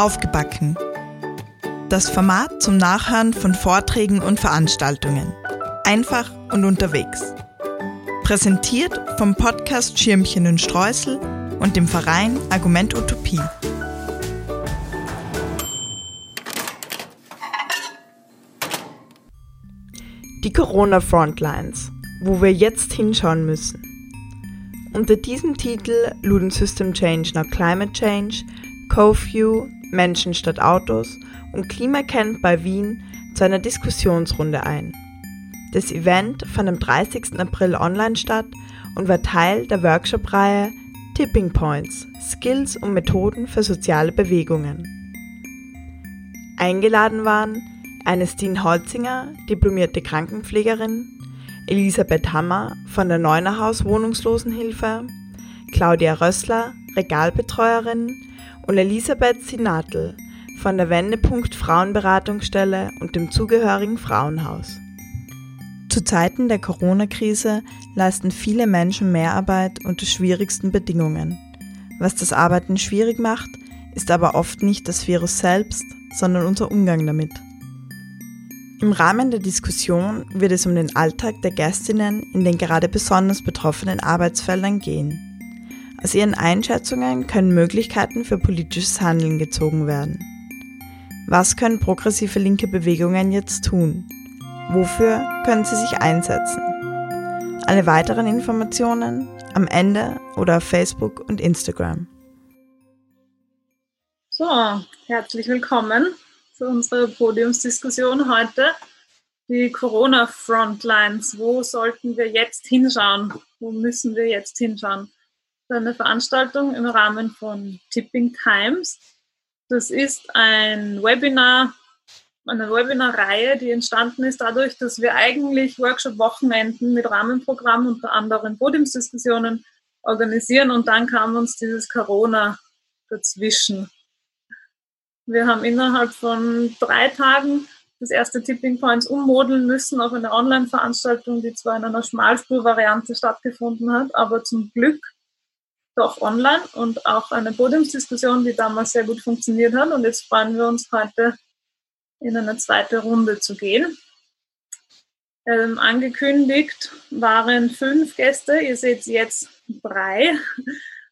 Aufgebacken. Das Format zum Nachhören von Vorträgen und Veranstaltungen. Einfach und unterwegs. Präsentiert vom Podcast Schirmchen und Streusel und dem Verein Argument Utopie. Die Corona Frontlines, wo wir jetzt hinschauen müssen. Unter diesem Titel luden System Change nach Climate Change, CoView, Menschen statt Autos und Klimacamp bei Wien zu einer Diskussionsrunde ein. Das Event fand am 30. April online statt und war Teil der Workshop-Reihe Tipping Points – Skills und Methoden für soziale Bewegungen. Eingeladen waren Ernestine Holzinger, diplomierte Krankenpflegerin, Elisabeth Hammer von der Neunerhaus Wohnungslosenhilfe, Claudia Rössler, Regalbetreuerin und Elisabeth Sinatl von der Wendepunkt Frauenberatungsstelle und dem zugehörigen Frauenhaus. Zu Zeiten der Corona-Krise leisten viele Menschen Mehrarbeit unter schwierigsten Bedingungen. Was das Arbeiten schwierig macht, ist aber oft nicht das Virus selbst, sondern unser Umgang damit. Im Rahmen der Diskussion wird es um den Alltag der Gästinnen in den gerade besonders betroffenen Arbeitsfeldern gehen. Aus ihren Einschätzungen können Möglichkeiten für politisches Handeln gezogen werden. Was können progressive linke Bewegungen jetzt tun? Wofür können sie sich einsetzen? Alle weiteren Informationen am Ende oder auf Facebook und Instagram. So, herzlich willkommen zu unserer Podiumsdiskussion heute. Die Corona-Frontlines. Wo sollten wir jetzt hinschauen? Wo müssen wir jetzt hinschauen? Eine Veranstaltung im Rahmen von Tipping Times. Das ist ein Webinar, eine Webinarreihe, die entstanden ist dadurch, dass wir eigentlich Workshop-Wochenenden mit Rahmenprogramm unter anderem Podiumsdiskussionen organisieren und dann kam uns dieses Corona dazwischen. Wir haben innerhalb von drei Tagen das erste Tipping Points ummodeln müssen auf eine Online-Veranstaltung, die zwar in einer Schmalspur-Variante stattgefunden hat, aber zum Glück doch online und auch eine Podiumsdiskussion, die damals sehr gut funktioniert hat. Und jetzt freuen wir uns heute in eine zweite Runde zu gehen. Ähm, angekündigt waren fünf Gäste, ihr seht jetzt drei.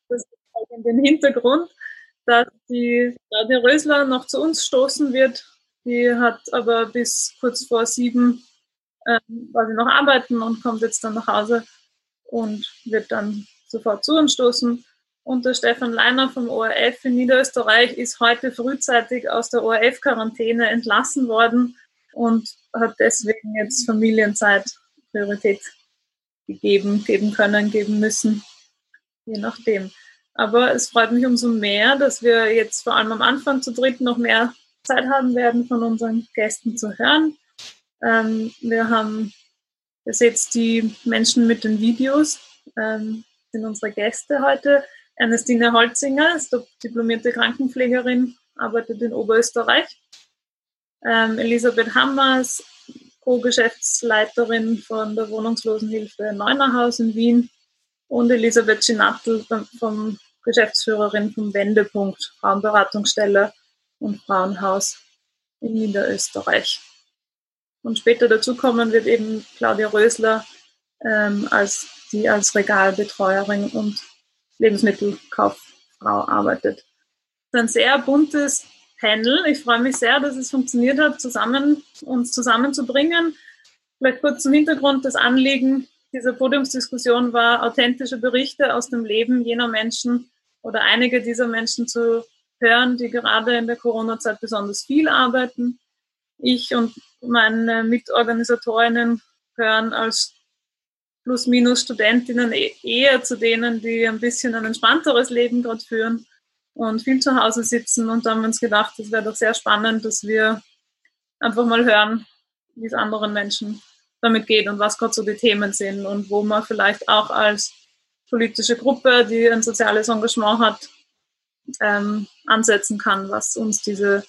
Das ist in den Hintergrund dass die Claudia Rösler noch zu uns stoßen wird. Die hat aber bis kurz vor sieben ähm, sie noch arbeiten und kommt jetzt dann nach Hause und wird dann sofort zu uns stoßen. Und der Stefan Leiner vom ORF in Niederösterreich ist heute frühzeitig aus der ORF-Quarantäne entlassen worden und hat deswegen jetzt Familienzeit Priorität gegeben, geben können, geben müssen, je nachdem. Aber es freut mich umso mehr, dass wir jetzt vor allem am Anfang zu dritt noch mehr Zeit haben werden, von unseren Gästen zu hören. Ähm, wir haben, ihr seht die Menschen mit den Videos, ähm, sind unsere Gäste heute. Ernestine Holzinger ist diplomierte Krankenpflegerin, arbeitet in Oberösterreich. Ähm, Elisabeth Hammers, Co-Geschäftsleiterin von der Wohnungslosenhilfe Neunerhaus in Wien und Elisabeth Schinattel vom Geschäftsführerin vom Wendepunkt Frauenberatungsstelle und Frauenhaus in Niederösterreich. Und später dazu kommen wird eben Claudia Rösler ähm, als die als Regalbetreuerin und Lebensmittelkauffrau arbeitet. Ein sehr buntes Panel. Ich freue mich sehr, dass es funktioniert hat, zusammen, uns zusammenzubringen. Vielleicht kurz zum Hintergrund. Das Anliegen dieser Podiumsdiskussion war, authentische Berichte aus dem Leben jener Menschen oder einige dieser Menschen zu hören, die gerade in der Corona-Zeit besonders viel arbeiten. Ich und meine Mitorganisatorinnen gehören als Plus-Minus-Studentinnen e-, eher zu denen, die ein bisschen ein entspannteres Leben gerade führen und viel zu Hause sitzen. Und da haben wir uns gedacht, es wäre doch sehr spannend, dass wir einfach mal hören, wie es anderen Menschen damit geht und was gerade so die Themen sind und wo man vielleicht auch als politische Gruppe, die ein soziales Engagement hat, ähm, ansetzen kann, was uns diese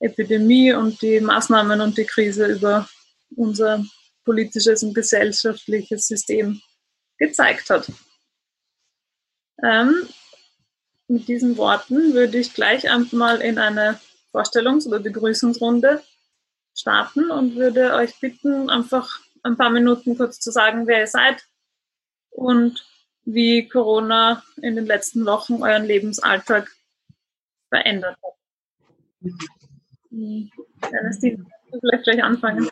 Epidemie und die Maßnahmen und die Krise über unser politisches und gesellschaftliches System gezeigt hat. Ähm, mit diesen Worten würde ich gleich einmal in eine Vorstellungs- oder Begrüßungsrunde starten und würde euch bitten, einfach ein paar Minuten kurz zu sagen, wer ihr seid und wie Corona in den letzten Wochen euren Lebensalltag verändert hat. Ernestine, vielleicht gleich anfangen.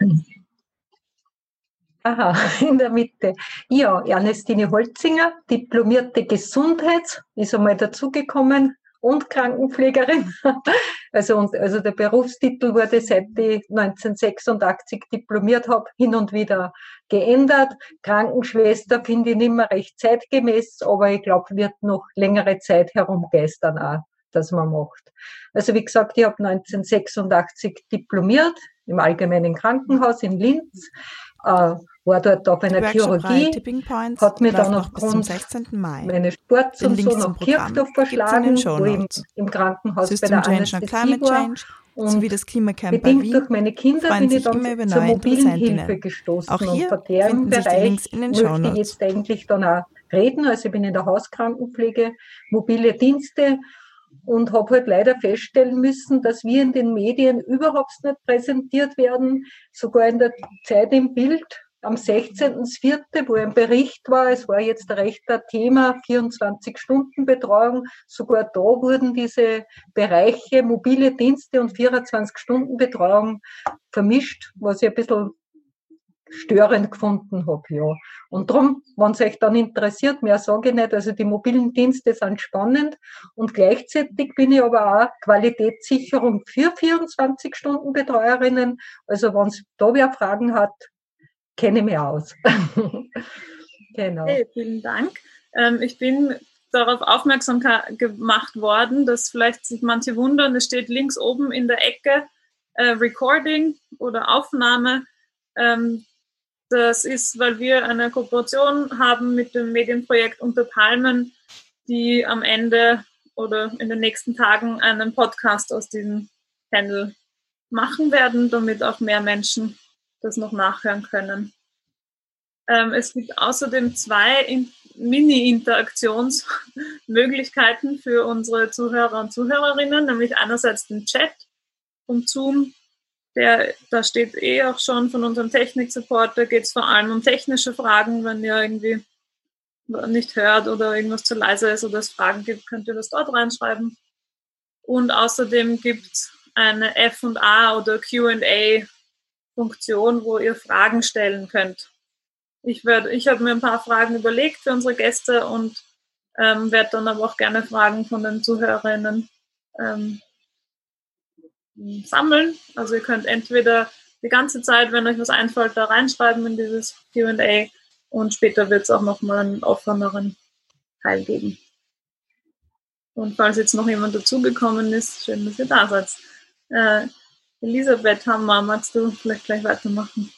Aha, in der Mitte. Ja, Ernestine Holzinger, diplomierte Gesundheits, ist einmal dazugekommen und Krankenpflegerin. Also, und, also der Berufstitel wurde seit ich 1986 diplomiert habe, hin und wieder geändert. Krankenschwester finde ich nicht mehr recht zeitgemäß, aber ich glaube, wird noch längere Zeit herumgeistern auch, dass man macht. Also wie gesagt, ich habe 1986 diplomiert im Allgemeinen Krankenhaus in Linz. Äh, war dort auf einer Chirurgie, hat mir dann aufgrund meines Sports und so nach Kirchdorf verschlagen, wo ich im Krankenhaus System bei der Anästhesie war. Und sowie das Klimacamp bedingt Wien durch meine Kinder bin ich dann zur mobilen Hilfe gestoßen. Auch hier und von deren Bereich möchte ich jetzt eigentlich dann auch reden. Also ich bin in der Hauskrankenpflege, mobile Dienste und habe halt leider feststellen müssen, dass wir in den Medien überhaupt nicht präsentiert werden, sogar in der Zeit im Bild am 16.04., wo ein Bericht war, es war jetzt recht ein Thema, 24-Stunden-Betreuung, sogar da wurden diese Bereiche mobile Dienste und 24-Stunden-Betreuung vermischt, was ich ein bisschen störend gefunden habe, ja. Und darum, wenn es euch dann interessiert, mehr sage ich nicht, also die mobilen Dienste sind spannend und gleichzeitig bin ich aber auch Qualitätssicherung für 24-Stunden-Betreuerinnen. Also wenn es da wer Fragen hat, kenne mich aus. genau. Hey, vielen Dank. Ähm, ich bin darauf aufmerksam gemacht worden, dass vielleicht sich manche wundern, es steht links oben in der Ecke äh, Recording oder Aufnahme. Ähm, das ist, weil wir eine Kooperation haben mit dem Medienprojekt Unter Palmen, die am Ende oder in den nächsten Tagen einen Podcast aus diesem Panel machen werden, damit auch mehr Menschen das noch nachhören können. Ähm, es gibt außerdem zwei Mini-Interaktionsmöglichkeiten für unsere Zuhörer und Zuhörerinnen, nämlich einerseits den Chat vom Zoom, der, da steht eh auch schon von unserem Technik-Support, da geht es vor allem um technische Fragen, wenn ihr irgendwie nicht hört oder irgendwas zu leise ist oder es Fragen gibt, könnt ihr das dort reinschreiben. Und außerdem gibt es eine F&A oder Q&A Funktion, wo ihr Fragen stellen könnt. Ich, werd, ich habe mir ein paar Fragen überlegt für unsere Gäste und ähm, werde dann aber auch gerne Fragen von den Zuhörerinnen ähm, sammeln. Also ihr könnt entweder die ganze Zeit, wenn euch was einfällt, da reinschreiben in dieses QA und später wird es auch nochmal einen offeneren Teil geben. Und falls jetzt noch jemand dazugekommen ist, schön, dass ihr da seid. Äh, Elisabeth Hammer, magst du vielleicht gleich weitermachen?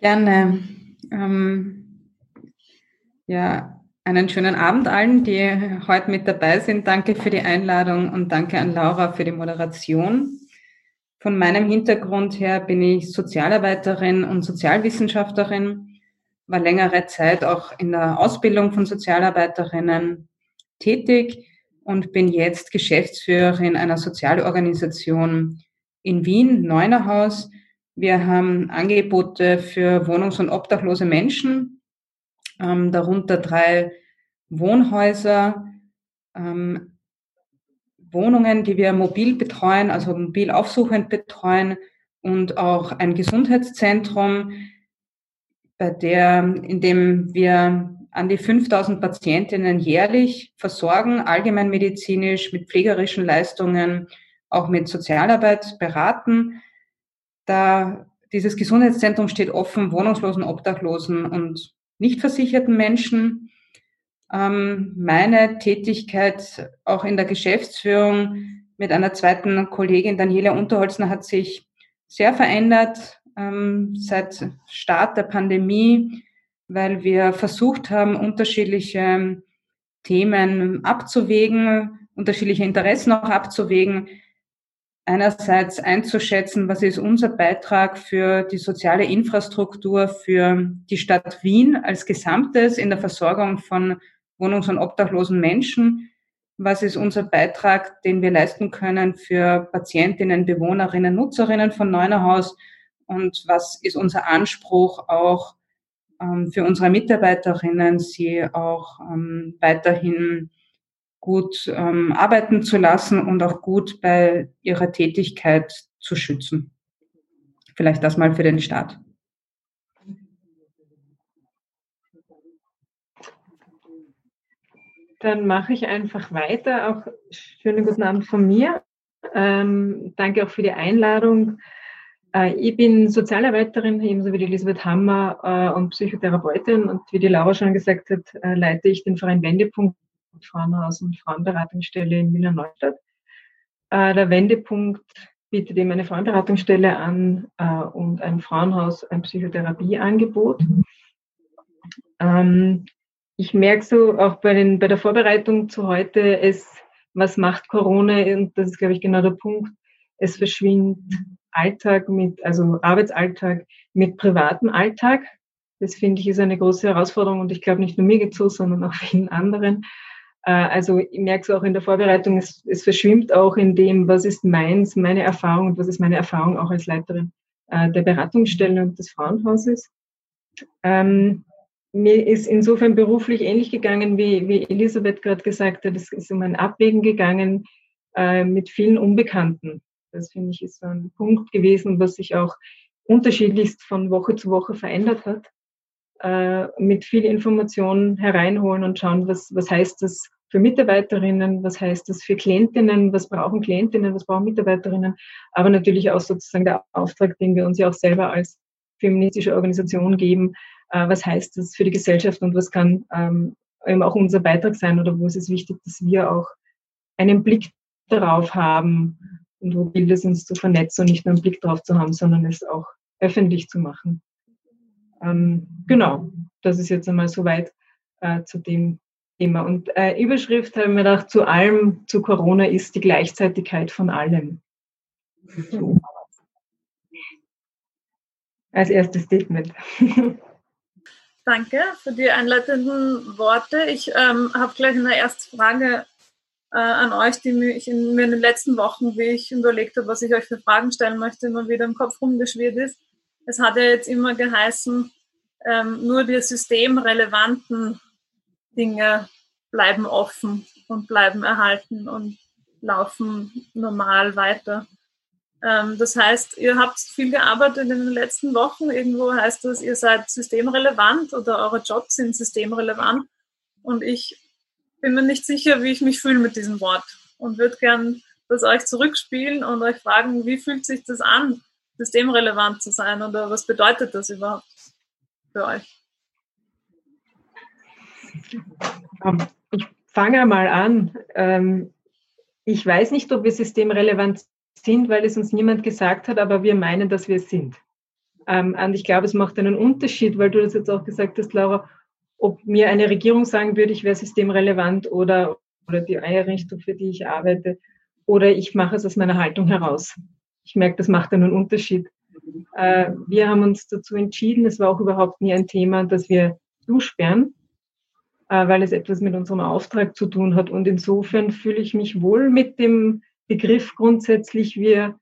Gerne. Ähm, ja, einen schönen Abend allen, die heute mit dabei sind. Danke für die Einladung und danke an Laura für die Moderation. Von meinem Hintergrund her bin ich Sozialarbeiterin und Sozialwissenschaftlerin, war längere Zeit auch in der Ausbildung von Sozialarbeiterinnen tätig und bin jetzt Geschäftsführerin einer Sozialorganisation in Wien, Neunerhaus. Wir haben Angebote für wohnungs- und obdachlose Menschen, ähm, darunter drei Wohnhäuser, ähm, Wohnungen, die wir mobil betreuen, also mobil aufsuchend betreuen und auch ein Gesundheitszentrum, bei der, in dem wir an die 5000 Patientinnen jährlich versorgen, allgemeinmedizinisch mit pflegerischen Leistungen, auch mit Sozialarbeit beraten. Da dieses Gesundheitszentrum steht offen wohnungslosen, obdachlosen und nicht versicherten Menschen. Ähm, meine Tätigkeit auch in der Geschäftsführung mit einer zweiten Kollegin, Daniela Unterholzner, hat sich sehr verändert ähm, seit Start der Pandemie weil wir versucht haben, unterschiedliche Themen abzuwägen, unterschiedliche Interessen auch abzuwägen. Einerseits einzuschätzen, was ist unser Beitrag für die soziale Infrastruktur für die Stadt Wien als Gesamtes in der Versorgung von wohnungs- und obdachlosen Menschen. Was ist unser Beitrag, den wir leisten können für Patientinnen, Bewohnerinnen, Nutzerinnen von Neunerhaus? Und was ist unser Anspruch auch ähm, für unsere Mitarbeiterinnen, sie auch ähm, weiterhin gut ähm, arbeiten zu lassen und auch gut bei ihrer Tätigkeit zu schützen? Vielleicht das mal für den Start. Dann mache ich einfach weiter. Auch schönen guten Abend von mir. Ähm, danke auch für die Einladung. Äh, ich bin Sozialarbeiterin, ebenso wie die Elisabeth Hammer äh, und Psychotherapeutin. Und wie die Laura schon gesagt hat, äh, leite ich den Verein Wendepunkt Frauenhaus und Frauenberatungsstelle in Wiener Neustadt. Der Wendepunkt bietet eben eine Frauenberatungsstelle an und ein Frauenhaus ein Psychotherapieangebot. Ähm, ich merke so auch bei, den, bei der Vorbereitung zu heute, es, was macht Corona? Und das ist, glaube ich, genau der Punkt. Es verschwindet Alltag mit, also Arbeitsalltag mit privatem Alltag. Das finde ich ist eine große Herausforderung und ich glaube nicht nur mir geht so, sondern auch vielen anderen. Äh, also ich merke es auch in der Vorbereitung, es, es verschwimmt auch in dem, was ist meins, meine Erfahrung und was ist meine Erfahrung auch als Leiterin äh, der Beratungsstelle und des Frauenhauses. Ähm, mir ist insofern beruflich ähnlich gegangen, wie, wie Elisabeth gerade gesagt hat. Es ist um ein Abwägen gegangen äh, mit vielen Unbekannten. Das finde ich ist so ein Punkt gewesen, was sich auch unterschiedlichst von Woche zu Woche verändert hat. Äh, mit viel Information hereinholen und schauen, was, was heißt das für Mitarbeiterinnen, was heißt das für Klientinnen, was brauchen Klientinnen, was brauchen Mitarbeiterinnen, aber natürlich auch sozusagen der Auftrag, den wir uns ja auch selber als feministische Organisation geben, äh, was heißt das für die Gesellschaft und was kann ähm, eben auch unser Beitrag sein oder wo ist es wichtig, dass wir auch einen Blick darauf haben und wo gilt es uns zu vernetzen und nicht nur einen Blick darauf zu haben, sondern es auch öffentlich zu machen. Ähm, genau, das ist jetzt einmal soweit äh, zu dem Thema. Und äh, Überschrift ich mir gedacht, zu allem, zu Corona ist die Gleichzeitigkeit von allem. Als erstes Statement. Danke für die einleitenden Worte. Ich ähm, habe gleich eine erste Frage äh, an euch, die mich in, mir in den letzten Wochen, wie ich überlegt habe, was ich euch für Fragen stellen möchte, immer wieder im Kopf rumgeschwirrt ist. Es hat ja jetzt immer geheißen, ähm, nur die systemrelevanten Dinge bleiben offen und bleiben erhalten und laufen normal weiter. Ähm, das heißt, ihr habt viel gearbeitet in den letzten Wochen. Irgendwo heißt das, ihr seid systemrelevant oder eure Jobs sind systemrelevant. Und ich bin mir nicht sicher, wie ich mich fühle mit diesem Wort und würde gern das euch zurückspielen und euch fragen, wie fühlt sich das an, systemrelevant zu sein oder was bedeutet das überhaupt für euch? Ähm, ich fange mal an. Ähm, ich weiß nicht, ob wir systemrelevant sind, weil es uns niemand gesagt hat, aber wir meinen, dass wir es sind. Ähm, und ich glaube, es macht einen Unterschied, weil du das jetzt auch gesagt hast, Laura, ob mir eine Regierung sagen würde, ich wäre systemrelevant oder, oder die Einrichtung, für die ich arbeite, oder ich mache es aus meiner Haltung heraus. Ich merke, das macht einen Unterschied. Äh, wir haben uns dazu entschieden, es war auch überhaupt nie ein Thema, dass wir zusperren, äh, weil es etwas mit unserem Auftrag zu tun hat. Und insofern fühle ich mich wohl mit dem Begriff grundsätzlich. Wir,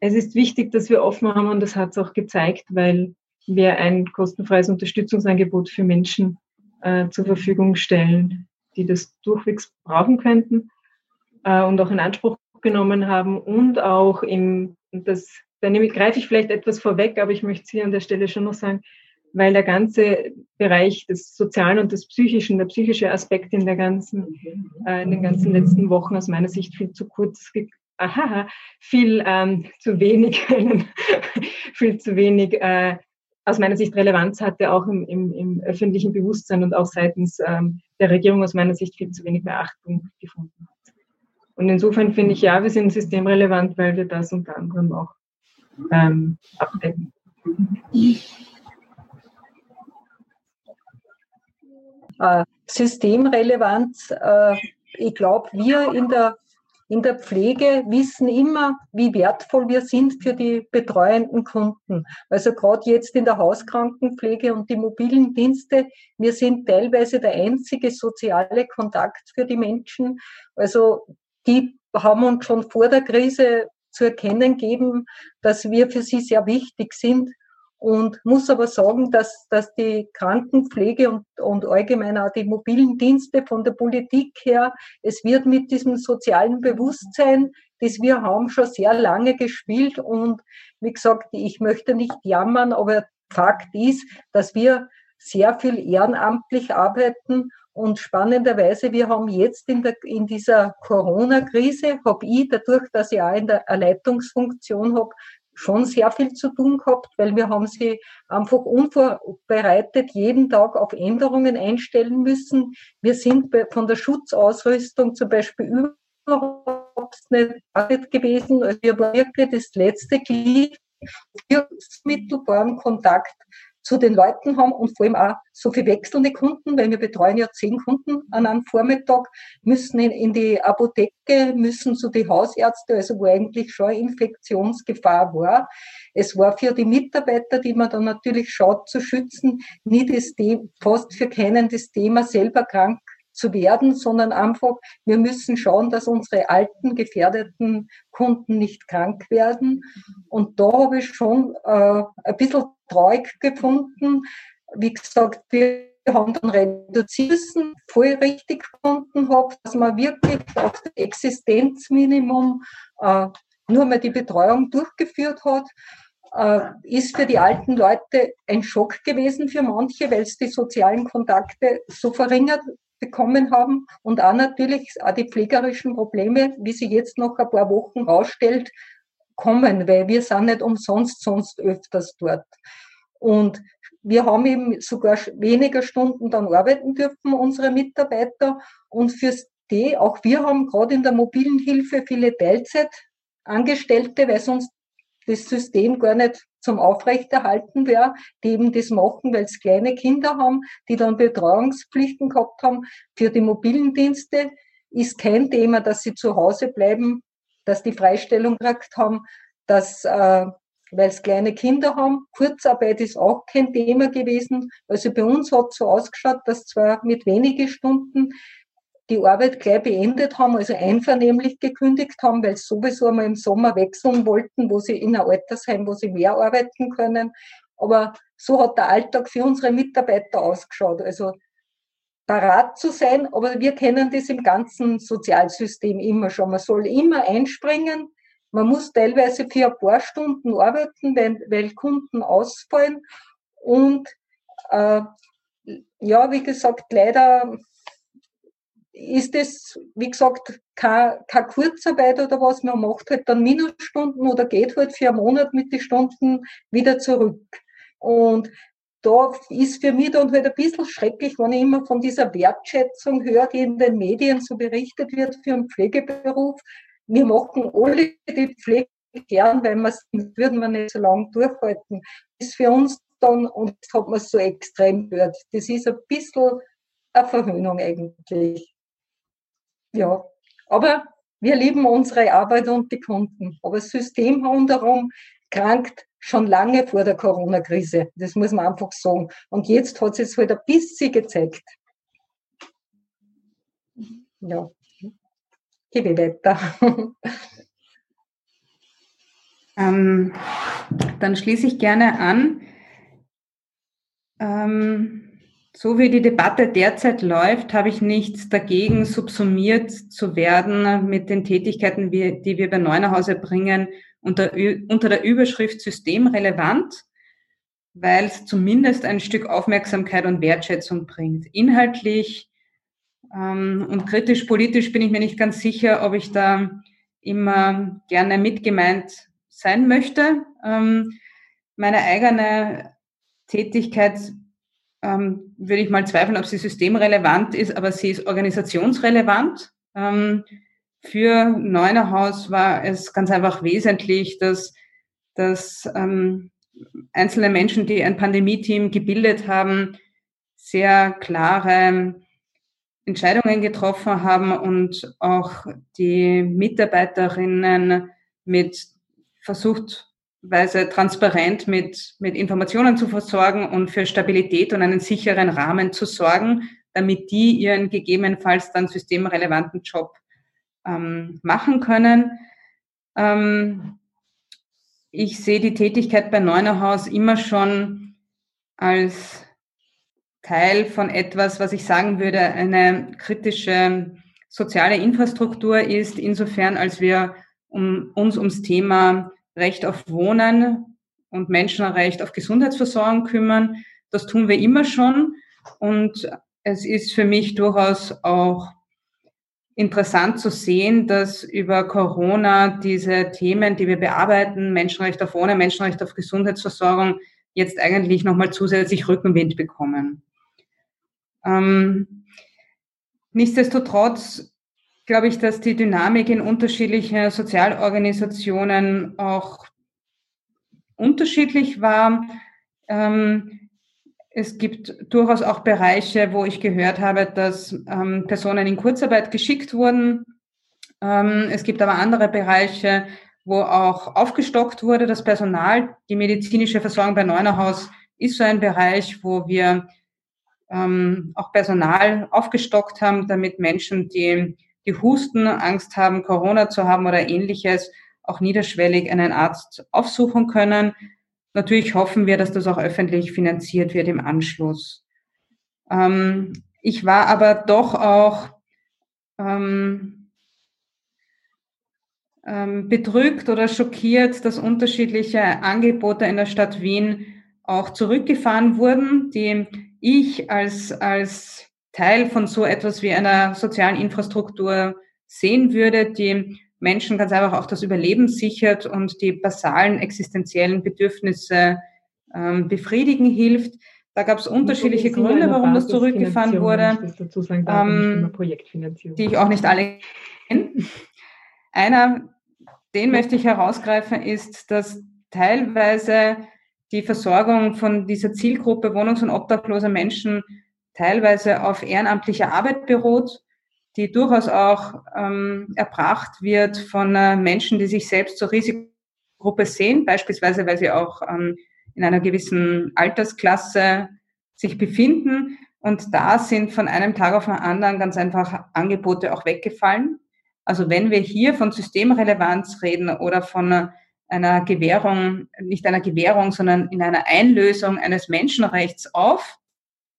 es ist wichtig, dass wir offen haben und das hat es auch gezeigt, weil wir ein kostenfreies Unterstützungsangebot für Menschen äh, zur Verfügung stellen, die das durchwegs brauchen könnten äh, und auch in Anspruch genommen haben und auch im, das, da nehme, greife ich vielleicht etwas vorweg, aber ich möchte es hier an der Stelle schon noch sagen, weil der ganze Bereich des Sozialen und des Psychischen, der psychische Aspekt in der ganzen, äh, in den ganzen letzten Wochen aus meiner Sicht viel zu kurz, aha, viel ähm, zu wenig, viel zu wenig äh, aus meiner Sicht Relevanz hatte, auch im, im, im öffentlichen Bewusstsein und auch seitens ähm, der Regierung aus meiner Sicht viel zu wenig Beachtung gefunden hat. Und insofern finde ich, ja, wir sind systemrelevant, weil wir das unter anderem auch ähm, abdecken. Äh, Systemrelevanz, äh, ich glaube, wir in der in der Pflege wissen immer, wie wertvoll wir sind für die betreuenden Kunden. Also gerade jetzt in der Hauskrankenpflege und die mobilen Dienste, wir sind teilweise der einzige soziale Kontakt für die Menschen. Also die haben uns schon vor der Krise zu erkennen geben, dass wir für sie sehr wichtig sind und muss aber sagen, dass, dass die Krankenpflege und, und allgemein auch die mobilen Dienste von der Politik her, es wird mit diesem sozialen Bewusstsein, das wir haben, schon sehr lange gespielt. Und wie gesagt, ich möchte nicht jammern, aber Fakt ist, dass wir sehr viel ehrenamtlich arbeiten und spannenderweise, wir haben jetzt in, der, in dieser Corona-Krise, habe ich dadurch, dass ich auch in der Erleitungsfunktion habe, schon sehr viel zu tun gehabt, weil wir haben sie einfach unvorbereitet jeden Tag auf Änderungen einstellen müssen. Wir sind von der Schutzausrüstung zum Beispiel überhaupt nicht gewesen. Also wir waren wirklich das letzte Glied für mittelbaren Kontakt zu den Leuten haben und vor allem auch so viel wechselnde Kunden, weil wir betreuen ja zehn Kunden an einem Vormittag, müssen in, in die Apotheke, müssen zu den Hausärzte, also wo eigentlich schon Infektionsgefahr war. Es war für die Mitarbeiter, die man dann natürlich schaut, zu schützen, nie das Thema, fast für keinen das Thema selber krank zu werden, sondern einfach, wir müssen schauen, dass unsere alten, gefährdeten Kunden nicht krank werden. Und da habe ich schon äh, ein bisschen traurig gefunden. Wie gesagt, wir haben dann reduziert voll richtig gefunden habe, dass man wirklich auf das Existenzminimum äh, nur mal die Betreuung durchgeführt hat. Äh, ist für die alten Leute ein Schock gewesen für manche, weil es die sozialen Kontakte so verringert bekommen haben und auch natürlich auch die pflegerischen Probleme, wie sie jetzt noch ein paar Wochen rausstellt, kommen, weil wir sind nicht umsonst sonst öfters dort. Und wir haben eben sogar weniger Stunden dann arbeiten dürfen, unsere Mitarbeiter. Und fürs die, auch wir haben gerade in der mobilen Hilfe viele Teilzeitangestellte, weil sonst das System gar nicht zum Aufrechterhalten wäre, die eben das machen, weil es kleine Kinder haben, die dann Betreuungspflichten gehabt haben. Für die mobilen Dienste ist kein Thema, dass sie zu Hause bleiben, dass die Freistellung gekriegt haben, dass, äh, weil es kleine Kinder haben. Kurzarbeit ist auch kein Thema gewesen. Also bei uns hat es so ausgeschaut, dass zwar mit wenigen Stunden die Arbeit gleich beendet haben, also einvernehmlich gekündigt haben, weil sie sowieso einmal im Sommer wechseln wollten, wo sie in ein Altersheim, wo sie mehr arbeiten können. Aber so hat der Alltag für unsere Mitarbeiter ausgeschaut. Also parat zu sein, aber wir kennen das im ganzen Sozialsystem immer schon. Man soll immer einspringen. Man muss teilweise für ein paar Stunden arbeiten, weil, weil Kunden ausfallen. Und äh, ja, wie gesagt, leider ist es, wie gesagt, keine, keine Kurzarbeit oder was. Man macht halt dann Minusstunden oder geht halt für einen Monat mit den Stunden wieder zurück. Und da ist für mich dann halt ein bisschen schrecklich, wenn ich immer von dieser Wertschätzung höre, die in den Medien so berichtet wird für einen Pflegeberuf. Wir machen alle die Pflege gern, weil wir würden wir nicht so lange durchhalten. Ist für uns dann, und das hat man so extrem gehört, das ist ein bisschen eine Verhöhnung eigentlich ja, aber wir lieben unsere Arbeit und die Kunden. Aber das System rundherum krankt schon lange vor der Corona-Krise. Das muss man einfach sagen. Und jetzt hat es halt ein bisschen gezeigt. Ja, gebe weiter. Ähm, dann schließe ich gerne an. Ähm, so wie die Debatte derzeit läuft, habe ich nichts dagegen, subsumiert zu werden mit den Tätigkeiten, die wir bei Neunerhaus erbringen, unter, unter der Überschrift systemrelevant, weil es zumindest ein Stück Aufmerksamkeit und Wertschätzung bringt. Inhaltlich ähm, und kritisch politisch bin ich mir nicht ganz sicher, ob ich da immer gerne mitgemeint sein möchte. Ähm, meine eigene Tätigkeit ähm, würde ich mal zweifeln, ob sie systemrelevant ist, aber sie ist organisationsrelevant. Ähm, für Neunerhaus war es ganz einfach wesentlich, dass, dass ähm, einzelne Menschen, die ein Pandemie-Team gebildet haben, sehr klare Entscheidungen getroffen haben und auch die Mitarbeiterinnen mit versucht, weise transparent mit, mit Informationen zu versorgen und für Stabilität und einen sicheren Rahmen zu sorgen, damit die ihren gegebenenfalls dann systemrelevanten Job ähm, machen können. Ähm, ich sehe die Tätigkeit bei Neunerhaus immer schon als Teil von etwas, was ich sagen würde, eine kritische soziale Infrastruktur ist, insofern als wir um, uns ums Thema Recht auf Wohnen und Menschenrecht auf Gesundheitsversorgung kümmern. Das tun wir immer schon. Und es ist für mich durchaus auch interessant zu sehen, dass über Corona diese Themen, die wir bearbeiten, Menschenrecht auf Wohnen, Menschenrecht auf Gesundheitsversorgung, jetzt eigentlich nochmal zusätzlich Rückenwind bekommen. Ähm, nichtsdestotrotz glaube ich, dass die Dynamik in unterschiedlichen Sozialorganisationen auch unterschiedlich war. Ähm, es gibt durchaus auch Bereiche, wo ich gehört habe, dass ähm, Personen in Kurzarbeit geschickt wurden. Ähm, es gibt aber andere Bereiche, wo auch aufgestockt wurde, das Personal. Die medizinische Versorgung bei Neunerhaus ist so ein Bereich, wo wir ähm, auch Personal aufgestockt haben, damit Menschen, die, die Husten, Angst haben, Corona zu haben oder ähnliches, auch niederschwellig einen Arzt aufsuchen können. Natürlich hoffen wir, dass das auch öffentlich finanziert wird im Anschluss. Ähm, ich war aber doch auch ähm, ähm, bedrückt oder schockiert, dass unterschiedliche Angebote in der Stadt Wien auch zurückgefahren wurden, die ich als, als Teil von so etwas wie einer sozialen Infrastruktur sehen würde, die Menschen ganz einfach auch das Überleben sichert und die basalen existenziellen Bedürfnisse ähm, befriedigen hilft. Da gab es unterschiedliche Gründe, warum das zurückgefahren wurde, ähm, die ich auch nicht alle kenne. Einer, den möchte ich herausgreifen, ist, dass teilweise die Versorgung von dieser Zielgruppe wohnungs- und obdachloser Menschen teilweise auf ehrenamtlicher Arbeit beruht, die durchaus auch ähm, erbracht wird von äh, Menschen, die sich selbst zur Risikogruppe sehen, beispielsweise weil sie auch ähm, in einer gewissen Altersklasse sich befinden. Und da sind von einem Tag auf den anderen ganz einfach Angebote auch weggefallen. Also wenn wir hier von Systemrelevanz reden oder von einer Gewährung, nicht einer Gewährung, sondern in einer Einlösung eines Menschenrechts auf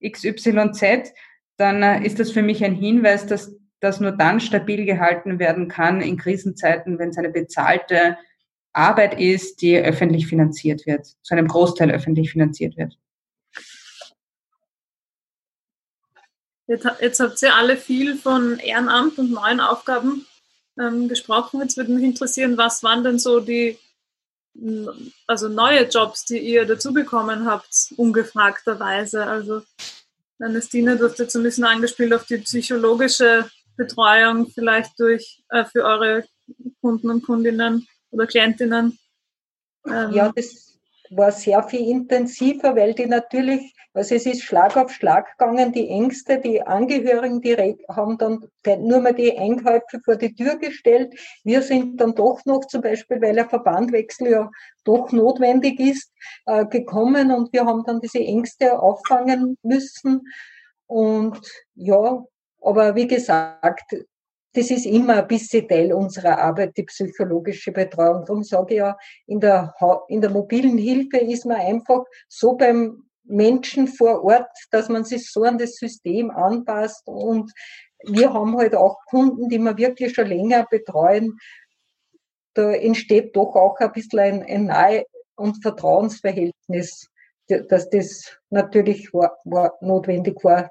XYZ, dann äh, ist das für mich ein Hinweis, dass das nur dann stabil gehalten werden kann in Krisenzeiten, wenn es eine bezahlte Arbeit ist, die öffentlich finanziert wird, zu einem Großteil öffentlich finanziert wird. Jetzt, jetzt habt ihr alle viel von Ehrenamt und neuen Aufgaben ähm, gesprochen. Jetzt würde mich interessieren, was waren denn so die also neue Jobs, die ihr dazu bekommen habt, ungefragterweise. Also Ernestine, du hast jetzt ein bisschen angespielt auf die psychologische Betreuung vielleicht durch äh, für eure Kunden und Kundinnen oder Klientinnen. Ähm, ja, das war sehr viel intensiver, weil die natürlich, also es ist Schlag auf Schlag gegangen, die Ängste, die Angehörigen, die haben dann nur mal die Einkäufe vor die Tür gestellt. Wir sind dann doch noch zum Beispiel, weil ein Verbandwechsel ja doch notwendig ist, äh, gekommen und wir haben dann diese Ängste auffangen müssen. Und ja, aber wie gesagt, das ist immer ein bisschen Teil unserer Arbeit, die psychologische Betreuung. Darum sage ich ja, in der, in der mobilen Hilfe ist man einfach so beim Menschen vor Ort, dass man sich so an das System anpasst. Und wir haben halt auch Kunden, die wir wirklich schon länger betreuen. Da entsteht doch auch ein bisschen ein, ein Nahe- und Vertrauensverhältnis, dass das natürlich war, war, notwendig war,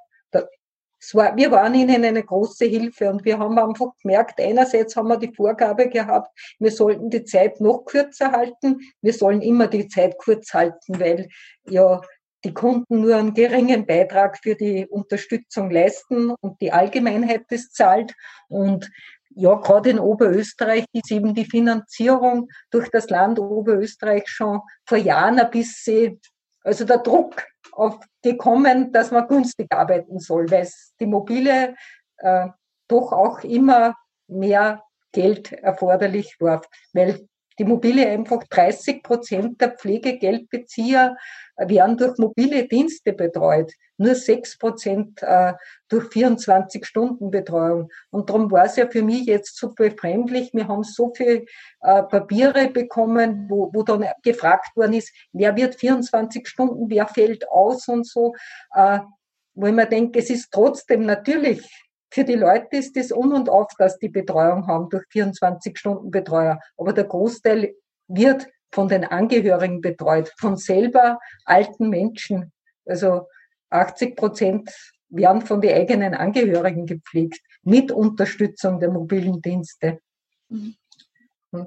war, wir waren ihnen eine große Hilfe und wir haben einfach gemerkt, einerseits haben wir die Vorgabe gehabt, wir sollten die Zeit noch kürzer halten, wir sollen immer die Zeit kurz halten, weil ja die Kunden nur einen geringen Beitrag für die Unterstützung leisten und die Allgemeinheit das zahlt. Und ja, gerade in Oberösterreich ist eben die Finanzierung durch das Land Oberösterreich schon vor Jahren ein bisschen, also der Druck auf gekommen, dass man günstig arbeiten soll, weil die mobile äh, doch auch immer mehr Geld erforderlich war, weil die mobile einfach 30 Prozent der Pflegegeldbezieher werden durch mobile Dienste betreut. Nur 6 Prozent äh, durch 24-Stunden-Betreuung. Und darum war es ja für mich jetzt so befremdlich. Wir haben so viele äh, Papiere bekommen, wo, wo dann gefragt worden ist, wer wird 24 Stunden, wer fällt aus und so. Äh, wo ich mir denke, es ist trotzdem natürlich für die Leute ist es um und auf, dass die Betreuung haben durch 24-Stunden-Betreuer. Aber der Großteil wird von den Angehörigen betreut, von selber alten Menschen. Also 80 Prozent werden von den eigenen Angehörigen gepflegt, mit Unterstützung der mobilen Dienste. Mhm. Hm.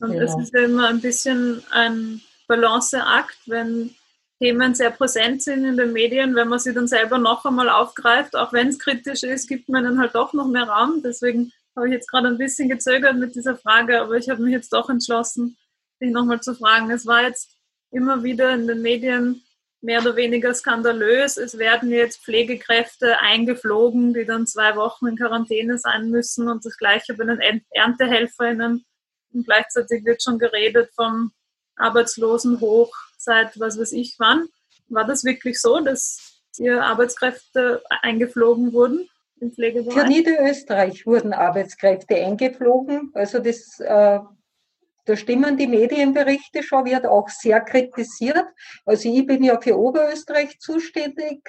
Und genau. es ist ja immer ein bisschen ein Balanceakt, wenn Themen sehr präsent sind in den Medien, wenn man sie dann selber noch einmal aufgreift, auch wenn es kritisch ist, gibt man ihnen halt doch noch mehr Raum. Deswegen habe ich jetzt gerade ein bisschen gezögert mit dieser Frage, aber ich habe mich jetzt doch entschlossen, dich nochmal zu fragen. Es war jetzt immer wieder in den Medien mehr oder weniger skandalös. Es werden jetzt Pflegekräfte eingeflogen, die dann zwei Wochen in Quarantäne sein müssen und das gleiche bei den ErntehelferInnen. Und gleichzeitig wird schon geredet vom Arbeitslosen hoch seit was weiß ich wann. War das wirklich so, dass hier Arbeitskräfte eingeflogen wurden im Pflegebereich? Für Niederösterreich wurden Arbeitskräfte eingeflogen. Also das, äh, da stimmen die Medienberichte schon, wird auch sehr kritisiert. Also ich bin ja für Oberösterreich zuständig.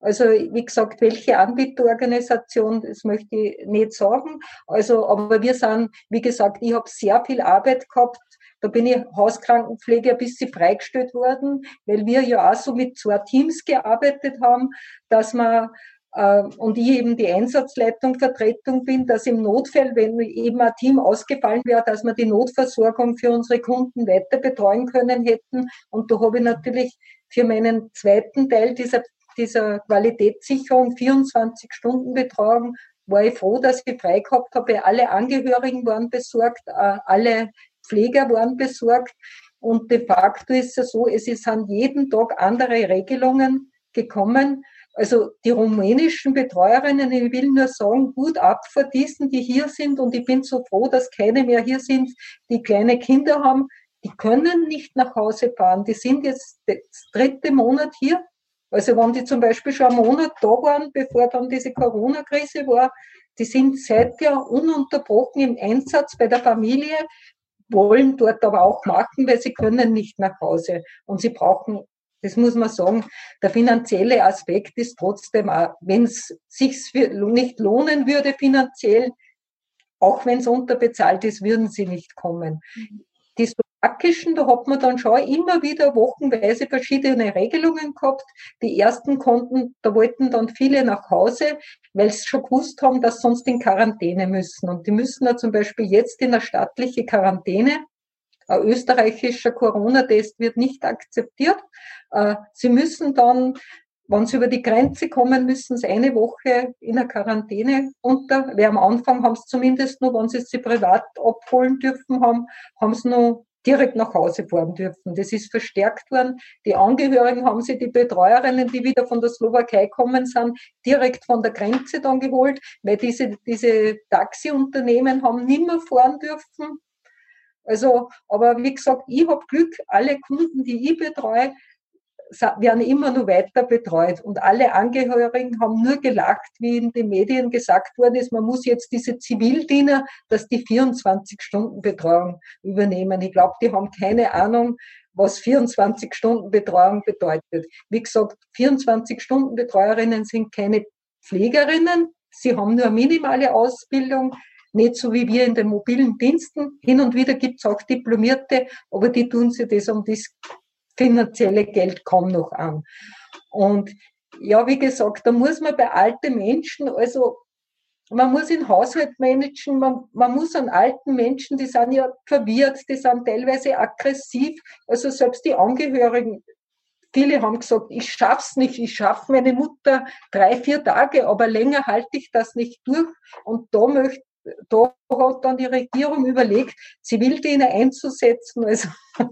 Also wie gesagt, welche Anbieterorganisation, das möchte ich nicht sagen. Also, aber wir sind, wie gesagt, ich habe sehr viel Arbeit gehabt da bin ich Hauskrankenpflege ein bisschen freigestellt worden, weil wir ja auch so mit zwei Teams gearbeitet haben, dass man äh, und ich eben die Einsatzleitung, Vertretung bin, dass im Notfall, wenn eben ein Team ausgefallen wäre, dass wir die Notversorgung für unsere Kunden weiter betreuen können hätten. Und da habe ich natürlich für meinen zweiten Teil dieser, dieser Qualitätssicherung 24 Stunden Betreuung war ich froh, dass ich frei gehabt habe. Alle Angehörigen waren besorgt, äh, alle Pfleger waren besorgt. Und de facto ist es so, es sind jeden Tag andere Regelungen gekommen. Also die rumänischen Betreuerinnen, ich will nur sagen, gut ab vor diesen, die hier sind. Und ich bin so froh, dass keine mehr hier sind, die kleine Kinder haben. Die können nicht nach Hause fahren. Die sind jetzt das dritte Monat hier. Also wenn die zum Beispiel schon einen Monat da waren, bevor dann diese Corona-Krise war, die sind seither ununterbrochen im Einsatz bei der Familie, wollen dort aber auch machen, weil sie können nicht nach Hause. Und sie brauchen, das muss man sagen, der finanzielle Aspekt ist trotzdem, wenn es sich nicht lohnen würde finanziell, auch wenn es unterbezahlt ist, würden sie nicht kommen. Mhm. Die Slowakischen, da hat man dann schon immer wieder wochenweise verschiedene Regelungen gehabt. Die ersten konnten, da wollten dann viele nach Hause, weil sie schon gewusst haben, dass sie sonst in Quarantäne müssen. Und die müssen ja zum Beispiel jetzt in eine staatliche Quarantäne. Ein österreichischer Corona-Test wird nicht akzeptiert. Äh, sie müssen dann wenn sie über die Grenze kommen, müssen sie eine Woche in der Quarantäne unter. Weil am Anfang haben sie zumindest nur, wenn sie sie privat abholen dürfen haben, haben sie nur direkt nach Hause fahren dürfen. Das ist verstärkt worden. Die Angehörigen haben sie die Betreuerinnen, die wieder von der Slowakei kommen sind, direkt von der Grenze dann geholt, weil diese, diese Taxiunternehmen haben nimmer fahren dürfen. Also, aber wie gesagt, ich habe Glück, alle Kunden, die ich betreue, werden immer nur weiter betreut. Und alle Angehörigen haben nur gelacht, wie in den Medien gesagt worden ist, man muss jetzt diese Zivildiener, dass die 24-Stunden-Betreuung übernehmen. Ich glaube, die haben keine Ahnung, was 24-Stunden-Betreuung bedeutet. Wie gesagt, 24-Stunden-Betreuerinnen sind keine Pflegerinnen. Sie haben nur minimale Ausbildung, nicht so wie wir in den mobilen Diensten. Hin und wieder gibt es auch Diplomierte, aber die tun sich das um das finanzielle Geld kaum noch an. Und ja, wie gesagt, da muss man bei alten Menschen, also man muss den Haushalt managen, man, man muss an alten Menschen, die sind ja verwirrt, die sind teilweise aggressiv, also selbst die Angehörigen, viele haben gesagt, ich schaff's nicht, ich schaffe meine Mutter drei, vier Tage, aber länger halte ich das nicht durch. Und da möchte da hat dann die Regierung überlegt, Zivildiener einzusetzen. Also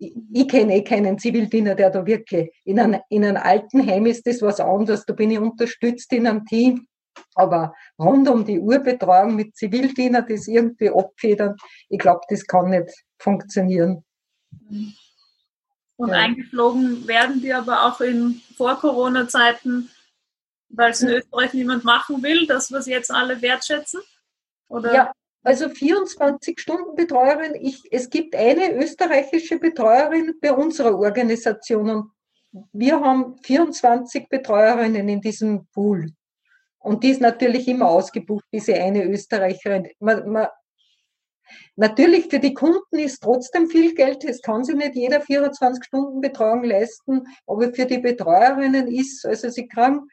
ich kenne eh keinen Zivildiener, der da wirklich in einem, in einem Altenheim ist, das was anderes. Da bin ich unterstützt in einem Team. Aber rund um die Uhr Betreuung mit Zivildienern, das irgendwie abfedern, ich glaube, das kann nicht funktionieren. Und ja. eingeflogen werden die aber auch in Vor-Corona-Zeiten, weil es in Österreich niemand machen will, das, was jetzt alle wertschätzen? Oder? Ja, also 24-Stunden-Betreuerin. es gibt eine österreichische Betreuerin bei unserer Organisation und wir haben 24 Betreuerinnen in diesem Pool. Und die ist natürlich immer ausgebucht, diese eine Österreicherin. Man, man, natürlich für die Kunden ist trotzdem viel Geld. Es kann sich nicht jeder 24 Stunden Betreuung leisten. Aber für die Betreuerinnen ist, also sie kriegen,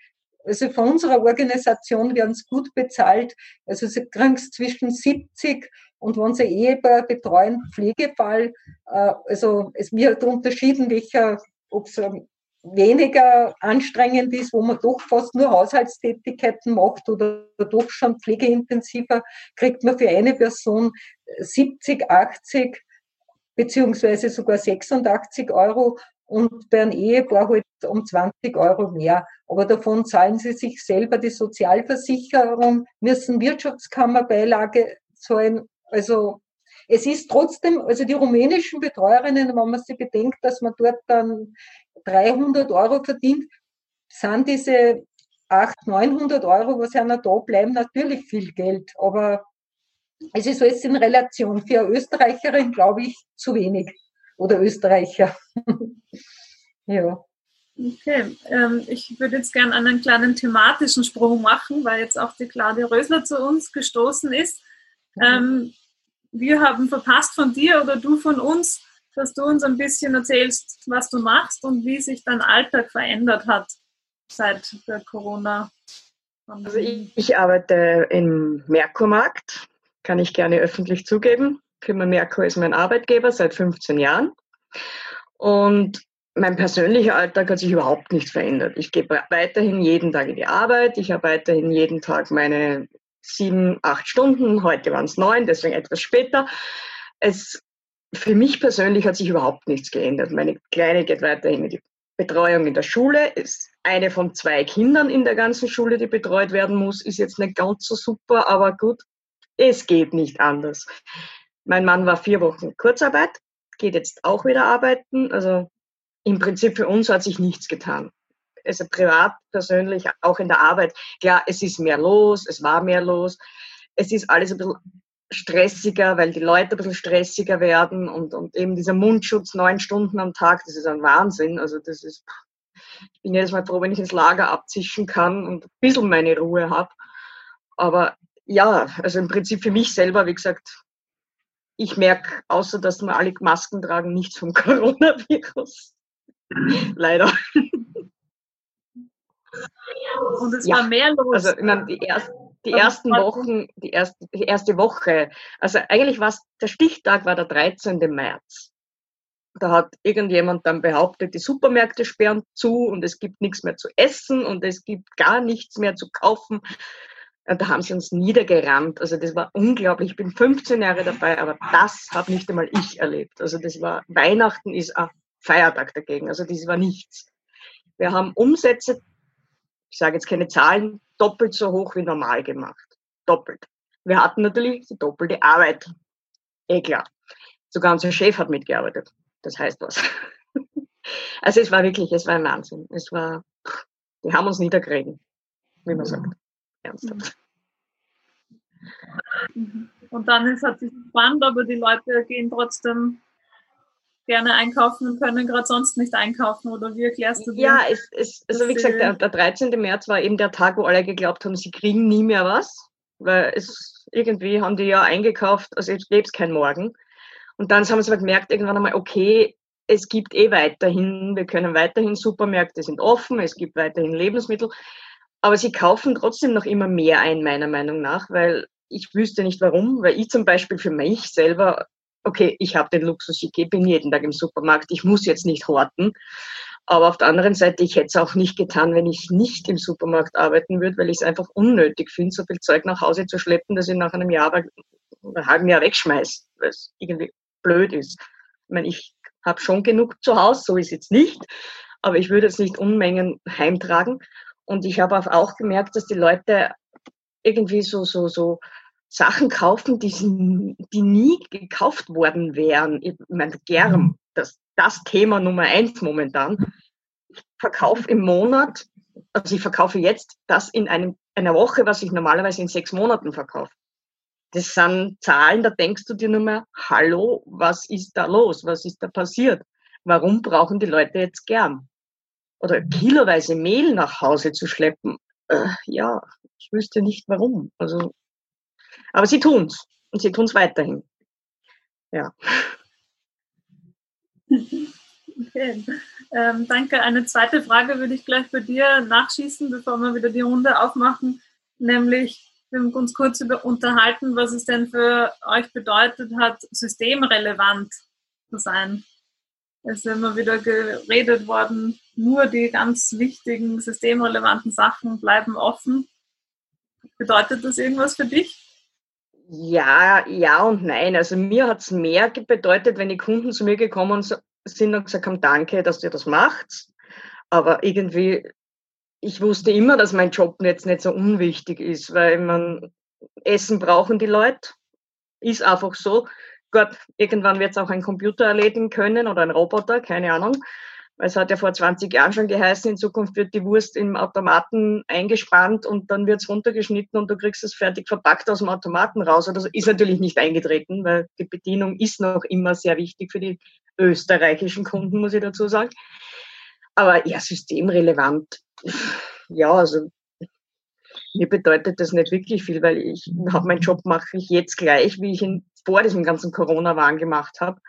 also von unserer Organisation werden es gut bezahlt. Also sie kriegen zwischen 70 und wenn sie Ehepaar betreuen, Pflegefall, äh, also es wird unterschieden, welcher ob es weniger anstrengend ist, wo man doch fast nur Haushaltstätigkeiten macht oder doch schon pflegeintensiver, kriegt man für eine Person 70, 80 beziehungsweise sogar 86 Euro und bei einem Ehepaar halt um 20 Euro mehr. Aber davon zahlen sie sich selber die Sozialversicherung, müssen Wirtschaftskammerbeilage zahlen. Also es ist trotzdem, also die rumänischen Betreuerinnen, wenn man sich bedenkt, dass man dort dann 300 Euro verdient, sind diese 800, 900 Euro, was einer da bleiben, natürlich viel Geld. Aber es ist alles in Relation. Für eine Österreicherin, glaube ich, zu wenig. Oder Österreicher. ja. Okay, ähm, ich würde jetzt gerne einen kleinen thematischen Sprung machen, weil jetzt auch die Claudia Rösler zu uns gestoßen ist. Mhm. Ähm, wir haben verpasst von dir oder du von uns, dass du uns ein bisschen erzählst, was du machst und wie sich dein Alltag verändert hat seit der Corona. Also ich, ich, arbeite im Merkurmarkt, kann ich gerne öffentlich zugeben. Firma Merkur ist mein Arbeitgeber seit 15 Jahren. Und mein persönlicher Alltag hat sich überhaupt nicht verändert. Ich gehe weiterhin jeden Tag in die Arbeit. Ich habe weiterhin jeden Tag meine sieben, acht Stunden. Heute waren es neun, deswegen etwas später. Es, für mich persönlich hat sich überhaupt nichts geändert. Meine Kleine geht weiterhin in die Betreuung in der Schule, ist eine von zwei Kindern in der ganzen Schule, die betreut werden muss, ist jetzt nicht ganz so super, aber gut, es geht nicht anders. Mein Mann war vier Wochen Kurzarbeit, geht jetzt auch wieder arbeiten. Also im Prinzip für uns hat sich nichts getan also privat, persönlich, auch in der Arbeit. Klar, es ist mehr los, es war mehr los. Es ist alles ein bisschen stressiger, weil die Leute ein bisschen stressiger werden und, und eben dieser Mundschutz neun Stunden am Tag, das ist ein Wahnsinn. Also das ist, ich bin jedes Mal froh, wenn ich ins Lager abzischen kann und ein bisschen meine Ruhe habe. Aber ja, also im Prinzip für mich selber, wie gesagt, ich merke, außer dass wir alle Masken tragen, nichts vom Coronavirus. Leider. Und es ja. war mehr los. Also ich meine, die, erst, die ersten Wochen, die erste, die erste Woche, also eigentlich war es, der Stichtag war der 13. März. Da hat irgendjemand dann behauptet, die Supermärkte sperren zu und es gibt nichts mehr zu essen und es gibt gar nichts mehr zu kaufen. Da haben sie uns niedergerammt. Also das war unglaublich. Ich bin 15 Jahre dabei, aber das habe nicht einmal ich erlebt. Also das war, Weihnachten ist ein Feiertag dagegen. Also das war nichts. Wir haben Umsätze ich sage jetzt keine Zahlen, doppelt so hoch wie normal gemacht. Doppelt. Wir hatten natürlich die doppelte Arbeit. Eh klar. Sogar unser Chef hat mitgearbeitet. Das heißt was. Also es war wirklich, es war ein Wahnsinn. Es war, die haben uns niederkriegen, wie man sagt. Ernsthaft. Mhm. Und dann ist es sich gespannt, aber die Leute gehen trotzdem gerne einkaufen und können gerade sonst nicht einkaufen oder wie erklärst du das? Ja, es, es, also wie gesagt, der, der 13. März war eben der Tag, wo alle geglaubt haben, sie kriegen nie mehr was, weil es irgendwie haben die ja eingekauft, also jetzt gäbe es kein Morgen. Und dann haben sie aber gemerkt, irgendwann einmal, okay, es gibt eh weiterhin, wir können weiterhin Supermärkte sind offen, es gibt weiterhin Lebensmittel, aber sie kaufen trotzdem noch immer mehr ein, meiner Meinung nach, weil ich wüsste nicht warum, weil ich zum Beispiel für mich selber okay, ich habe den Luxus, ich bin jeden Tag im Supermarkt, ich muss jetzt nicht horten. Aber auf der anderen Seite, ich hätte es auch nicht getan, wenn ich nicht im Supermarkt arbeiten würde, weil ich es einfach unnötig finde, so viel Zeug nach Hause zu schleppen, dass ich nach einem Jahr einem halben Jahr wegschmeiße, weil es irgendwie blöd ist. Ich meine, ich habe schon genug zu Hause, so ist es jetzt nicht, aber ich würde jetzt nicht Unmengen heimtragen. Und ich habe auch gemerkt, dass die Leute irgendwie so, so, so Sachen kaufen, die, die nie gekauft worden wären. Ich meine, Germ, mhm. das, das Thema Nummer eins momentan. Ich verkaufe im Monat, also ich verkaufe jetzt das in einem, einer Woche, was ich normalerweise in sechs Monaten verkaufe. Das sind Zahlen, da denkst du dir nur mehr, hallo, was ist da los? Was ist da passiert? Warum brauchen die Leute jetzt gern? Oder kiloweise Mehl nach Hause zu schleppen? Äh, ja, ich wüsste nicht warum. Also, aber sie tun's. Und sie tun's weiterhin. Ja. Okay. Ähm, danke. Eine zweite Frage würde ich gleich bei dir nachschießen, bevor wir wieder die Runde aufmachen. Nämlich, wir haben uns kurz über unterhalten, was es denn für euch bedeutet hat, systemrelevant zu sein. Es ist immer wieder geredet worden, nur die ganz wichtigen, systemrelevanten Sachen bleiben offen. Bedeutet das irgendwas für dich? Ja, ja und nein. Also mir hat es mehr bedeutet, wenn die Kunden zu mir gekommen sind und gesagt haben, danke, dass ihr das macht. Aber irgendwie ich wusste immer, dass mein Job jetzt nicht so unwichtig ist, weil man Essen brauchen die Leute. Ist einfach so. Gott, irgendwann wird es auch ein Computer erledigen können oder ein Roboter, keine Ahnung. Es hat ja vor 20 Jahren schon geheißen, in Zukunft wird die Wurst im Automaten eingespannt und dann wird es runtergeschnitten und du kriegst es fertig verpackt aus dem Automaten raus. Das ist natürlich nicht eingetreten, weil die Bedienung ist noch immer sehr wichtig für die österreichischen Kunden, muss ich dazu sagen. Aber ja, systemrelevant. Ja, also mir bedeutet das nicht wirklich viel, weil ich habe meinen Job mache ich jetzt gleich, wie ich ihn vor diesem ganzen Corona-Wahn gemacht habe.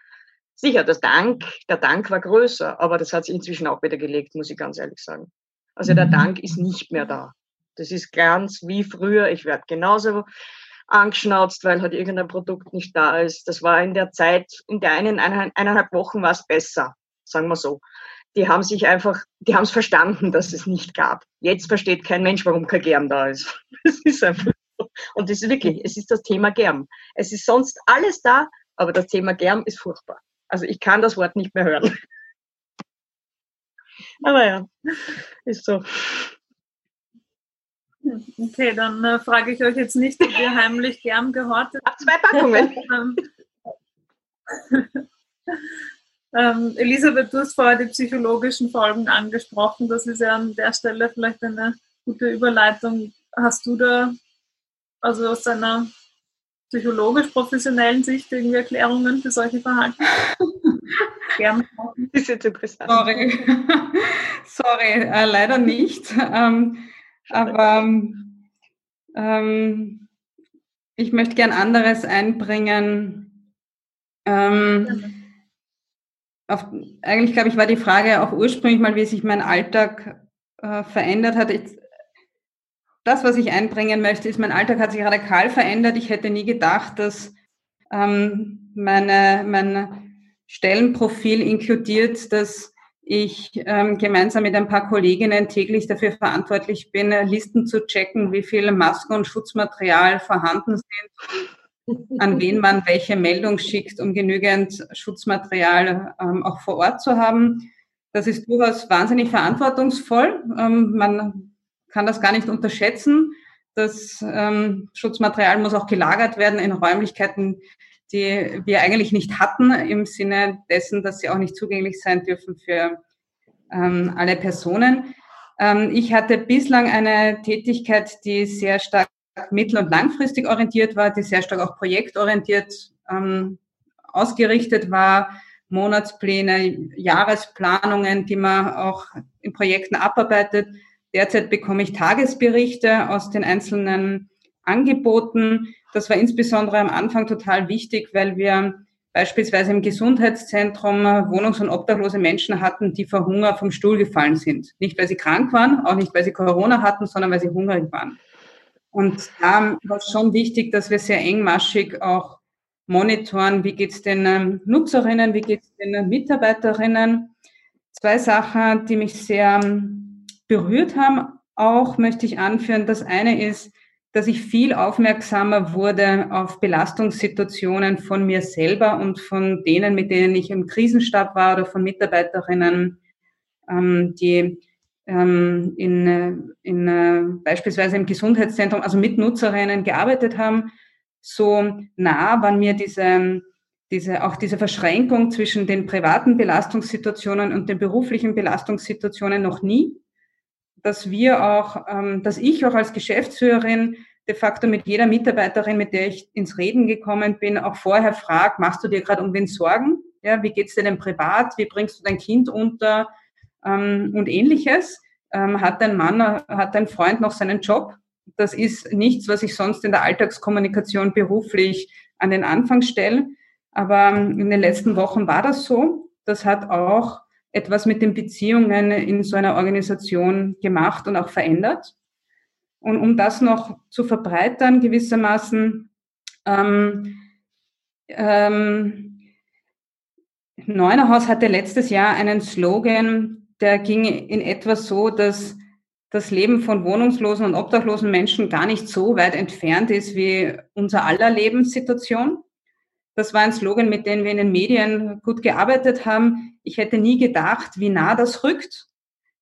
Sicher, das Dank, der Dank war größer, aber das hat sich inzwischen auch wieder gelegt, muss ich ganz ehrlich sagen. Also der mhm. Dank ist nicht mehr da. Das ist ganz wie früher. Ich werde genauso angeschnauzt, weil halt irgendein Produkt nicht da ist. Das war in der Zeit, in der einen eineinhalb Wochen war es besser, sagen wir so die haben sich einfach, die haben es verstanden, dass es nicht gab. Jetzt versteht kein Mensch, warum kein Germ da ist. Das ist einfach so. Und das ist wirklich, es ist das Thema Germ. Es ist sonst alles da, aber das Thema Germ ist furchtbar. Also ich kann das Wort nicht mehr hören. Aber ja, ist so. Okay, dann äh, frage ich euch jetzt nicht, ob ihr heimlich Germ gehortet. Ach, zwei Packungen. Ähm, Elisabeth, du hast vorher die psychologischen Folgen angesprochen. Das ist ja an der Stelle vielleicht eine gute Überleitung. Hast du da, also aus deiner psychologisch-professionellen Sicht irgendwie Erklärungen für solche Verhalten? Gerne. ist jetzt interessant. Sorry, Sorry äh, leider nicht. Ähm, aber ähm, ich möchte gern anderes einbringen. Ähm, auf, eigentlich glaube ich, war die Frage auch ursprünglich mal, wie sich mein Alltag äh, verändert hat. Ich, das, was ich einbringen möchte, ist, mein Alltag hat sich radikal verändert. Ich hätte nie gedacht, dass ähm, meine, mein Stellenprofil inkludiert, dass ich ähm, gemeinsam mit ein paar Kolleginnen täglich dafür verantwortlich bin, Listen zu checken, wie viele Masken und Schutzmaterial vorhanden sind an wen man welche Meldung schickt, um genügend Schutzmaterial ähm, auch vor Ort zu haben. Das ist durchaus wahnsinnig verantwortungsvoll. Ähm, man kann das gar nicht unterschätzen. Das ähm, Schutzmaterial muss auch gelagert werden in Räumlichkeiten, die wir eigentlich nicht hatten, im Sinne dessen, dass sie auch nicht zugänglich sein dürfen für ähm, alle Personen. Ähm, ich hatte bislang eine Tätigkeit, die sehr stark mittel- und langfristig orientiert war, die sehr stark auch projektorientiert ähm, ausgerichtet war, Monatspläne, Jahresplanungen, die man auch in Projekten abarbeitet. Derzeit bekomme ich Tagesberichte aus den einzelnen Angeboten. Das war insbesondere am Anfang total wichtig, weil wir beispielsweise im Gesundheitszentrum wohnungs- und obdachlose Menschen hatten, die vor Hunger vom Stuhl gefallen sind. Nicht, weil sie krank waren, auch nicht, weil sie Corona hatten, sondern weil sie hungrig waren. Und da war es schon wichtig, dass wir sehr engmaschig auch monitoren, wie geht es den ähm, Nutzerinnen, wie geht es den Mitarbeiterinnen. Zwei Sachen, die mich sehr ähm, berührt haben, auch möchte ich anführen. Das eine ist, dass ich viel aufmerksamer wurde auf Belastungssituationen von mir selber und von denen, mit denen ich im Krisenstab war oder von Mitarbeiterinnen, ähm, die ähm, in, in äh, beispielsweise im Gesundheitszentrum, also mit Nutzerinnen gearbeitet haben, so nah waren mir diese, diese, auch diese Verschränkung zwischen den privaten Belastungssituationen und den beruflichen Belastungssituationen noch nie, dass wir auch, ähm, dass ich auch als Geschäftsführerin de facto mit jeder Mitarbeiterin, mit der ich ins Reden gekommen bin, auch vorher frage, machst du dir gerade um wen Sorgen? Ja, wie geht's dir denn privat? Wie bringst du dein Kind unter? Ähm, und ähnliches. Ähm, hat dein Mann, hat dein Freund noch seinen Job? Das ist nichts, was ich sonst in der Alltagskommunikation beruflich an den Anfang stelle. Aber ähm, in den letzten Wochen war das so. Das hat auch etwas mit den Beziehungen in so einer Organisation gemacht und auch verändert. Und um das noch zu verbreitern gewissermaßen, ähm, ähm, Neunerhaus hatte letztes Jahr einen Slogan, der ging in etwa so, dass das Leben von wohnungslosen und obdachlosen Menschen gar nicht so weit entfernt ist wie unser aller Lebenssituation. Das war ein Slogan, mit dem wir in den Medien gut gearbeitet haben. Ich hätte nie gedacht, wie nah das rückt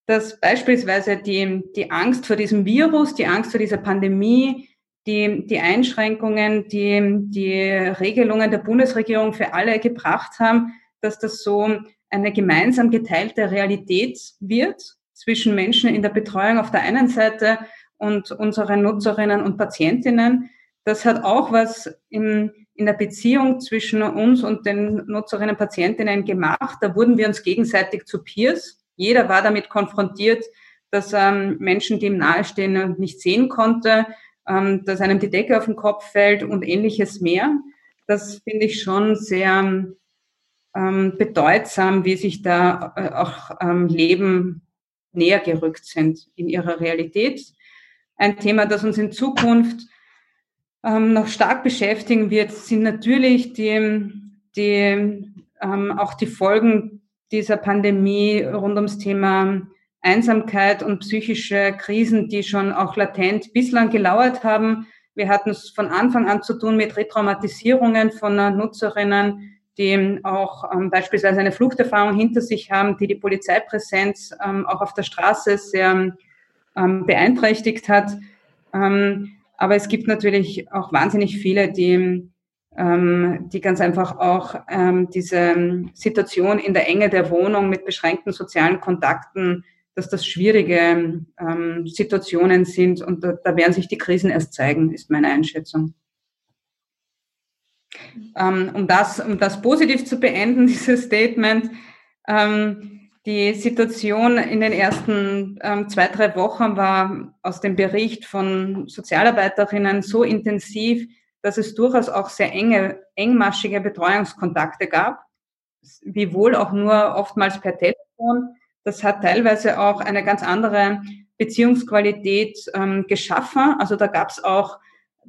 dass beispielsweise die, die Angst vor diesem Virus, die Angst vor dieser Pandemie, die, die Einschränkungen, die die Regelungen der Bundesregierung für alle gebracht haben, dass das so eine gemeinsam geteilte Realität wird zwischen Menschen in der Betreuung auf der einen Seite und unseren Nutzerinnen und Patientinnen. Das hat auch was in, in der Beziehung zwischen uns und den Nutzerinnen und Patientinnen gemacht. Da wurden wir uns gegenseitig zu Peers. Jeder war damit konfrontiert, dass ähm, Menschen, die ihm nahestehen, nicht sehen konnte, ähm, dass einem die Decke auf den Kopf fällt und ähnliches mehr. Das finde ich schon sehr ähm, bedeutsam, wie sich da äh, auch ähm, Leben näher gerückt sind in ihrer Realität. Ein Thema, das uns in Zukunft ähm, noch stark beschäftigen wird, sind natürlich die, die ähm, auch die Folgen dieser Pandemie rund ums Thema Einsamkeit und psychische Krisen, die schon auch latent bislang gelauert haben. Wir hatten es von Anfang an zu tun mit Retraumatisierungen von Nutzerinnen, die auch ähm, beispielsweise eine Fluchterfahrung hinter sich haben, die die Polizeipräsenz ähm, auch auf der Straße sehr ähm, beeinträchtigt hat. Aber es gibt natürlich auch wahnsinnig viele, die ähm, die ganz einfach auch ähm, diese ähm, Situation in der Enge der Wohnung mit beschränkten sozialen Kontakten, dass das schwierige ähm, Situationen sind und da, da werden sich die Krisen erst zeigen, ist meine Einschätzung. Ähm, um, das, um das positiv zu beenden, dieses Statement, ähm, die Situation in den ersten ähm, zwei, drei Wochen war aus dem Bericht von Sozialarbeiterinnen so intensiv, dass es durchaus auch sehr enge, engmaschige Betreuungskontakte gab, wiewohl auch nur oftmals per Telefon. Das hat teilweise auch eine ganz andere Beziehungsqualität ähm, geschaffen. Also da gab es auch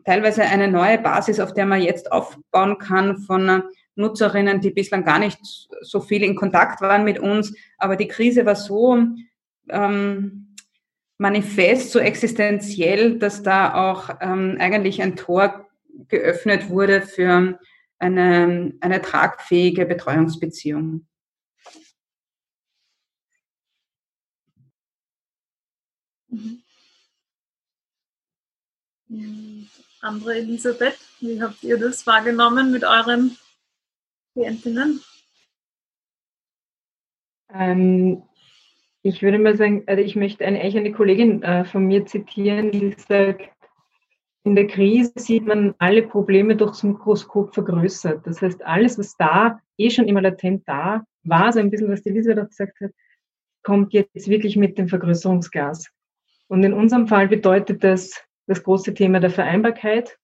teilweise eine neue Basis, auf der man jetzt aufbauen kann von Nutzerinnen, die bislang gar nicht so viel in Kontakt waren mit uns. Aber die Krise war so ähm, manifest, so existenziell, dass da auch ähm, eigentlich ein Tor geöffnet wurde für eine, eine tragfähige Betreuungsbeziehung. Mhm. Andere Elisabeth, wie habt ihr das wahrgenommen mit euren Klientinnen? Ähm, ich würde mal sagen, also ich möchte eine, eigentlich eine Kollegin äh, von mir zitieren, die sagt, in der Krise sieht man alle Probleme durchs Mikroskop vergrößert. Das heißt, alles, was da eh schon immer latent da war, so ein bisschen, was die Elisabeth auch gesagt hat, kommt jetzt wirklich mit dem Vergrößerungsglas. Und in unserem Fall bedeutet das das große Thema der Vereinbarkeit,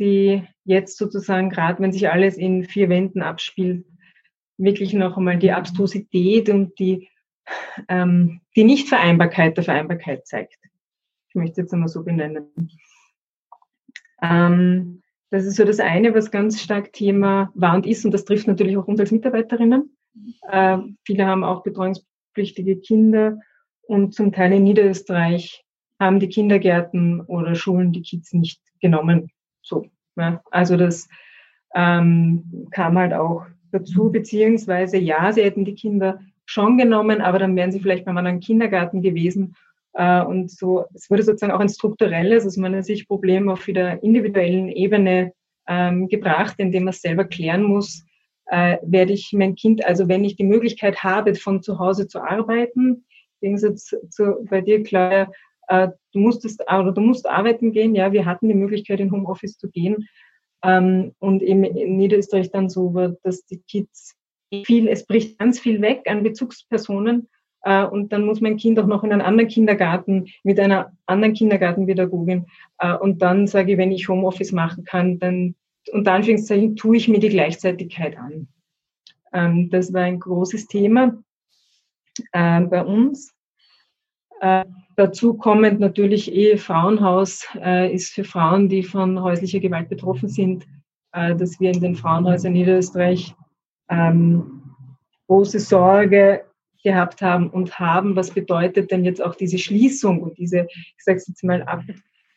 die jetzt sozusagen, gerade wenn sich alles in vier Wänden abspielt, wirklich noch einmal die Abstrusität und die, ähm, die Nichtvereinbarkeit der Vereinbarkeit zeigt. Ich möchte es jetzt einmal so benennen. Ähm, das ist so das eine, was ganz stark Thema war und ist, und das trifft natürlich auch uns als Mitarbeiterinnen. Äh, viele haben auch betreuungspflichtige Kinder und zum Teil in Niederösterreich haben die Kindergärten oder Schulen die Kids nicht genommen. So, ja. Also das ähm, kam halt auch dazu, beziehungsweise ja, sie hätten die Kinder schon genommen, aber dann wären sie vielleicht beim anderen Kindergarten gewesen. Äh, und so, es wurde sozusagen auch ein strukturelles, aus meiner Sicht, Problem auf wieder individuellen Ebene ähm, gebracht, indem man selber klären muss, äh, werde ich mein Kind, also wenn ich die Möglichkeit habe, von zu Hause zu arbeiten, im Gegensatz zu bei dir, Claudia, äh, du musstest oder du musst arbeiten gehen, ja, wir hatten die Möglichkeit, in Homeoffice zu gehen. Ähm, und eben in Niederösterreich dann so war, dass die Kids viel, es bricht ganz viel weg an Bezugspersonen. Äh, und dann muss mein Kind auch noch in einen anderen Kindergarten mit einer anderen Kindergartenpädagogin. Äh, und dann sage ich, wenn ich Homeoffice machen kann, dann unter Anführungszeichen tue ich mir die Gleichzeitigkeit an. Ähm, das war ein großes Thema bei uns. Dazu kommend natürlich Ehefrauenhaus äh, ist für Frauen, die von häuslicher Gewalt betroffen sind, äh, dass wir in den Frauenhäusern Niederösterreich ähm, große Sorge gehabt haben und haben, was bedeutet denn jetzt auch diese Schließung und diese, ich sage es jetzt mal ab,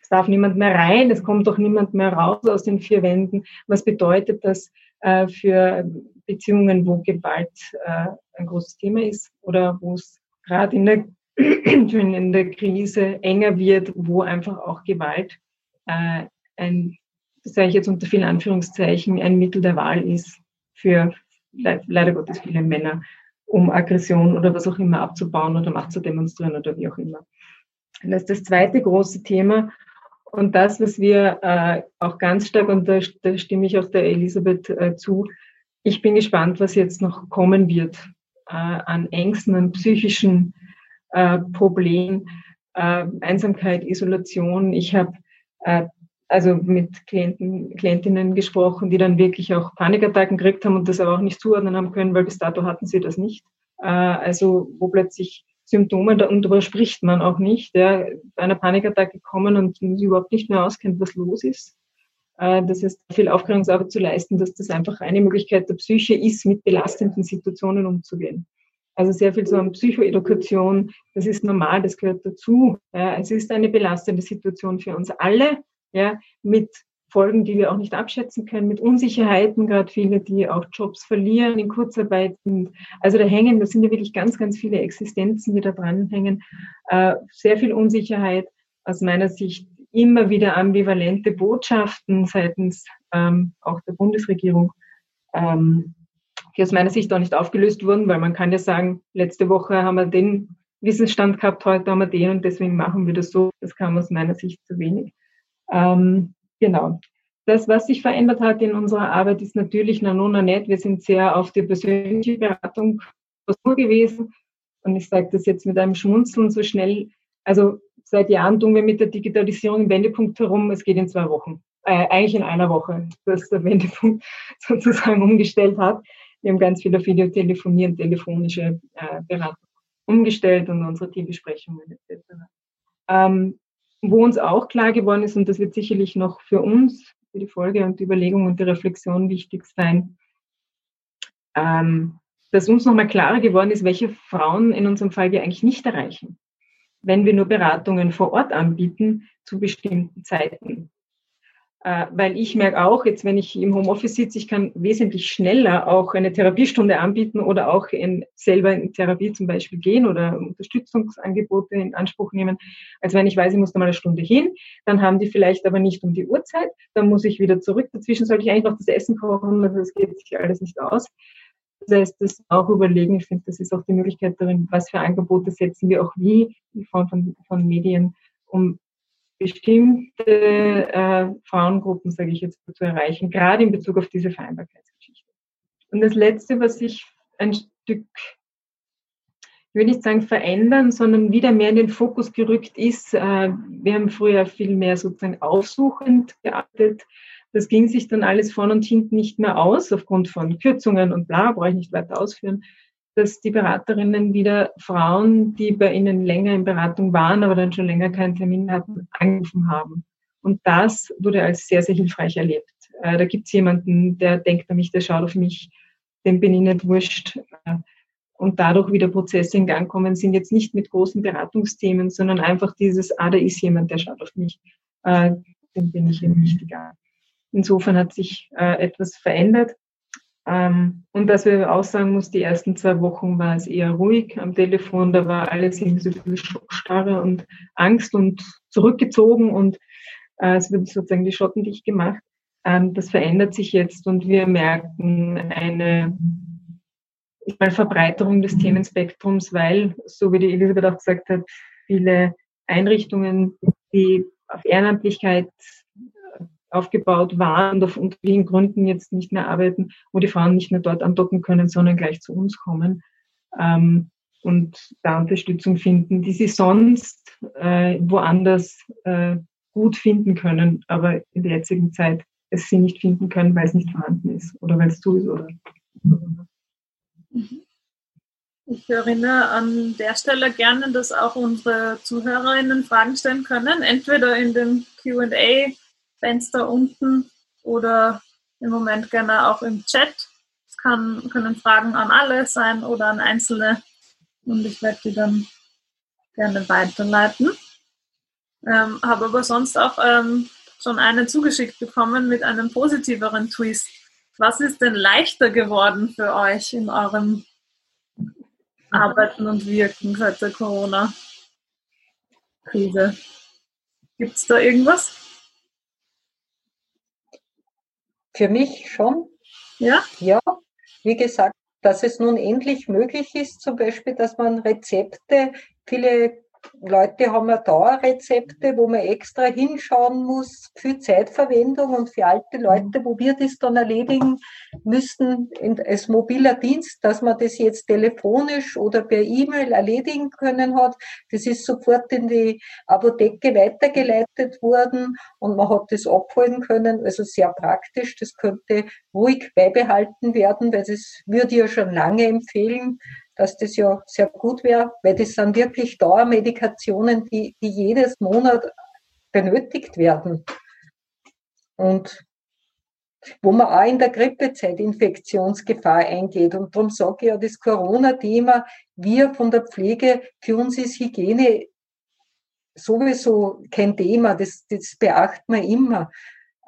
es darf niemand mehr rein, es kommt doch niemand mehr raus aus den vier Wänden. Was bedeutet das äh, für Beziehungen, wo Gewalt äh, ein großes Thema ist oder wo es gerade in der, in der Krise enger wird, wo einfach auch Gewalt äh, ein, sage ich jetzt unter vielen Anführungszeichen, ein Mittel der Wahl ist für leider Gottes viele Männer, um Aggression oder was auch immer abzubauen oder Macht zu demonstrieren oder wie auch immer. Das ist das zweite große Thema. Und das, was wir äh, auch ganz stark, und da, da stimme ich auch der Elisabeth äh, zu, ich bin gespannt, was jetzt noch kommen wird äh, an Ängsten, an psychischen äh, Problemen, äh, Einsamkeit, Isolation. Ich habe äh, also mit Klienten, Klientinnen gesprochen, die dann wirklich auch Panikattacken gekriegt haben und das aber auch nicht zuordnen haben können, weil bis dato hatten sie das nicht. Äh, also wo plötzlich Symptome, darüber spricht man auch nicht, ja, bei einer Panikattacke kommen und sich überhaupt nicht mehr auskennt, was los ist. Äh, das heißt, viel Aufklärungsarbeit zu leisten, dass das einfach eine Möglichkeit der Psyche ist, mit belastenden Situationen umzugehen. Also sehr viel so an Psychoedukation, das ist normal, das gehört dazu. Ja, es ist eine belastende Situation für uns alle, ja, mit Folgen, die wir auch nicht abschätzen können, mit Unsicherheiten, gerade viele, die auch Jobs verlieren in Kurzarbeit. sind. Also da hängen, das sind ja wirklich ganz, ganz viele Existenzen, die da dranhängen. Äh, sehr viel Unsicherheit, aus meiner Sicht immer wieder ambivalente Botschaften seitens ähm, auch der Bundesregierung, ähm, die aus meiner Sicht auch nicht aufgelöst wurden, weil man kann ja sagen, letzte Woche haben wir den Wissensstand gehabt, heute haben wir den und deswegen machen wir das so. Das kam aus meiner Sicht zu wenig. Ähm, genau. Das, was sich verändert hat in unserer Arbeit, ist natürlich Nanona net. Wir sind sehr auf die persönliche Beratung gewesen. Und ich sage das jetzt mit einem Schmunzeln so schnell. Also seit Jahren tun wir mit der Digitalisierung im Wendepunkt herum. Es geht in zwei Wochen. Äh, eigentlich in einer Woche, dass der Wendepunkt sozusagen umgestellt hat. Wir haben ganz viel auf Videotelefonie und telefonische äh, Beratung umgestellt und unsere Teambesprechungen etc. Ähm, wo uns auch klar geworden ist, und das wird sicherlich noch für uns, für die Folge und die Überlegung und die Reflexion wichtig sein, ähm, dass uns nochmal klarer geworden ist, welche Frauen in unserem Fall wir eigentlich nicht erreichen, wenn wir nur Beratungen vor Ort anbieten zu bestimmten Zeiten. Äh, weil ich merke auch, jetzt wenn ich im Homeoffice sitze, ich kann wesentlich schneller auch eine Therapiestunde anbieten oder auch in, selber in Therapie zum Beispiel gehen oder Unterstützungsangebote in Anspruch nehmen, als wenn ich weiß, ich muss da mal eine Stunde hin, dann haben die vielleicht aber nicht um die Uhrzeit, dann muss ich wieder zurück, dazwischen sollte ich eigentlich noch das Essen kochen, also das geht sich alles nicht aus. Das heißt, das auch überlegen, ich finde, das ist auch die Möglichkeit darin, was für Angebote setzen wir auch wie in Form von, von Medien, um bestimmte äh, Frauengruppen, sage ich jetzt, zu erreichen, gerade in Bezug auf diese Vereinbarkeitsgeschichte. Und das Letzte, was ich ein Stück, ich will nicht sagen verändern, sondern wieder mehr in den Fokus gerückt ist, äh, wir haben früher viel mehr sozusagen aufsuchend gearbeitet. Das ging sich dann alles vorn und hinten nicht mehr aus, aufgrund von Kürzungen und bla, brauche ich nicht weiter ausführen dass die Beraterinnen wieder Frauen, die bei ihnen länger in Beratung waren, aber dann schon länger keinen Termin hatten, angerufen haben. Und das wurde als sehr, sehr hilfreich erlebt. Äh, da gibt es jemanden, der denkt an mich, der schaut auf mich, dem bin ich nicht wurscht. Äh, und dadurch wieder Prozesse in Gang kommen, sind jetzt nicht mit großen Beratungsthemen, sondern einfach dieses, ah, da ist jemand, der schaut auf mich, äh, dem bin ich eben wichtiger. Insofern hat sich etwas verändert. Ähm, und dass wir auch sagen muss, die ersten zwei Wochen war es eher ruhig am Telefon, da war alles irgendwie so Starre und Angst und zurückgezogen und äh, es wird sozusagen die Schotten dicht gemacht. Ähm, das verändert sich jetzt und wir merken eine ich meine, Verbreiterung des Themenspektrums, weil, so wie die Elisabeth auch gesagt hat, viele Einrichtungen, die auf Ehrenamtlichkeit aufgebaut waren und auf unterschiedlichen Gründen jetzt nicht mehr arbeiten, wo die Frauen nicht mehr dort andocken können, sondern gleich zu uns kommen ähm, und da Unterstützung finden, die sie sonst äh, woanders äh, gut finden können, aber in der jetzigen Zeit es sie nicht finden können, weil es nicht vorhanden ist oder weil es zu ist oder. Ich erinnere an der Stelle gerne, dass auch unsere Zuhörerinnen Fragen stellen können, entweder in dem QA Fenster unten oder im Moment gerne auch im Chat. Es kann, können Fragen an alle sein oder an Einzelne und ich werde die dann gerne weiterleiten. Ähm, Habe aber sonst auch ähm, schon eine zugeschickt bekommen mit einem positiveren Twist. Was ist denn leichter geworden für euch in eurem Arbeiten und Wirken seit der Corona-Krise? Gibt es da irgendwas? Für mich schon. Ja? Ja, wie gesagt, dass es nun endlich möglich ist, zum Beispiel, dass man Rezepte, viele Leute haben ja Dauerrezepte, wo man extra hinschauen muss, für Zeitverwendung und für alte Leute, wo wir das dann erledigen müssen als mobiler Dienst, dass man das jetzt telefonisch oder per E-Mail erledigen können hat. Das ist sofort in die Apotheke weitergeleitet worden und man hat das abholen können. Also sehr praktisch. Das könnte ruhig beibehalten werden, weil das würde ich ja schon lange empfehlen, dass das ja sehr gut wäre, weil das sind wirklich Dauermedikationen, die, die jedes Monat benötigt werden. Und wo man auch in der Grippezeit Infektionsgefahr eingeht. Und darum sage ich ja, das Corona-Thema, wir von der Pflege, für uns ist Hygiene sowieso kein Thema, das, das beachten wir immer.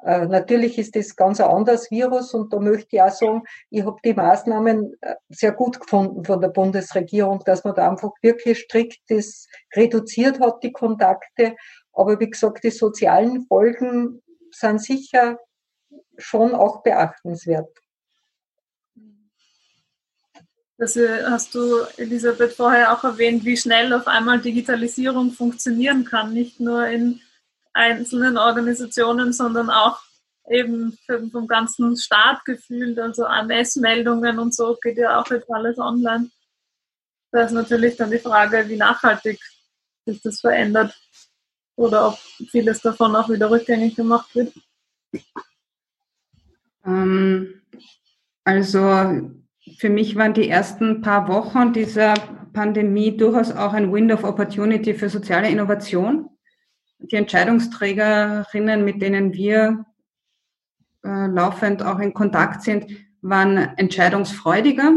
Äh, natürlich ist das ganz ein anderes Virus und da möchte ich auch sagen, ich habe die Maßnahmen äh, sehr gut gefunden von der Bundesregierung, dass man da einfach wirklich strikt das reduziert hat, die Kontakte. Aber wie gesagt, die sozialen Folgen sind sicher schon auch beachtenswert. Das äh, hast du, Elisabeth, vorher auch erwähnt, wie schnell auf einmal Digitalisierung funktionieren kann, nicht nur in einzelnen Organisationen, sondern auch eben vom ganzen Staat gefühlt, also AMS-Meldungen und so geht ja auch jetzt alles online. Da ist natürlich dann die Frage, wie nachhaltig sich das verändert oder ob vieles davon auch wieder rückgängig gemacht wird. Ähm, also für mich waren die ersten paar Wochen dieser Pandemie durchaus auch ein Window of Opportunity für soziale Innovation die Entscheidungsträgerinnen, mit denen wir äh, laufend auch in Kontakt sind, waren entscheidungsfreudiger.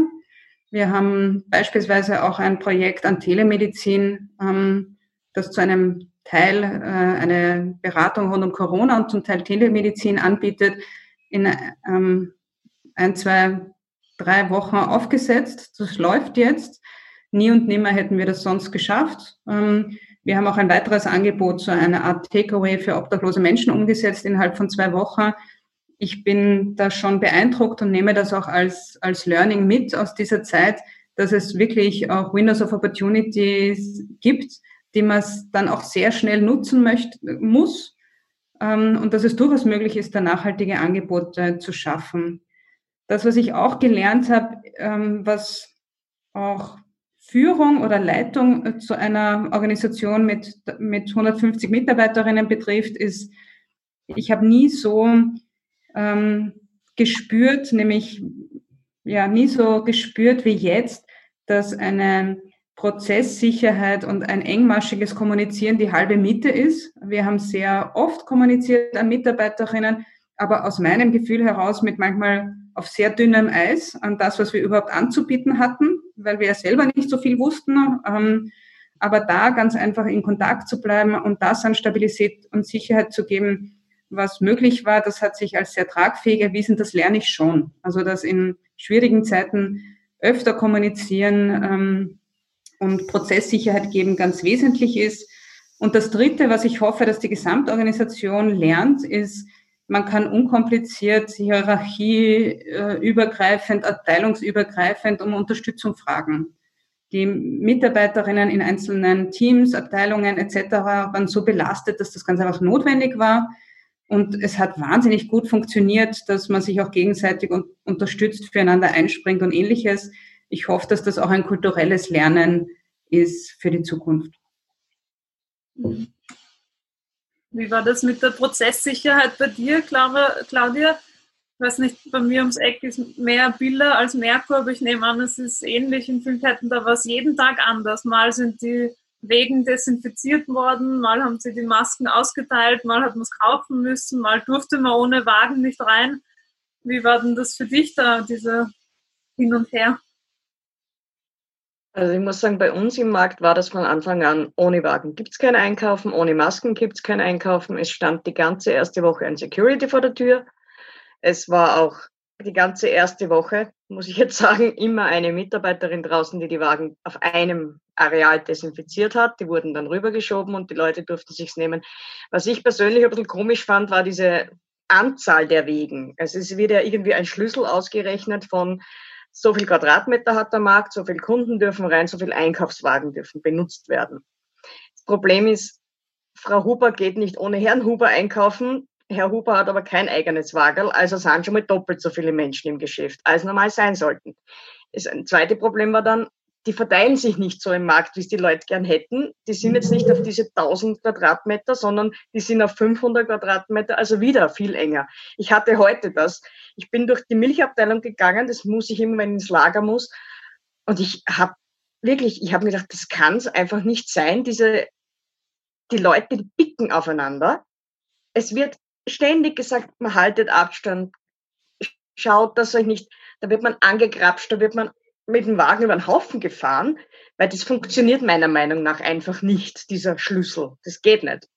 Wir haben beispielsweise auch ein Projekt an Telemedizin, ähm, das zu einem Teil äh, eine Beratung rund um Corona und zum Teil Telemedizin anbietet, in ähm, ein, zwei, drei Wochen aufgesetzt. Das läuft jetzt. Nie und nimmer hätten wir das sonst geschafft. Ähm, wir haben auch ein weiteres Angebot, so eine Art Takeaway für obdachlose Menschen umgesetzt innerhalb von zwei Wochen. Ich bin da schon beeindruckt und nehme das auch als, als Learning mit aus dieser Zeit, dass es wirklich auch Windows of Opportunities gibt, die man dann auch sehr schnell nutzen möchte, muss ähm, und dass es durchaus möglich ist, da nachhaltige Angebote zu schaffen. Das, was ich auch gelernt habe, ähm, was auch Führung oder Leitung zu einer Organisation mit, mit 150 Mitarbeiterinnen betrifft, ist, ich habe nie so ähm, gespürt, nämlich ja, nie so gespürt wie jetzt, dass eine Prozesssicherheit und ein engmaschiges Kommunizieren die halbe Miete ist. Wir haben sehr oft kommuniziert an Mitarbeiterinnen, aber aus meinem Gefühl heraus mit manchmal auf sehr dünnem Eis an das, was wir überhaupt anzubieten hatten, weil wir ja selber nicht so viel wussten. Ähm, aber da ganz einfach in Kontakt zu bleiben und das an Stabilität und Sicherheit zu geben, was möglich war, das hat sich als sehr tragfähig erwiesen, das lerne ich schon. Also dass in schwierigen Zeiten öfter kommunizieren ähm, und Prozesssicherheit geben ganz wesentlich ist. Und das Dritte, was ich hoffe, dass die Gesamtorganisation lernt, ist, man kann unkompliziert, hierarchieübergreifend, abteilungsübergreifend um Unterstützung fragen. Die Mitarbeiterinnen in einzelnen Teams, Abteilungen etc. waren so belastet, dass das ganz einfach notwendig war. Und es hat wahnsinnig gut funktioniert, dass man sich auch gegenseitig un unterstützt, füreinander einspringt und ähnliches. Ich hoffe, dass das auch ein kulturelles Lernen ist für die Zukunft. Wie war das mit der Prozesssicherheit bei dir, Claudia? Ich weiß nicht, bei mir ums Eck ist mehr Bilder als Merkur, aber ich nehme an, es ist ähnlich. In vielen Ketten, da war es jeden Tag anders. Mal sind die Wegen desinfiziert worden, mal haben sie die Masken ausgeteilt, mal hat man es kaufen müssen, mal durfte man ohne Wagen nicht rein. Wie war denn das für dich da, diese Hin und Her? Also ich muss sagen, bei uns im Markt war das von Anfang an, ohne Wagen gibt es kein Einkaufen, ohne Masken gibt es kein Einkaufen. Es stand die ganze erste Woche ein Security vor der Tür. Es war auch die ganze erste Woche, muss ich jetzt sagen, immer eine Mitarbeiterin draußen, die die Wagen auf einem Areal desinfiziert hat. Die wurden dann rübergeschoben und die Leute durften sich's nehmen. Was ich persönlich ein bisschen komisch fand, war diese Anzahl der Wegen. Es ist wieder irgendwie ein Schlüssel ausgerechnet von so viel Quadratmeter hat der Markt, so viele Kunden dürfen rein, so viele Einkaufswagen dürfen benutzt werden. Das Problem ist, Frau Huber geht nicht ohne Herrn Huber einkaufen. Herr Huber hat aber kein eigenes Wagel, also sind schon mal doppelt so viele Menschen im Geschäft, als normal sein sollten. Das zweite Problem war dann, die verteilen sich nicht so im Markt, wie es die Leute gern hätten. Die sind jetzt nicht auf diese 1000 Quadratmeter, sondern die sind auf 500 Quadratmeter, also wieder viel enger. Ich hatte heute das. Ich bin durch die Milchabteilung gegangen, das muss ich immer, wenn ich ins Lager muss. Und ich habe wirklich, ich habe mir gedacht, das kann es einfach nicht sein. Diese, die Leute die picken aufeinander. Es wird ständig gesagt, man haltet Abstand, schaut, dass euch nicht, da wird man angegrapscht, da wird man mit dem Wagen über den Haufen gefahren, weil das funktioniert meiner Meinung nach einfach nicht, dieser Schlüssel. Das geht nicht.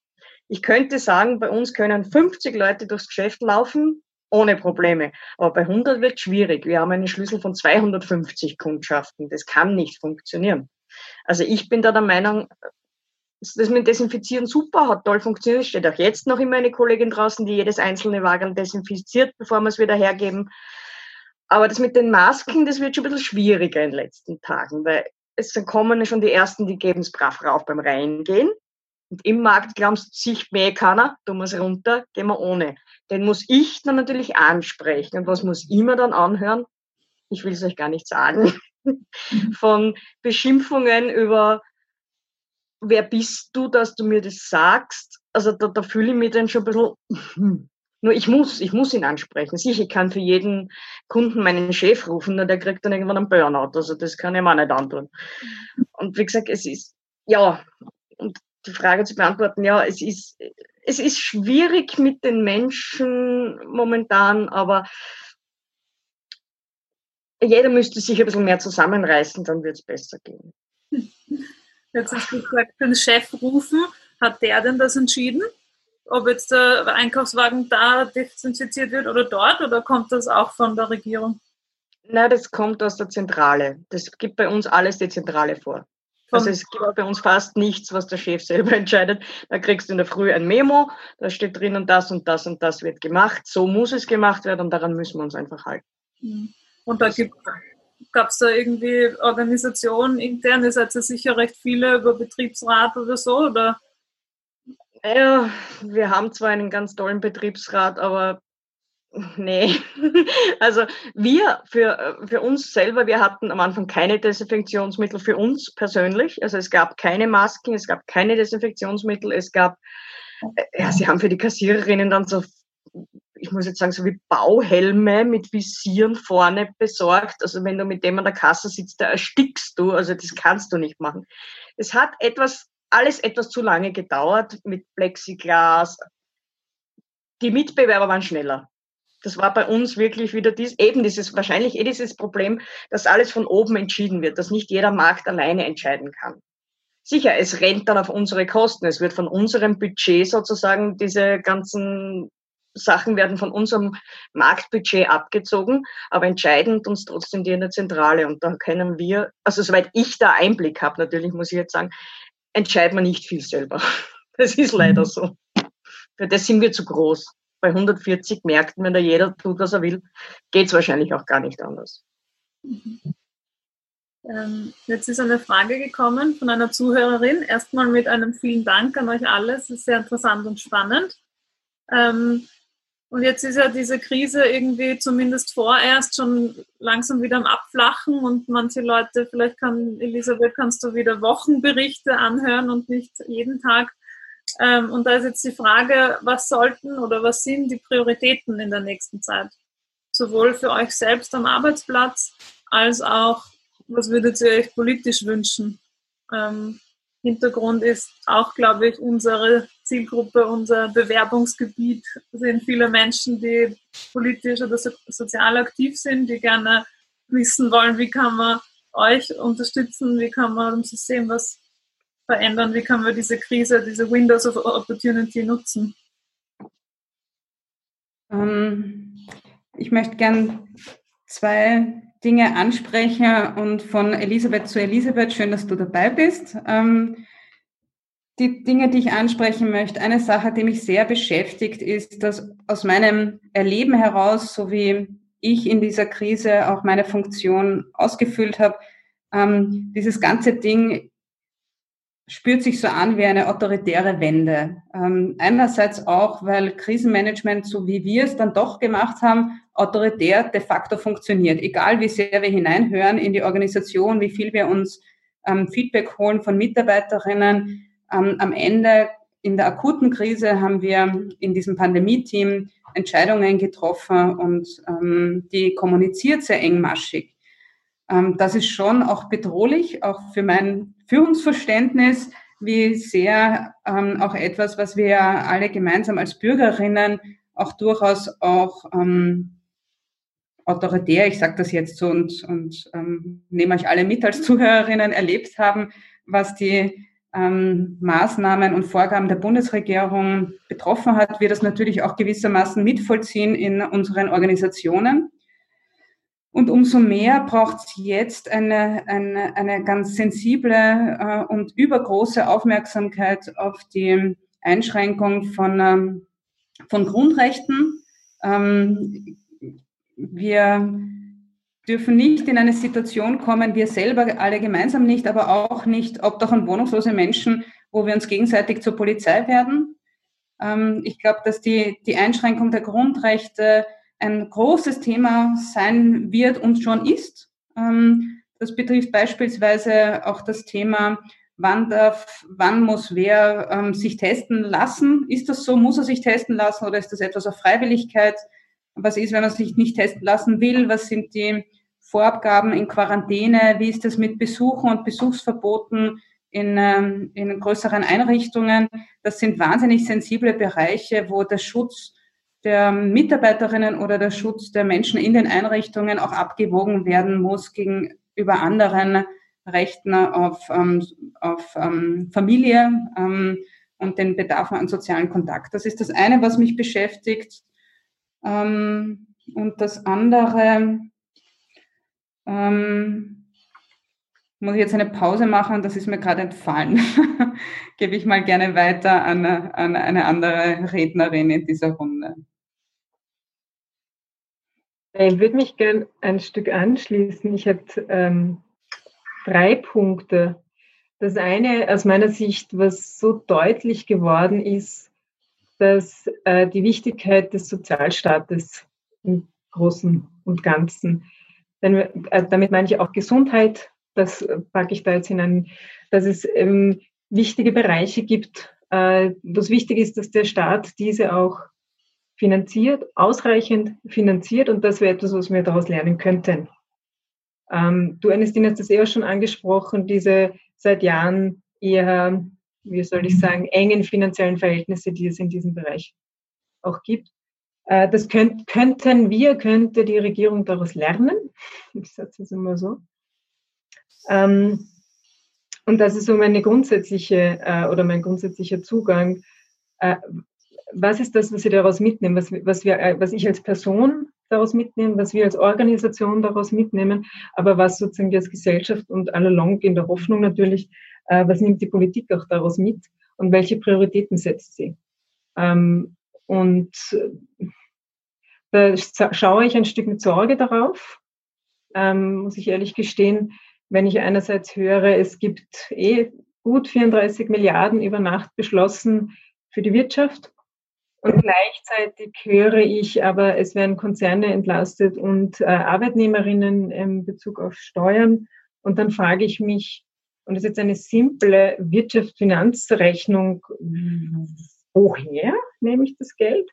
Ich könnte sagen, bei uns können 50 Leute durchs Geschäft laufen, ohne Probleme. Aber bei 100 wird schwierig. Wir haben einen Schlüssel von 250 Kundschaften. Das kann nicht funktionieren. Also ich bin da der Meinung, das mit Desinfizieren super, hat toll funktioniert. Es steht auch jetzt noch immer eine Kollegin draußen, die jedes einzelne Wagen desinfiziert, bevor wir es wieder hergeben. Aber das mit den Masken, das wird schon ein bisschen schwieriger in den letzten Tagen, weil es kommen schon die ersten, die geben es brav rauf beim Reingehen. Und im Markt glaubst sich mehr keiner, du musst runter, gehen wir ohne. Den muss ich dann natürlich ansprechen. Und was muss ich mir dann anhören? Ich will es euch gar nicht sagen. Von Beschimpfungen über, wer bist du, dass du mir das sagst? Also da, da fühle ich mich dann schon ein bisschen, nur ich muss, ich muss ihn ansprechen. Sicher, ich kann für jeden Kunden meinen Chef rufen, nur der kriegt dann irgendwann einen Burnout. Also das kann ich mir auch nicht antun. Und wie gesagt, es ist, ja, und die Frage zu beantworten, ja, es ist, es ist schwierig mit den Menschen momentan, aber jeder müsste sich ein bisschen mehr zusammenreißen, dann wird es besser gehen. Jetzt hast du gesagt, den Chef rufen. Hat der denn das entschieden? Ob jetzt der Einkaufswagen da desinfiziert wird oder dort oder kommt das auch von der Regierung? Nein, das kommt aus der Zentrale. Das gibt bei uns alles die Zentrale vor. Also es gibt bei uns fast nichts, was der Chef selber entscheidet. Da kriegst du in der Früh ein Memo, da steht drinnen, das und das und das wird gemacht. So muss es gemacht werden und daran müssen wir uns einfach halten. Mhm. Und da gab es da irgendwie Organisationen intern, ihr seid ja sicher recht viele über Betriebsrat oder so, oder ja, wir haben zwar einen ganz tollen Betriebsrat, aber nee. Also wir für, für uns selber, wir hatten am Anfang keine Desinfektionsmittel für uns persönlich. Also es gab keine Masken, es gab keine Desinfektionsmittel, es gab, äh, ja, sie haben für die Kassiererinnen dann so, ich muss jetzt sagen, so wie Bauhelme mit Visieren vorne besorgt. Also wenn du mit dem an der Kasse sitzt, da erstickst du. Also das kannst du nicht machen. Es hat etwas alles etwas zu lange gedauert mit Plexiglas. Die Mitbewerber waren schneller. Das war bei uns wirklich wieder dies, eben dieses, wahrscheinlich eh dieses Problem, dass alles von oben entschieden wird, dass nicht jeder Markt alleine entscheiden kann. Sicher, es rennt dann auf unsere Kosten. Es wird von unserem Budget sozusagen diese ganzen Sachen werden von unserem Marktbudget abgezogen, aber entscheidend uns trotzdem die in der Zentrale. Und da können wir, also soweit ich da Einblick habe, natürlich muss ich jetzt sagen, entscheiden wir nicht viel selber. Das ist leider mhm. so. Für das sind wir zu groß. Bei 140 Märkten, wenn da jeder tut, was er will, geht es wahrscheinlich auch gar nicht anders. Ähm, jetzt ist eine Frage gekommen von einer Zuhörerin. Erstmal mit einem vielen Dank an euch alle. Es ist sehr interessant und spannend. Ähm, und jetzt ist ja diese Krise irgendwie zumindest vorerst schon langsam wieder am Abflachen und manche Leute, vielleicht kann Elisabeth, kannst du wieder Wochenberichte anhören und nicht jeden Tag. Ähm, und da ist jetzt die Frage, was sollten oder was sind die Prioritäten in der nächsten Zeit? Sowohl für euch selbst am Arbeitsplatz als auch, was würdet ihr euch politisch wünschen? Hintergrund ist auch, glaube ich, unsere Zielgruppe, unser Bewerbungsgebiet sind viele Menschen, die politisch oder so, sozial aktiv sind, die gerne wissen wollen, wie kann man euch unterstützen, wie kann man im System was verändern, wie kann man diese Krise, diese Windows of Opportunity nutzen. Ähm, ich möchte gern zwei Dinge ansprechen und von Elisabeth zu Elisabeth, schön, dass du dabei bist. Ähm, die Dinge, die ich ansprechen möchte, eine Sache, die mich sehr beschäftigt, ist, dass aus meinem Erleben heraus, so wie ich in dieser Krise auch meine Funktion ausgefüllt habe, ähm, dieses ganze Ding spürt sich so an wie eine autoritäre Wende. Ähm, einerseits auch, weil Krisenmanagement, so wie wir es dann doch gemacht haben, autoritär de facto funktioniert. Egal wie sehr wir hineinhören in die Organisation, wie viel wir uns ähm, Feedback holen von Mitarbeiterinnen, ähm, am Ende in der akuten Krise haben wir in diesem Pandemie-Team Entscheidungen getroffen und ähm, die kommuniziert sehr engmaschig. Ähm, das ist schon auch bedrohlich, auch für mein Führungsverständnis, wie sehr ähm, auch etwas, was wir alle gemeinsam als Bürgerinnen auch durchaus auch ähm, autoritär, ich sage das jetzt so und, und ähm, nehme euch alle mit als Zuhörerinnen, erlebt haben, was die ähm, Maßnahmen und Vorgaben der Bundesregierung betroffen hat, wir das natürlich auch gewissermaßen mitvollziehen in unseren Organisationen. Und umso mehr braucht es jetzt eine, eine, eine ganz sensible äh, und übergroße Aufmerksamkeit auf die Einschränkung von, ähm, von Grundrechten. Ähm, wir dürfen nicht in eine Situation kommen, wir selber alle gemeinsam nicht, aber auch nicht Obdach- und wohnungslose Menschen, wo wir uns gegenseitig zur Polizei werden. Ähm, ich glaube, dass die, die Einschränkung der Grundrechte ein großes Thema sein wird und schon ist. Ähm, das betrifft beispielsweise auch das Thema, wann darf, wann muss wer ähm, sich testen lassen. Ist das so? Muss er sich testen lassen oder ist das etwas auf Freiwilligkeit? Was ist, wenn man sich nicht testen lassen will? Was sind die Vorabgaben in Quarantäne? Wie ist das mit Besuchen und Besuchsverboten in, ähm, in größeren Einrichtungen? Das sind wahnsinnig sensible Bereiche, wo der Schutz der Mitarbeiterinnen oder der Schutz der Menschen in den Einrichtungen auch abgewogen werden muss gegenüber anderen Rechten auf, ähm, auf ähm, Familie ähm, und den Bedarf an sozialen Kontakt. Das ist das eine, was mich beschäftigt. Ähm, und das andere, ähm, muss ich jetzt eine Pause machen, das ist mir gerade entfallen. Gebe ich mal gerne weiter an, an eine andere Rednerin in dieser Runde. Ich würde mich gerne ein Stück anschließen. Ich hätte ähm, drei Punkte. Das eine aus meiner Sicht, was so deutlich geworden ist, dass äh, die Wichtigkeit des Sozialstaates im Großen und Ganzen, denn, äh, damit meine ich auch Gesundheit, das packe ich da jetzt hinein, dass es ähm, wichtige Bereiche gibt, äh, wo es wichtig ist, dass der Staat diese auch finanziert, ausreichend finanziert und das wäre etwas, was wir daraus lernen könnten. Ähm, du, Ernestina, hast das eher schon angesprochen, diese seit Jahren eher wie soll ich sagen, engen finanziellen Verhältnisse, die es in diesem Bereich auch gibt. Äh, das könnt, könnten wir, könnte die Regierung daraus lernen. Ich sage es immer so. Ähm, und das ist so meine grundsätzliche äh, oder mein grundsätzlicher Zugang. Äh, was ist das, was ich daraus mitnehme, was, was, wir, was ich als Person daraus mitnehme, was wir als Organisation daraus mitnehmen, aber was sozusagen als Gesellschaft und allalong in der Hoffnung natürlich, was nimmt die Politik auch daraus mit und welche Prioritäten setzt sie. Ähm, und äh, da schaue ich ein Stück mit Sorge darauf, ähm, muss ich ehrlich gestehen, wenn ich einerseits höre, es gibt eh gut 34 Milliarden über Nacht beschlossen für die Wirtschaft. Und gleichzeitig höre ich aber, es werden Konzerne entlastet und äh, Arbeitnehmerinnen in Bezug auf Steuern. Und dann frage ich mich, und das ist jetzt eine simple Wirtschaftsfinanzrechnung, woher nehme ich das Geld?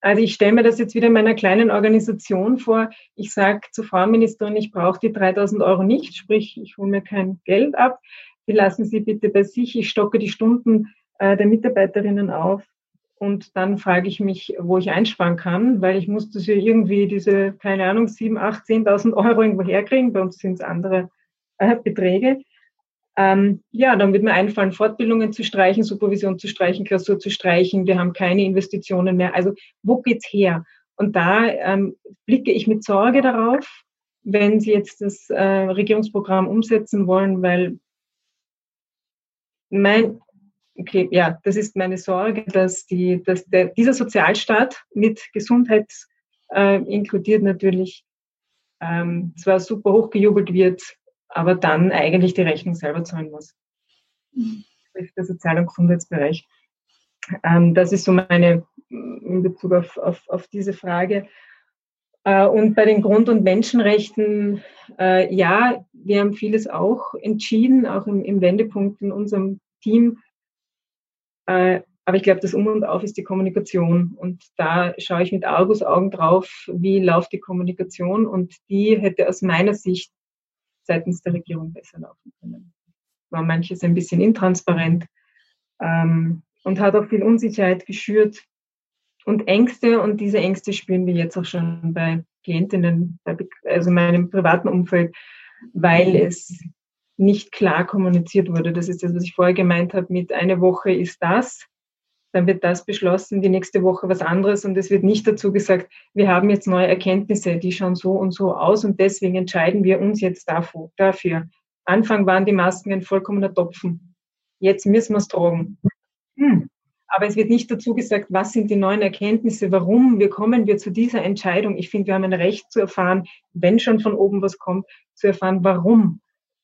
Also ich stelle mir das jetzt wieder in meiner kleinen Organisation vor. Ich sage zur Frauenministerin, ich brauche die 3000 Euro nicht, sprich, ich hole mir kein Geld ab. Die lassen Sie bitte bei sich. Ich stocke die Stunden äh, der Mitarbeiterinnen auf. Und dann frage ich mich, wo ich einsparen kann, weil ich muss das ja irgendwie diese, keine Ahnung, 7, 8, 10.000 Euro irgendwo herkriegen. Bei uns sind es andere äh, Beträge. Ähm, ja, dann wird mir einfallen, Fortbildungen zu streichen, Supervision zu streichen, Klausur zu streichen. Wir haben keine Investitionen mehr. Also wo geht's her? Und da ähm, blicke ich mit Sorge darauf, wenn Sie jetzt das äh, Regierungsprogramm umsetzen wollen, weil mein, okay, ja, das ist meine Sorge, dass, die, dass der, dieser Sozialstaat mit Gesundheit äh, inkludiert natürlich ähm, zwar super hochgejubelt wird, aber dann eigentlich die Rechnung selber zahlen muss. Mhm. Der Sozial- und Gesundheitsbereich. Ähm, das ist so meine in Bezug auf, auf, auf diese Frage. Äh, und bei den Grund- und Menschenrechten, äh, ja, wir haben vieles auch entschieden, auch im, im Wendepunkt in unserem Team. Äh, aber ich glaube, das Um und Auf ist die Kommunikation. Und da schaue ich mit Argusaugen drauf, wie läuft die Kommunikation. Und die hätte aus meiner Sicht seitens der Regierung besser laufen können. War manches ein bisschen intransparent ähm, und hat auch viel Unsicherheit geschürt und Ängste. Und diese Ängste spüren wir jetzt auch schon bei Klientinnen, also in meinem privaten Umfeld, weil es nicht klar kommuniziert wurde. Das ist das, was ich vorher gemeint habe, mit eine Woche ist das, dann wird das beschlossen, die nächste Woche was anderes und es wird nicht dazu gesagt, wir haben jetzt neue Erkenntnisse, die schauen so und so aus und deswegen entscheiden wir uns jetzt dafür. Anfang waren die Masken ein vollkommener Topfen. Jetzt müssen wir es tragen. Hm. Aber es wird nicht dazu gesagt, was sind die neuen Erkenntnisse, warum, wie kommen wir zu dieser Entscheidung. Ich finde, wir haben ein Recht zu erfahren, wenn schon von oben was kommt, zu erfahren, warum.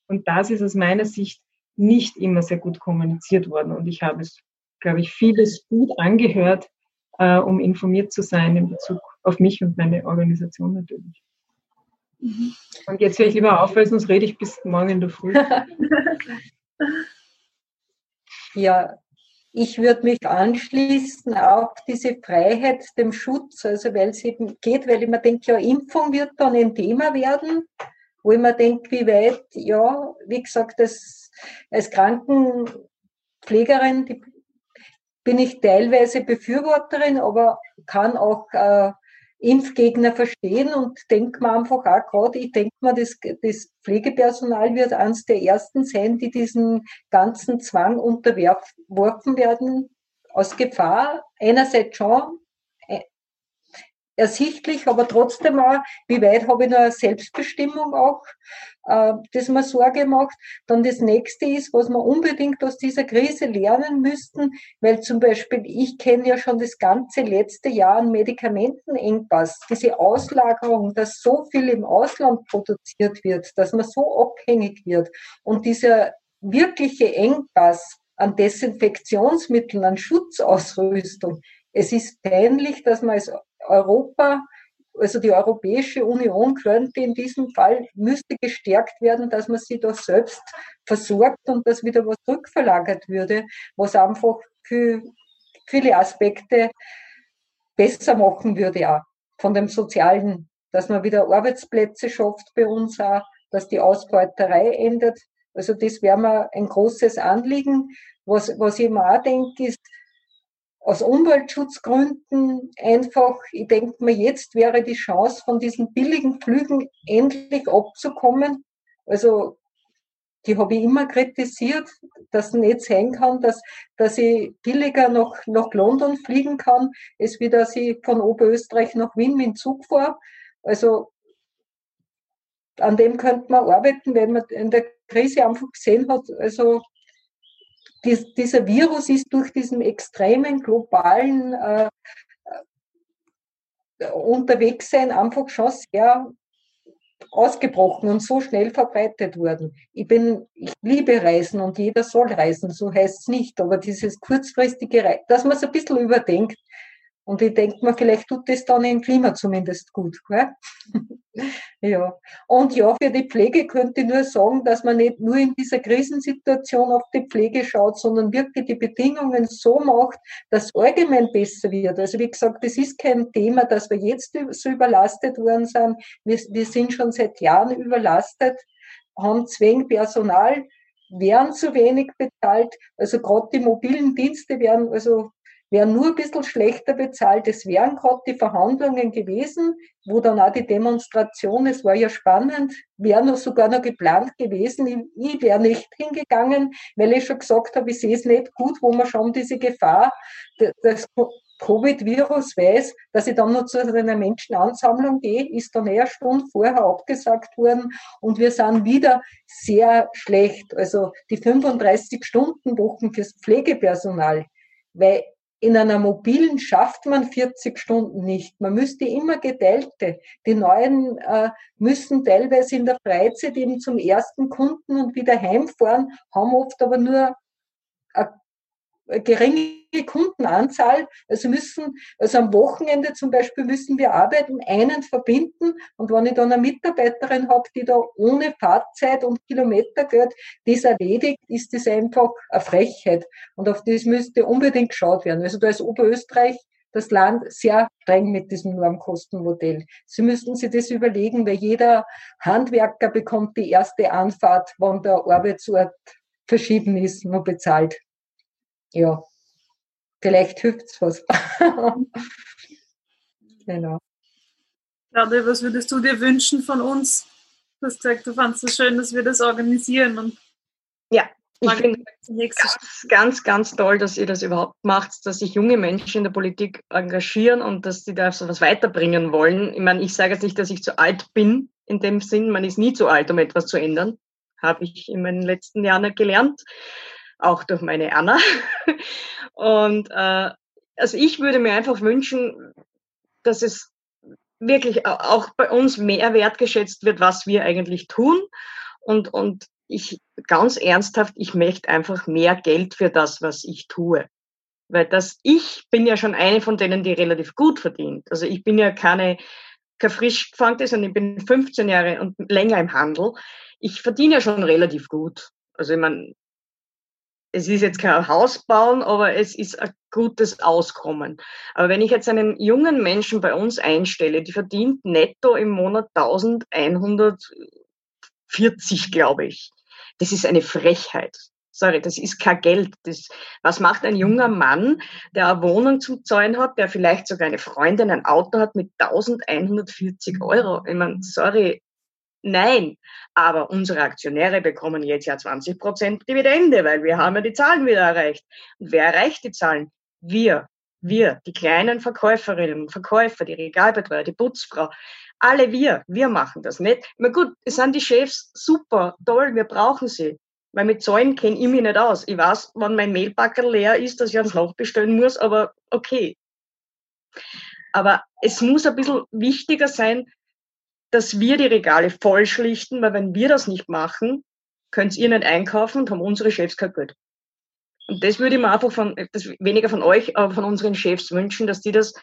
Und das ist aus meiner Sicht nicht immer sehr gut kommuniziert worden. Und ich habe es glaube ich, vieles gut angehört, äh, um informiert zu sein in Bezug auf mich und meine Organisation natürlich. Mhm. Und jetzt höre ich lieber auf, weil sonst rede ich bis morgen in der Früh. ja, ich würde mich anschließen auf diese Freiheit dem Schutz, also weil es eben geht, weil ich mir denke, ja, Impfung wird dann ein Thema werden, wo ich mir denke, wie weit, ja, wie gesagt, das, als Krankenpflegerin, die bin ich teilweise Befürworterin, aber kann auch äh, Impfgegner verstehen und denke mir einfach auch gerade, ich denke mir, das, das Pflegepersonal wird eines der ersten sein, die diesen ganzen Zwang unterworfen werden, aus Gefahr. Einerseits schon ersichtlich, aber trotzdem auch, wie weit habe ich noch eine Selbstbestimmung auch äh, das mir Sorge macht. Dann das nächste ist, was wir unbedingt aus dieser Krise lernen müssten, weil zum Beispiel ich kenne ja schon das ganze letzte Jahr einen Medikamentenengpass, diese Auslagerung, dass so viel im Ausland produziert wird, dass man so abhängig wird und dieser wirkliche Engpass an Desinfektionsmitteln, an Schutzausrüstung. Es ist peinlich, dass man als Europa also die Europäische Union könnte in diesem Fall, müsste gestärkt werden, dass man sie da selbst versorgt und dass wieder was rückverlagert würde, was einfach für viele Aspekte besser machen würde auch von dem Sozialen, dass man wieder Arbeitsplätze schafft bei uns auch, dass die Ausbeuterei endet. Also das wäre mir ein großes Anliegen. Was, was ich mir auch denke, ist, aus Umweltschutzgründen einfach, ich denke mir, jetzt wäre die Chance, von diesen billigen Flügen endlich abzukommen. Also die habe ich immer kritisiert, dass ich nicht sehen kann, dass, dass ich billiger nach, nach London fliegen kann, als wie dass ich von Oberösterreich nach Wien mit dem Zug fahre. Also an dem könnte man arbeiten, wenn man in der Krise einfach gesehen hat, also dies, dieser Virus ist durch diesen extremen globalen äh, äh Unterwegssein einfach schon sehr ausgebrochen und so schnell verbreitet worden. Ich bin, ich liebe Reisen und jeder soll reisen, so heißt es nicht, aber dieses kurzfristige Reisen, dass man es ein bisschen überdenkt, und ich denke mir, vielleicht tut das dann im Klima zumindest gut. Gell? ja. Und ja, für die Pflege könnte ich nur sagen, dass man nicht nur in dieser Krisensituation auf die Pflege schaut, sondern wirklich die Bedingungen so macht, dass es allgemein besser wird. Also wie gesagt, das ist kein Thema, dass wir jetzt so überlastet worden sind. Wir, wir sind schon seit Jahren überlastet, haben zwingend Personal, werden zu wenig bezahlt. Also gerade die mobilen Dienste werden also wären nur ein bisschen schlechter bezahlt. Es wären gerade die Verhandlungen gewesen, wo dann auch die Demonstration, es war ja spannend, wäre noch sogar noch geplant gewesen. Ich, wäre nicht hingegangen, weil ich schon gesagt habe, ich sehe es nicht gut, wo man schon diese Gefahr des Covid-Virus weiß, dass ich dann noch zu einer Menschenansammlung gehe, ist dann eher Stunden vorher abgesagt worden und wir sind wieder sehr schlecht. Also die 35 Stunden Wochen fürs Pflegepersonal, weil in einer mobilen schafft man 40 Stunden nicht. Man müsste immer geteilte. Die Neuen äh, müssen teilweise in der Freizeit eben zum ersten Kunden und wieder heimfahren, haben oft aber nur eine geringe Kundenanzahl. Also müssen, also am Wochenende zum Beispiel müssen wir arbeiten, einen verbinden. Und wenn ich dann eine Mitarbeiterin habe, die da ohne Fahrzeit und Kilometergeld das erledigt, ist das einfach eine Frechheit. Und auf das müsste unbedingt geschaut werden. Also da ist Oberösterreich das Land sehr streng mit diesem Normkostenmodell. Sie müssten sich das überlegen, weil jeder Handwerker bekommt die erste Anfahrt, wann der Arbeitsort verschieben ist, nur bezahlt ja, vielleicht hilft's was. genau. Claudia, was würdest du dir wünschen von uns? Du hast gesagt, du fandest es schön, dass wir das organisieren. Und ja, ich finde ganz, ganz, ganz toll, dass ihr das überhaupt macht, dass sich junge Menschen in der Politik engagieren und dass sie da so was weiterbringen wollen. Ich meine, ich sage jetzt nicht, dass ich zu alt bin in dem Sinn. Man ist nie zu alt, um etwas zu ändern. Habe ich in meinen letzten Jahren gelernt auch durch meine Anna. Und äh, also ich würde mir einfach wünschen, dass es wirklich auch bei uns mehr wertgeschätzt wird, was wir eigentlich tun. Und, und ich ganz ernsthaft, ich möchte einfach mehr Geld für das, was ich tue. Weil das, ich bin ja schon eine von denen, die relativ gut verdient. Also ich bin ja keine, kein frisch gefangte, sondern ich bin 15 Jahre und länger im Handel. Ich verdiene ja schon relativ gut. Also ich meine, es ist jetzt kein Haus bauen, aber es ist ein gutes Auskommen. Aber wenn ich jetzt einen jungen Menschen bei uns einstelle, die verdient netto im Monat 1140, glaube ich. Das ist eine Frechheit. Sorry, das ist kein Geld. Das, was macht ein junger Mann, der eine Wohnung zum Zahlen hat, der vielleicht sogar eine Freundin, ein Auto hat mit 1140 Euro? Ich meine, sorry, Nein, aber unsere Aktionäre bekommen jetzt ja 20 Prozent Dividende, weil wir haben ja die Zahlen wieder erreicht. Und wer erreicht die Zahlen? Wir. Wir, die kleinen Verkäuferinnen Verkäufer, die Regalbetreuer, die Putzfrau. Alle wir. Wir machen das nicht. Na gut, es sind die Chefs super, toll, wir brauchen sie. Weil mit Zahlen kenne ich mich nicht aus. Ich weiß, wann mein Mehlbacker leer ist, dass ich ans Loch bestellen muss, aber okay. Aber es muss ein bisschen wichtiger sein, dass wir die Regale voll schlichten, weil wenn wir das nicht machen, könnt ihr nicht einkaufen und haben unsere Chefs kein Geld. Und das würde ich mir einfach von, das weniger von euch, aber von unseren Chefs wünschen, dass die das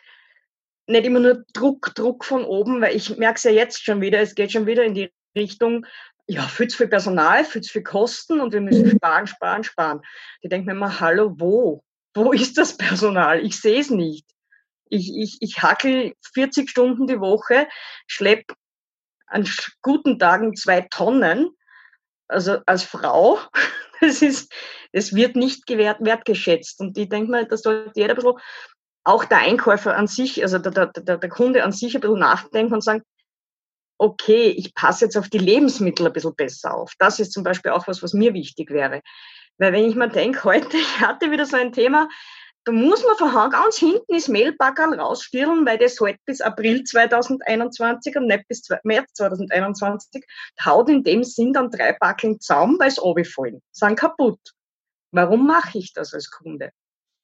nicht immer nur Druck, Druck von oben, weil ich merke es ja jetzt schon wieder, es geht schon wieder in die Richtung, ja, viel zu viel Personal, viel zu viel Kosten und wir müssen sparen, sparen, sparen. Die denken mir immer, hallo, wo? Wo ist das Personal? Ich sehe es nicht. Ich, ich, ich hackel 40 Stunden die Woche, schlepp an guten Tagen zwei Tonnen, also als Frau, das ist, das wird nicht gewährt, wertgeschätzt. Und ich denke mal, da sollte jeder ein bisschen, auch der Einkäufer an sich, also der, der, der, der Kunde an sich ein bisschen nachdenken und sagen, okay, ich passe jetzt auf die Lebensmittel ein bisschen besser auf. Das ist zum Beispiel auch was, was mir wichtig wäre. Weil wenn ich mir denke, heute, ich hatte wieder so ein Thema, da muss man von ganz hinten das Mehlbackerl rausstellen, weil das halt bis April 2021 und nicht bis März 2021 haut in dem Sinn dann drei Backeln zusammen, weil es runterfallen, sind kaputt. Warum mache ich das als Kunde?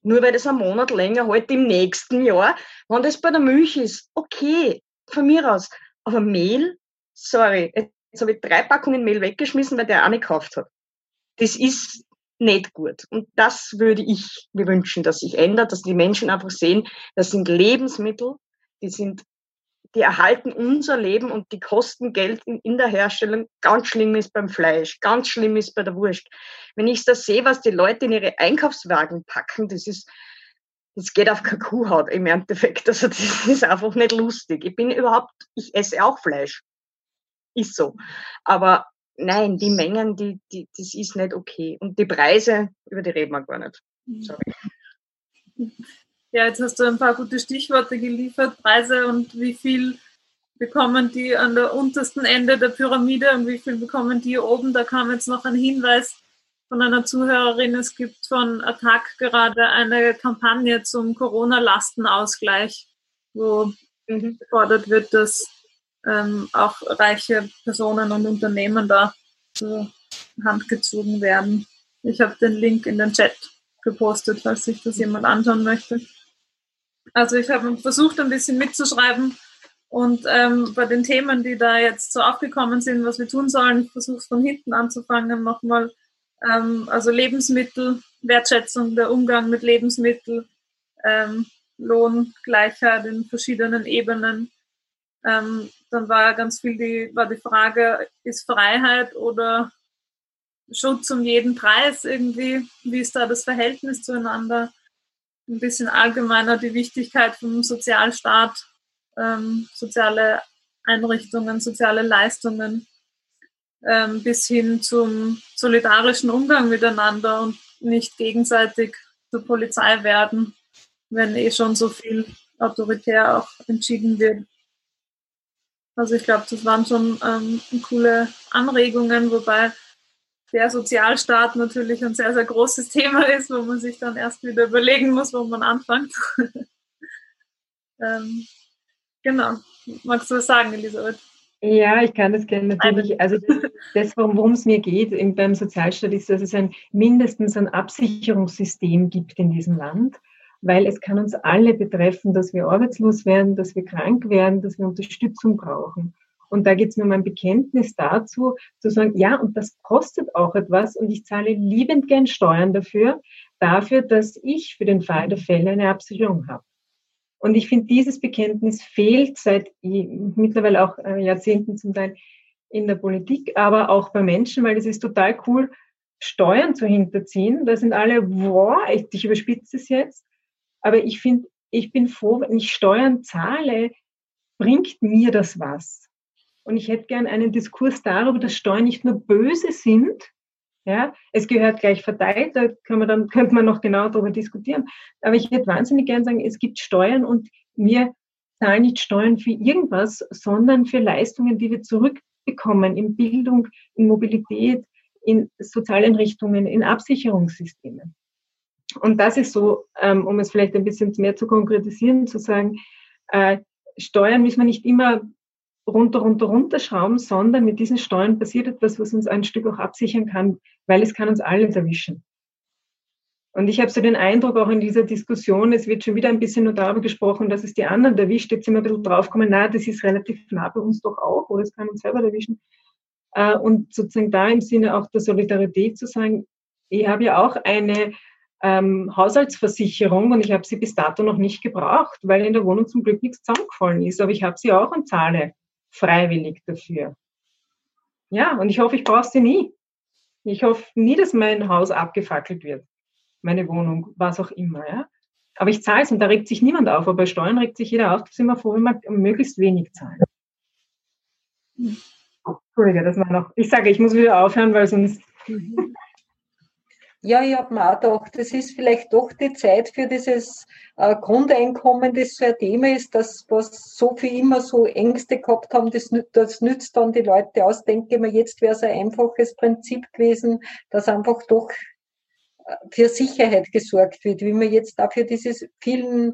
Nur weil das einen Monat länger halt im nächsten Jahr, wenn das bei der Milch ist, okay, von mir aus. Aber Mehl, sorry, jetzt habe ich drei Packungen Mehl weggeschmissen, weil der auch nicht gekauft hat. Das ist nicht gut. Und das würde ich mir wünschen, dass sich ändert, dass die Menschen einfach sehen, das sind Lebensmittel, die sind, die erhalten unser Leben und die kosten Geld in, in der Herstellung. Ganz schlimm ist beim Fleisch, ganz schlimm ist bei der Wurst. Wenn ich das sehe, was die Leute in ihre Einkaufswagen packen, das ist, das geht auf keine Kuhhaut im Endeffekt. Also das ist einfach nicht lustig. Ich bin überhaupt, ich esse auch Fleisch. Ist so. Aber nein, die Mengen, die, die, das ist nicht okay. Und die Preise, über die reden wir gar nicht. Sorry. Ja, jetzt hast du ein paar gute Stichworte geliefert, Preise und wie viel bekommen die an der untersten Ende der Pyramide und wie viel bekommen die oben. Da kam jetzt noch ein Hinweis von einer Zuhörerin, es gibt von Attac gerade eine Kampagne zum Corona-Lastenausgleich, wo mhm. gefordert wird, dass ähm, auch reiche Personen und Unternehmen da zur Hand gezogen werden. Ich habe den Link in den Chat gepostet, falls sich das jemand anschauen möchte. Also ich habe versucht, ein bisschen mitzuschreiben und ähm, bei den Themen, die da jetzt so aufgekommen sind, was wir tun sollen, ich versuche es von hinten anzufangen, nochmal. Ähm, also Lebensmittel, Wertschätzung, der Umgang mit Lebensmitteln, ähm, Lohngleichheit in verschiedenen Ebenen, ähm, dann war ganz viel die, war die Frage, ist Freiheit oder Schutz um jeden Preis irgendwie? Wie ist da das Verhältnis zueinander? Ein bisschen allgemeiner die Wichtigkeit vom Sozialstaat, ähm, soziale Einrichtungen, soziale Leistungen, ähm, bis hin zum solidarischen Umgang miteinander und nicht gegenseitig zur Polizei werden, wenn eh schon so viel autoritär auch entschieden wird. Also ich glaube, das waren schon ähm, coole Anregungen, wobei der Sozialstaat natürlich ein sehr, sehr großes Thema ist, wo man sich dann erst wieder überlegen muss, wo man anfängt. ähm, genau. Magst du was sagen, Elisabeth? Ja, ich kann das gerne natürlich. Also das, worum es mir geht beim Sozialstaat, ist, dass es ein mindestens ein Absicherungssystem gibt in diesem Land weil es kann uns alle betreffen, dass wir arbeitslos werden, dass wir krank werden, dass wir Unterstützung brauchen. Und da geht es mir um ein Bekenntnis dazu, zu sagen, ja, und das kostet auch etwas und ich zahle liebend gern Steuern dafür, dafür, dass ich für den Fall der Fälle eine Absicherung habe. Und ich finde, dieses Bekenntnis fehlt seit mittlerweile auch äh, Jahrzehnten zum Teil in der Politik, aber auch bei Menschen, weil es ist total cool, Steuern zu hinterziehen. Da sind alle, wow, ich, ich überspitze es jetzt. Aber ich finde, ich bin froh, wenn ich Steuern zahle, bringt mir das was. Und ich hätte gern einen Diskurs darüber, dass Steuern nicht nur böse sind, ja, es gehört gleich verteilt, da kann man dann, könnte man noch genau darüber diskutieren. Aber ich hätte wahnsinnig gern sagen, es gibt Steuern und wir zahlen nicht Steuern für irgendwas, sondern für Leistungen, die wir zurückbekommen in Bildung, in Mobilität, in Sozialeinrichtungen, in Absicherungssystemen. Und das ist so, ähm, um es vielleicht ein bisschen mehr zu konkretisieren, zu sagen, äh, Steuern müssen wir nicht immer runter, runter, runterschrauben, sondern mit diesen Steuern passiert etwas, was uns ein Stück auch absichern kann, weil es kann uns alles erwischen. Und ich habe so den Eindruck, auch in dieser Diskussion, es wird schon wieder ein bisschen nur darüber gesprochen, dass es die anderen erwischt. Jetzt wir ein bisschen draufgekommen, na, das ist relativ nah bei uns doch auch, oder es kann uns selber erwischen. Äh, und sozusagen da im Sinne auch der Solidarität zu sagen, ich habe ja auch eine ähm, Haushaltsversicherung und ich habe sie bis dato noch nicht gebraucht, weil in der Wohnung zum Glück nichts zusammengefallen ist. Aber ich habe sie auch und zahle freiwillig dafür. Ja, und ich hoffe, ich brauche sie nie. Ich hoffe nie, dass mein Haus abgefackelt wird, meine Wohnung, was auch immer. Ja? Aber ich zahle es und da regt sich niemand auf. Aber bei Steuern regt sich jeder auf. Da sind wir froh, wenn wir möglichst wenig zahlen. Entschuldige, das war noch. Ich sage, ich muss wieder aufhören, weil sonst. Ja, ich habe mir auch gedacht, das ist vielleicht doch die Zeit für dieses äh, Grundeinkommen, das so ein Thema ist, das, was so viel immer so Ängste gehabt haben, das, das nützt dann die Leute aus. Denke mir, jetzt wäre es ein einfaches Prinzip gewesen, dass einfach doch äh, für Sicherheit gesorgt wird, wie man jetzt dafür dieses vielen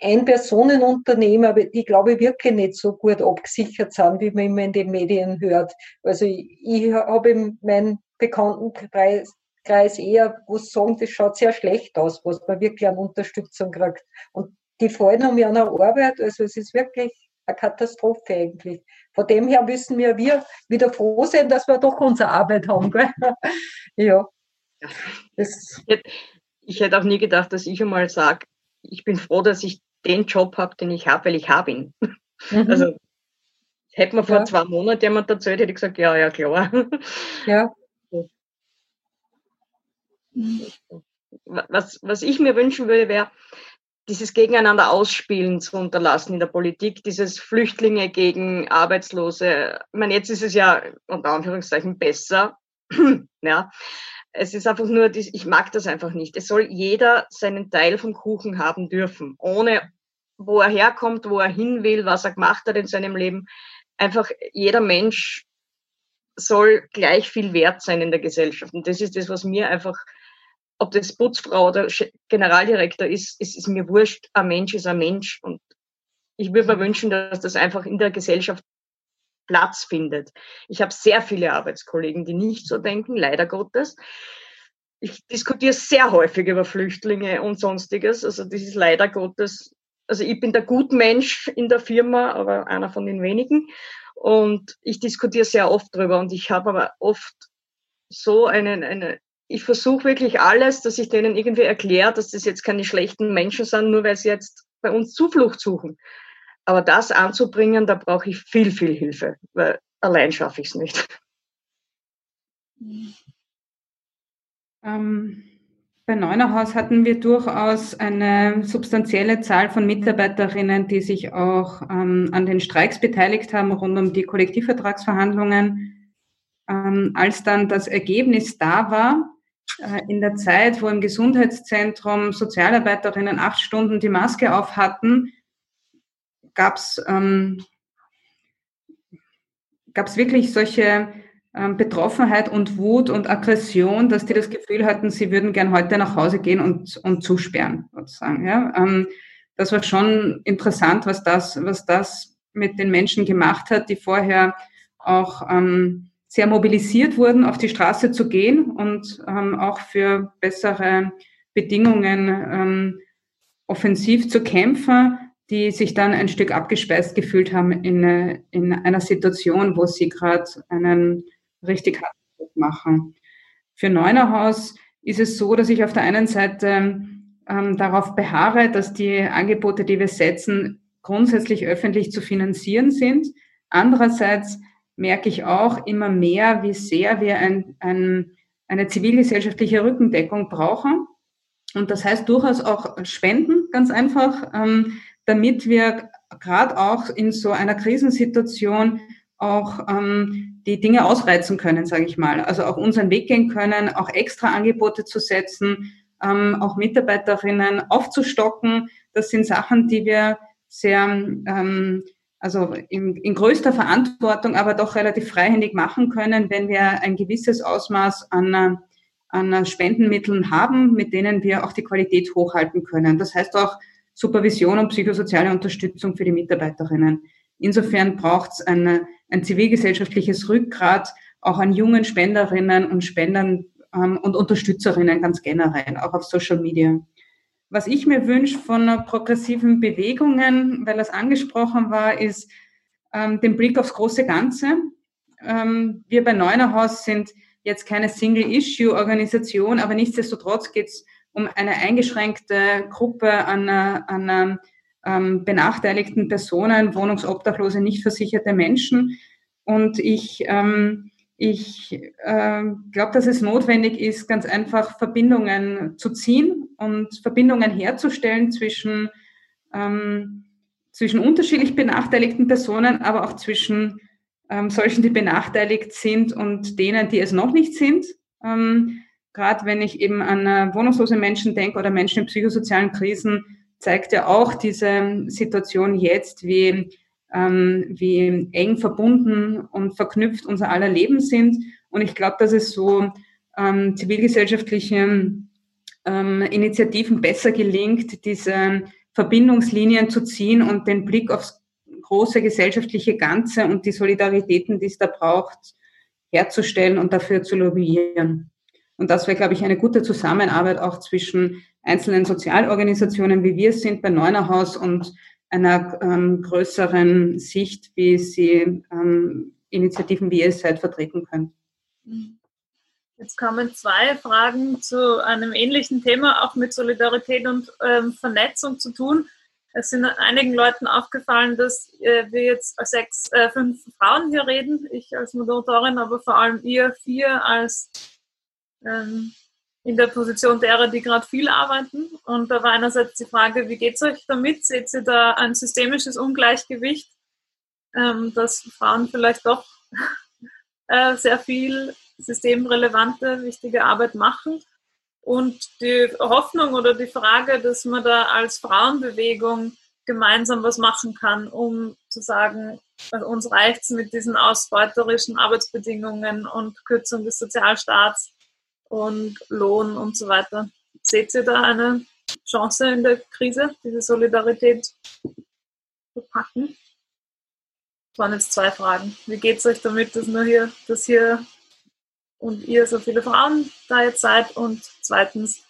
Ein-Personen-Unternehmen, aber die glaube ich wirklich nicht so gut abgesichert sind, wie man immer in den Medien hört. Also ich, ich habe in meinem Bekanntenkreis Kreis eher, wo sie sagen, das schaut sehr schlecht aus, was man wirklich an Unterstützung kriegt. Und die fallen um an der Arbeit, also es ist wirklich eine Katastrophe eigentlich. Von dem her müssen wir, wir wieder froh sein, dass wir doch unsere Arbeit haben. Gell? ja. Das ich hätte auch nie gedacht, dass ich einmal sage, ich bin froh, dass ich den Job habe, den ich habe, weil ich habe ihn. Mhm. Also hätte man vor ja. zwei Monaten jemand erzählt, hätte ich gesagt, ja, ja, klar. Ja. Was, was ich mir wünschen würde, wäre, dieses Gegeneinander ausspielen zu unterlassen in der Politik, dieses Flüchtlinge gegen Arbeitslose. Ich meine, jetzt ist es ja unter Anführungszeichen besser. ja. Es ist einfach nur, ich mag das einfach nicht. Es soll jeder seinen Teil vom Kuchen haben dürfen, ohne wo er herkommt, wo er hin will, was er gemacht hat in seinem Leben. Einfach jeder Mensch soll gleich viel wert sein in der Gesellschaft. Und das ist das, was mir einfach ob das Putzfrau oder Generaldirektor ist, es ist mir wurscht. Ein Mensch ist ein Mensch. Und ich würde mir wünschen, dass das einfach in der Gesellschaft Platz findet. Ich habe sehr viele Arbeitskollegen, die nicht so denken, leider Gottes. Ich diskutiere sehr häufig über Flüchtlinge und sonstiges. Also das ist leider Gottes. Also ich bin der Gutmensch in der Firma, aber einer von den wenigen. Und ich diskutiere sehr oft drüber und ich habe aber oft so einen, eine, ich versuche wirklich alles, dass ich denen irgendwie erkläre, dass das jetzt keine schlechten Menschen sind, nur weil sie jetzt bei uns Zuflucht suchen. Aber das anzubringen, da brauche ich viel, viel Hilfe, weil allein schaffe ich es nicht. Ähm, bei Neunerhaus hatten wir durchaus eine substanzielle Zahl von Mitarbeiterinnen, die sich auch ähm, an den Streiks beteiligt haben rund um die Kollektivvertragsverhandlungen. Ähm, als dann das Ergebnis da war, in der Zeit, wo im Gesundheitszentrum Sozialarbeiterinnen acht Stunden die Maske auf hatten, gab es ähm, wirklich solche ähm, Betroffenheit und Wut und Aggression, dass die das Gefühl hatten, sie würden gern heute nach Hause gehen und, und zusperren, sozusagen. Ja? Ähm, das war schon interessant, was das, was das mit den Menschen gemacht hat, die vorher auch ähm, sehr mobilisiert wurden, auf die Straße zu gehen und ähm, auch für bessere Bedingungen ähm, offensiv zu kämpfen, die sich dann ein Stück abgespeist gefühlt haben in, in einer Situation, wo sie gerade einen richtig harten machen. Für Neunerhaus ist es so, dass ich auf der einen Seite ähm, darauf beharre, dass die Angebote, die wir setzen, grundsätzlich öffentlich zu finanzieren sind. Andererseits merke ich auch immer mehr, wie sehr wir ein, ein, eine zivilgesellschaftliche Rückendeckung brauchen. Und das heißt durchaus auch Spenden, ganz einfach, ähm, damit wir gerade auch in so einer Krisensituation auch ähm, die Dinge ausreizen können, sage ich mal. Also auch unseren Weg gehen können, auch extra Angebote zu setzen, ähm, auch Mitarbeiterinnen aufzustocken. Das sind Sachen, die wir sehr ähm, also in, in größter Verantwortung, aber doch relativ freihändig machen können, wenn wir ein gewisses Ausmaß an, an Spendenmitteln haben, mit denen wir auch die Qualität hochhalten können. Das heißt auch Supervision und psychosoziale Unterstützung für die Mitarbeiterinnen. Insofern braucht es ein, ein zivilgesellschaftliches Rückgrat auch an jungen Spenderinnen und Spendern ähm, und Unterstützerinnen ganz generell, auch auf Social Media. Was ich mir wünsche von progressiven Bewegungen, weil das angesprochen war, ist ähm, den Blick aufs große Ganze. Ähm, wir bei Neunerhaus sind jetzt keine Single-Issue-Organisation, aber nichtsdestotrotz geht es um eine eingeschränkte Gruppe an, an ähm, benachteiligten Personen, Wohnungsobdachlose, nicht versicherte Menschen. Und ich ähm, ich äh, glaube, dass es notwendig ist, ganz einfach Verbindungen zu ziehen und Verbindungen herzustellen zwischen, ähm, zwischen unterschiedlich benachteiligten Personen, aber auch zwischen ähm, solchen, die benachteiligt sind und denen, die es noch nicht sind. Ähm, gerade wenn ich eben an äh, wohnungslose Menschen denke oder Menschen in psychosozialen Krisen, zeigt ja auch diese Situation jetzt, wie, ähm, wie eng verbunden und verknüpft unser aller Leben sind. Und ich glaube, dass es so ähm, zivilgesellschaftliche ähm, Initiativen besser gelingt, diese Verbindungslinien zu ziehen und den Blick aufs große gesellschaftliche Ganze und die Solidaritäten, die es da braucht, herzustellen und dafür zu lobbyieren. Und das wäre, glaube ich, eine gute Zusammenarbeit auch zwischen einzelnen Sozialorganisationen, wie wir es sind bei Neunerhaus und einer ähm, größeren Sicht, wie sie ähm, Initiativen wie ihr seid vertreten könnt. Jetzt kamen zwei Fragen zu einem ähnlichen Thema, auch mit Solidarität und ähm, Vernetzung zu tun. Es sind einigen Leuten aufgefallen, dass äh, wir jetzt sechs, äh, fünf Frauen hier reden, ich als Moderatorin, aber vor allem ihr vier als ähm, in der Position derer, die gerade viel arbeiten. Und da war einerseits die Frage, wie geht es euch damit? Seht ihr da ein systemisches Ungleichgewicht, ähm, dass Frauen vielleicht doch äh, sehr viel systemrelevante, wichtige Arbeit machen? Und die Hoffnung oder die Frage, dass man da als Frauenbewegung gemeinsam was machen kann, um zu sagen, also uns reicht es mit diesen ausbeuterischen Arbeitsbedingungen und Kürzung des Sozialstaats und Lohn und so weiter. Seht ihr da eine Chance in der Krise, diese Solidarität zu packen? Das waren jetzt zwei Fragen. Wie geht es euch damit, dass nur hier, dass hier und ihr so viele Frauen da jetzt seid? Und zweitens,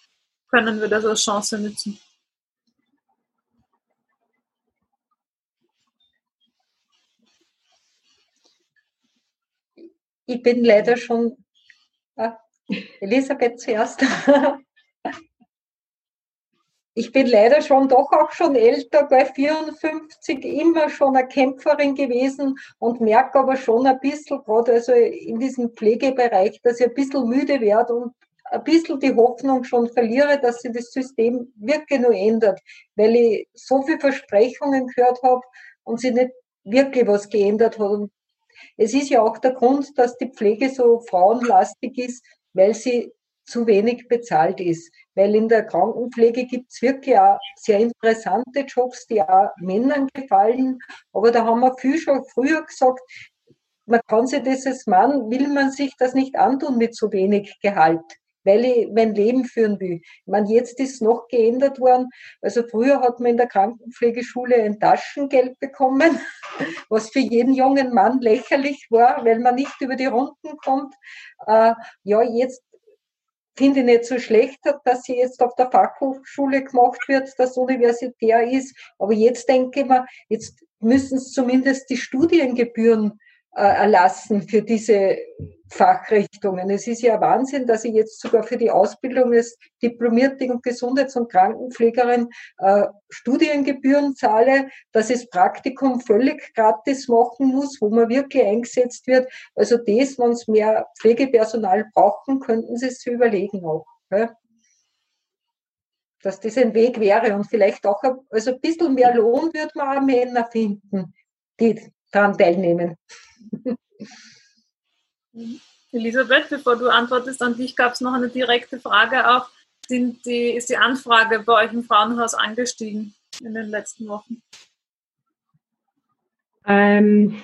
können wir das als Chance nutzen? Ich bin leider schon ah, Elisabeth zuerst. Ich bin leider schon doch auch schon älter, bei 54 immer schon eine Kämpferin gewesen und merke aber schon ein bisschen, gerade also in diesem Pflegebereich, dass ich ein bisschen müde werde und ein bisschen die Hoffnung schon verliere, dass sich das System wirklich nur ändert, weil ich so viele Versprechungen gehört habe und sie nicht wirklich was geändert hat. Es ist ja auch der Grund, dass die Pflege so frauenlastig ist, weil sie zu wenig bezahlt ist. Weil in der Krankenpflege gibt es wirklich auch sehr interessante Jobs, die auch Männern gefallen. Aber da haben wir viel schon früher gesagt, man kann sich als Mann, will man sich das nicht antun mit so wenig Gehalt weil ich mein Leben führen will. Ich meine, jetzt ist noch geändert worden. Also früher hat man in der Krankenpflegeschule ein Taschengeld bekommen, was für jeden jungen Mann lächerlich war, weil man nicht über die Runden kommt. Äh, ja, jetzt finde ich nicht so schlecht, dass sie jetzt auf der Fachhochschule gemacht wird, dass universitär ist. Aber jetzt denke ich mir, jetzt müssen es zumindest die Studiengebühren erlassen für diese Fachrichtungen. Es ist ja Wahnsinn, dass ich jetzt sogar für die Ausbildung als diplomierte Gesundheits- und Krankenpflegerin äh, Studiengebühren zahle, dass es Praktikum völlig gratis machen muss, wo man wirklich eingesetzt wird. Also das, wenn es mehr Pflegepersonal brauchen, könnten Sie es überlegen auch. Ja? Dass das ein Weg wäre und vielleicht auch ein, also ein bisschen mehr Lohn würde man auch Männer finden, die daran teilnehmen. Elisabeth, bevor du antwortest, an dich gab es noch eine direkte Frage auch. Sind die, ist die Anfrage bei euch im Frauenhaus angestiegen in den letzten Wochen? Ähm,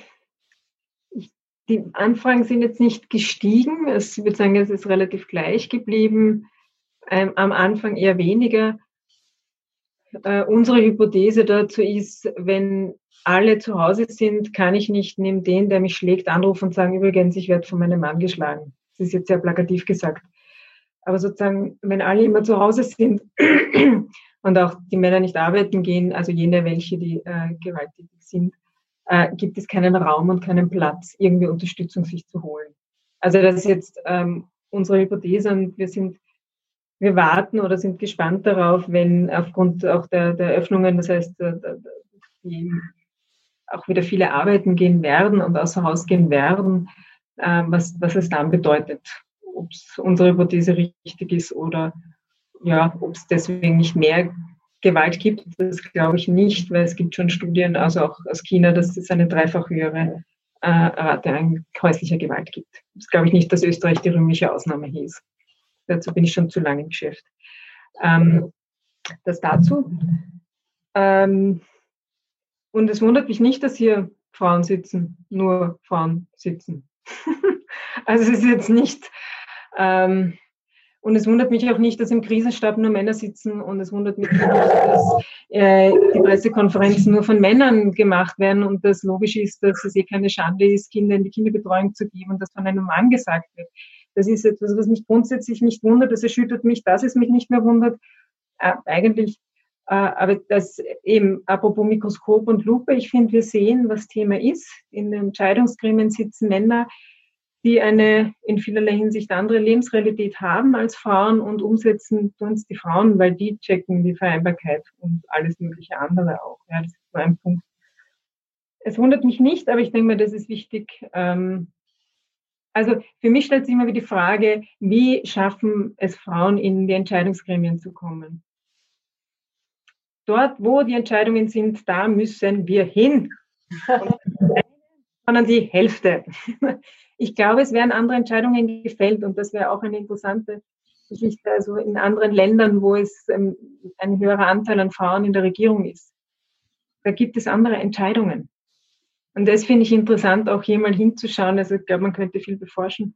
die Anfragen sind jetzt nicht gestiegen. Ich würde sagen, es ist relativ gleich geblieben. Ähm, am Anfang eher weniger. Äh, unsere Hypothese dazu ist, wenn alle zu Hause sind, kann ich nicht neben den, der mich schlägt, anrufen und sagen, übrigens, ich werde von meinem Mann geschlagen. Das ist jetzt sehr plakativ gesagt. Aber sozusagen, wenn alle immer zu Hause sind und auch die Männer nicht arbeiten gehen, also jene, welche die äh, gewalttätig sind, äh, gibt es keinen Raum und keinen Platz, irgendwie Unterstützung sich zu holen. Also das ist jetzt ähm, unsere Hypothese und wir sind, wir warten oder sind gespannt darauf, wenn aufgrund auch der, der Öffnungen, das heißt, äh, die auch wieder viele arbeiten gehen werden und außer Haus gehen werden, äh, was, was es dann bedeutet. Ob es unsere Hypothese richtig ist oder ja, ob es deswegen nicht mehr Gewalt gibt, das glaube ich nicht, weil es gibt schon Studien, also auch aus China, dass es eine dreifach höhere äh, Rate an häuslicher Gewalt gibt. Das glaube ich nicht, dass Österreich die rühmliche Ausnahme hieß. Dazu bin ich schon zu lange im Geschäft. Ähm, das dazu. Ähm, und es wundert mich nicht, dass hier Frauen sitzen, nur Frauen sitzen. also es ist jetzt nicht, ähm, und es wundert mich auch nicht, dass im Krisenstab nur Männer sitzen und es wundert mich nicht, dass äh, die Pressekonferenzen nur von Männern gemacht werden und das logisch ist, dass es eh keine Schande ist, Kinder in die Kinderbetreuung zu geben und das von einem Mann gesagt wird. Das ist etwas, was mich grundsätzlich nicht wundert, das erschüttert mich, dass es mich nicht mehr wundert. Äh, eigentlich, äh, aber das eben, apropos Mikroskop und Lupe, ich finde, wir sehen, was Thema ist. In den Entscheidungsgremien sitzen Männer, die eine in vielerlei Hinsicht andere Lebensrealität haben als Frauen und umsetzen tun es die Frauen, weil die checken die Vereinbarkeit und alles mögliche andere auch. Ja, das ist so ein Punkt. Es wundert mich nicht, aber ich denke mir, das ist wichtig. Ähm, also für mich stellt sich immer wieder die Frage, wie schaffen es Frauen, in die Entscheidungsgremien zu kommen? Dort, wo die Entscheidungen sind, da müssen wir hin. Sondern die Hälfte. Ich glaube, es werden andere Entscheidungen gefällt und das wäre auch eine interessante Geschichte. Also in anderen Ländern, wo es ähm, ein höherer Anteil an Frauen in der Regierung ist, da gibt es andere Entscheidungen. Und das finde ich interessant, auch hier mal hinzuschauen. Also ich glaube, man könnte viel beforschen.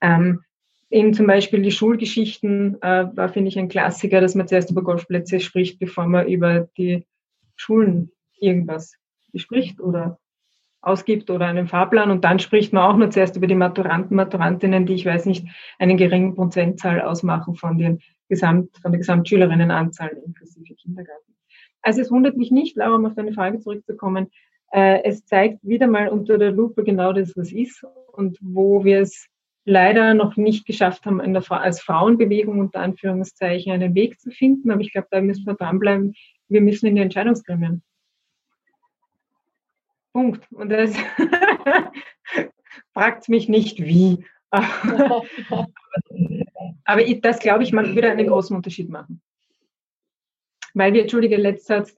Ähm, eben zum Beispiel die Schulgeschichten äh, war, finde ich, ein Klassiker, dass man zuerst über Golfplätze spricht, bevor man über die Schulen irgendwas bespricht oder ausgibt oder einen Fahrplan und dann spricht man auch nur zuerst über die Maturanten, Maturantinnen, die ich weiß nicht, einen geringen Prozentzahl ausmachen von, den Gesamt, von der Gesamtschülerinnenanzahl inklusive Kindergarten. Also es wundert mich nicht, Laura, um auf deine Frage zurückzukommen, es zeigt wieder mal unter der Lupe genau das, was ist und wo wir es leider noch nicht geschafft haben, der, als Frauenbewegung unter Anführungszeichen einen Weg zu finden. Aber ich glaube, da müssen wir dranbleiben. Wir müssen in die Entscheidungsgremien. Punkt. Und das fragt mich nicht wie. Aber ich, das glaube ich, würde einen großen Unterschied machen. Weil wir, entschuldige, letzter Satz,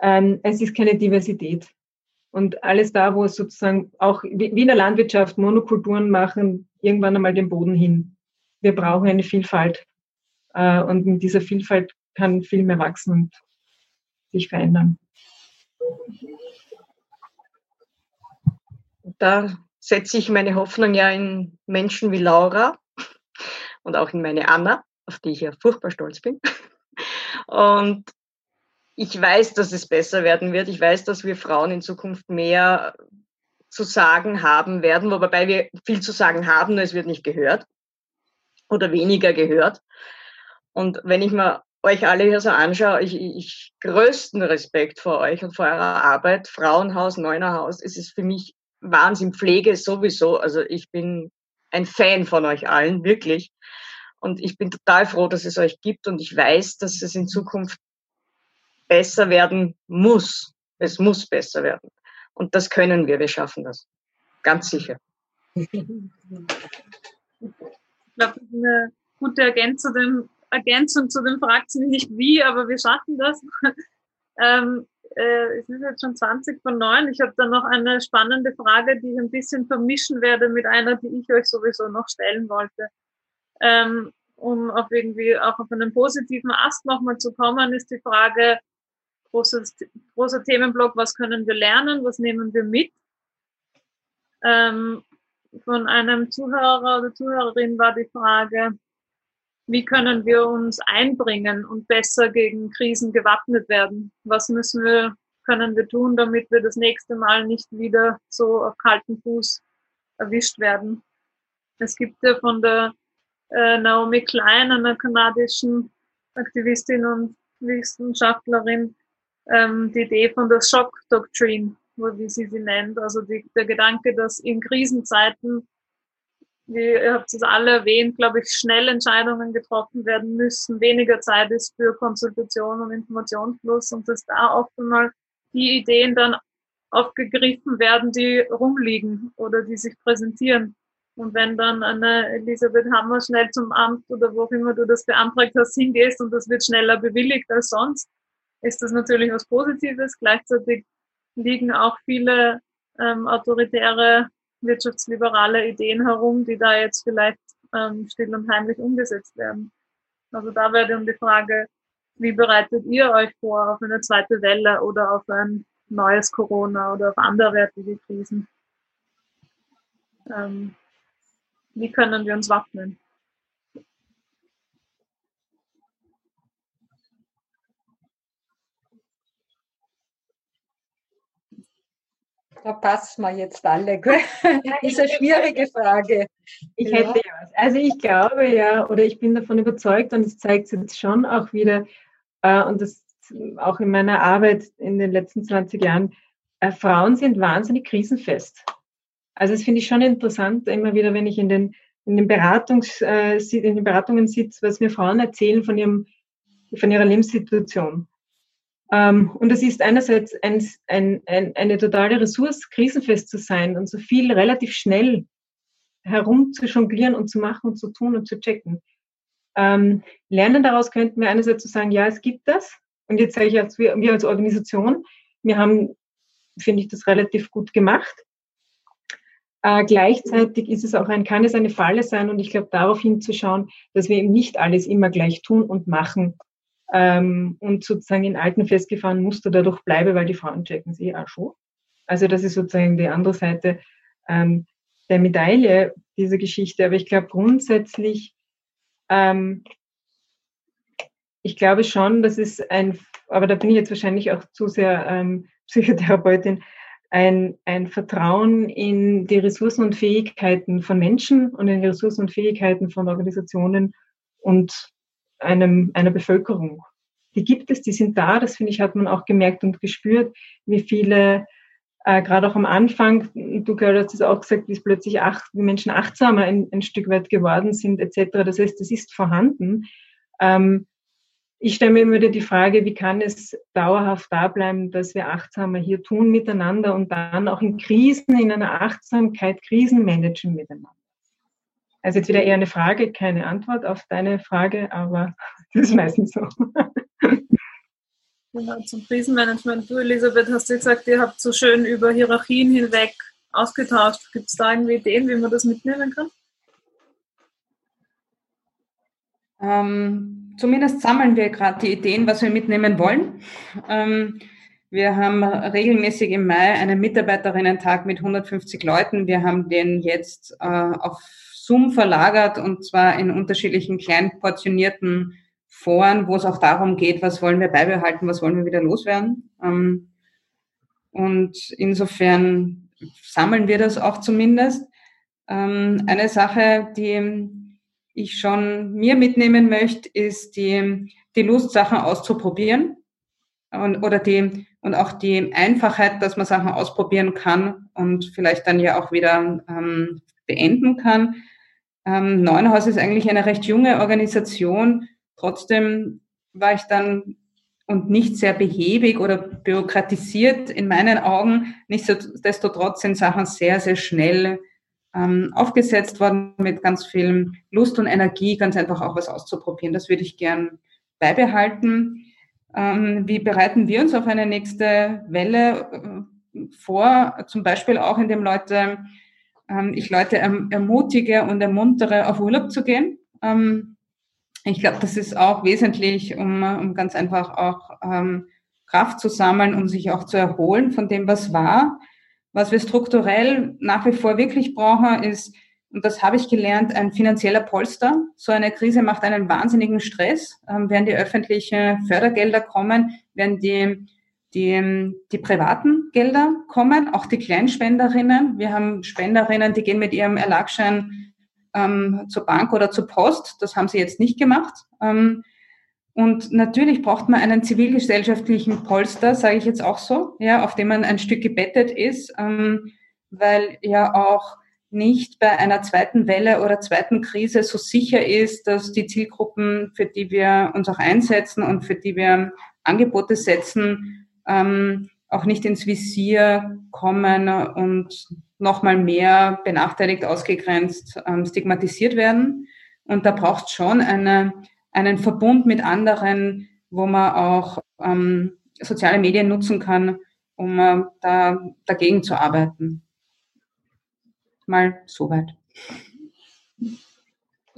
ähm, es ist keine Diversität. Und alles da, wo es sozusagen auch wie in der Landwirtschaft Monokulturen machen, irgendwann einmal den Boden hin. Wir brauchen eine Vielfalt. Äh, und mit dieser Vielfalt kann viel mehr wachsen und sich verändern. da setze ich meine Hoffnung ja in Menschen wie Laura und auch in meine Anna, auf die ich ja furchtbar stolz bin. Und ich weiß, dass es besser werden wird. Ich weiß, dass wir Frauen in Zukunft mehr zu sagen haben werden, wobei wir viel zu sagen haben, nur es wird nicht gehört oder weniger gehört. Und wenn ich mir euch alle hier so anschaue, ich, ich größten Respekt vor euch und vor eurer Arbeit. Frauenhaus, Neunerhaus, es ist für mich Wahnsinn, Pflege sowieso. Also ich bin ein Fan von euch allen, wirklich. Und ich bin total froh, dass es euch gibt und ich weiß, dass es in Zukunft besser werden muss. Es muss besser werden. Und das können wir, wir schaffen das. Ganz sicher. Ich glaube, eine gute Ergänzung, Ergänzung zu dem fragt sie nicht wie, aber wir schaffen das. ähm, äh, es ist jetzt schon 20 von 9. Ich habe dann noch eine spannende Frage, die ich ein bisschen vermischen werde mit einer, die ich euch sowieso noch stellen wollte. Ähm, um auf irgendwie auch auf einen positiven Ast nochmal zu kommen, ist die Frage, großes, großer Themenblock, was können wir lernen, was nehmen wir mit? Ähm, von einem Zuhörer oder Zuhörerin war die Frage, wie können wir uns einbringen und besser gegen Krisen gewappnet werden? Was müssen wir, können wir tun, damit wir das nächste Mal nicht wieder so auf kalten Fuß erwischt werden? Es gibt ja von der äh, Naomi Klein, einer kanadischen Aktivistin und Wissenschaftlerin, ähm, die Idee von der Shock Doctrine, wie sie sie nennt. Also die, der Gedanke, dass in Krisenzeiten wie ihr habt es alle erwähnt, glaube ich, schnell Entscheidungen getroffen werden müssen, weniger Zeit ist für Konsultation und Informationsfluss und dass da oft einmal die Ideen dann aufgegriffen werden, die rumliegen oder die sich präsentieren. Und wenn dann eine Elisabeth Hammer schnell zum Amt oder wo auch immer du das beantragt hast, hingehst und das wird schneller bewilligt als sonst, ist das natürlich was Positives. Gleichzeitig liegen auch viele ähm, autoritäre wirtschaftsliberale Ideen herum, die da jetzt vielleicht ähm, still und heimlich umgesetzt werden. Also da wäre dann die Frage, wie bereitet ihr euch vor auf eine zweite Welle oder auf ein neues Corona oder auf anderwertige Krisen? Ähm, wie können wir uns wappnen? Da passen wir jetzt alle. Gell? ist eine schwierige Frage. Ich hätte ja was. Also ich glaube ja, oder ich bin davon überzeugt und es zeigt sich jetzt schon auch wieder, äh, und das auch in meiner Arbeit in den letzten 20 Jahren, äh, Frauen sind wahnsinnig krisenfest. Also das finde ich schon interessant, immer wieder, wenn ich in den, in den, Beratungs, äh, in den Beratungen sitze, was mir Frauen erzählen von, ihrem, von ihrer Lebenssituation. Ähm, und es ist einerseits ein, ein, ein, eine totale Ressource, krisenfest zu sein und so viel relativ schnell herum zu jonglieren und zu machen und zu tun und zu checken. Ähm, lernen daraus könnten wir einerseits zu sagen, ja, es gibt das. Und jetzt sage ich als wir, wir als Organisation, wir haben, finde ich, das relativ gut gemacht. Äh, gleichzeitig ist es auch ein, kann es eine Falle sein und ich glaube, darauf hinzuschauen, dass wir eben nicht alles immer gleich tun und machen ähm, und sozusagen in alten festgefahrenen Muster dadurch bleibe, weil die Frauen checken sie auch schon. Also das ist sozusagen die andere Seite ähm, der Medaille dieser Geschichte. Aber ich glaube grundsätzlich, ähm, ich glaube schon, dass es ein, aber da bin ich jetzt wahrscheinlich auch zu sehr ähm, Psychotherapeutin, ein, ein Vertrauen in die Ressourcen und Fähigkeiten von Menschen und in die Ressourcen und Fähigkeiten von Organisationen und einem, einer Bevölkerung. Die gibt es, die sind da, das finde ich, hat man auch gemerkt und gespürt, wie viele, äh, gerade auch am Anfang, du hast es auch gesagt, wie es plötzlich acht, wie Menschen achtsamer ein, ein Stück weit geworden sind, etc. Das heißt, das ist vorhanden. Ähm, ich stelle mir immer wieder die Frage, wie kann es dauerhaft da bleiben, dass wir achtsamer hier tun miteinander und dann auch in Krisen, in einer Achtsamkeit Krisen managen miteinander. Also jetzt wieder eher eine Frage, keine Antwort auf deine Frage, aber das ist meistens so. Genau, zum Krisenmanagement. Du, Elisabeth, hast du gesagt, ihr habt so schön über Hierarchien hinweg ausgetauscht. Gibt es da irgendwie Ideen, wie man das mitnehmen kann? Ähm, zumindest sammeln wir gerade die Ideen, was wir mitnehmen wollen. Ähm, wir haben regelmäßig im Mai einen Mitarbeiterinnen-Tag mit 150 Leuten. Wir haben den jetzt äh, auf Zoom verlagert und zwar in unterschiedlichen klein portionierten Foren, wo es auch darum geht, was wollen wir beibehalten, was wollen wir wieder loswerden. Ähm, und insofern sammeln wir das auch zumindest. Ähm, eine Sache, die ich schon mir mitnehmen möchte, ist die, die Lust, Sachen auszuprobieren und, oder die, und auch die Einfachheit, dass man Sachen ausprobieren kann und vielleicht dann ja auch wieder ähm, beenden kann. Ähm, Neuenhaus ist eigentlich eine recht junge Organisation. Trotzdem war ich dann und nicht sehr behäbig oder bürokratisiert in meinen Augen. Nichtsdestotrotz sind Sachen sehr, sehr schnell ähm, aufgesetzt worden mit ganz viel Lust und Energie, ganz einfach auch was auszuprobieren. Das würde ich gern beibehalten. Ähm, wie bereiten wir uns auf eine nächste Welle äh, vor? Zum Beispiel auch, indem Leute ich Leute erm-, ermutige und ermuntere, auf Urlaub zu gehen. Ähm, ich glaube, das ist auch wesentlich, um, um ganz einfach auch ähm, Kraft zu sammeln, um sich auch zu erholen von dem, was war. Was wir strukturell nach wie vor wirklich brauchen, ist, und das habe ich gelernt, ein finanzieller Polster. So eine Krise macht einen wahnsinnigen Stress. Ähm, werden die öffentlichen Fördergelder kommen, werden die die, die privaten Gelder kommen, auch die Kleinspenderinnen. Wir haben Spenderinnen, die gehen mit ihrem Erlagschein ähm, zur Bank oder zur Post. Das haben sie jetzt nicht gemacht. Ähm, und natürlich braucht man einen zivilgesellschaftlichen Polster, sage ich jetzt auch so, ja, auf dem man ein Stück gebettet ist, ähm, weil ja auch nicht bei einer zweiten Welle oder zweiten Krise so sicher ist, dass die Zielgruppen, für die wir uns auch einsetzen und für die wir Angebote setzen, ähm, auch nicht ins Visier kommen und nochmal mehr benachteiligt, ausgegrenzt, ähm, stigmatisiert werden. Und da braucht es schon eine, einen Verbund mit anderen, wo man auch ähm, soziale Medien nutzen kann, um äh, da dagegen zu arbeiten. Mal soweit.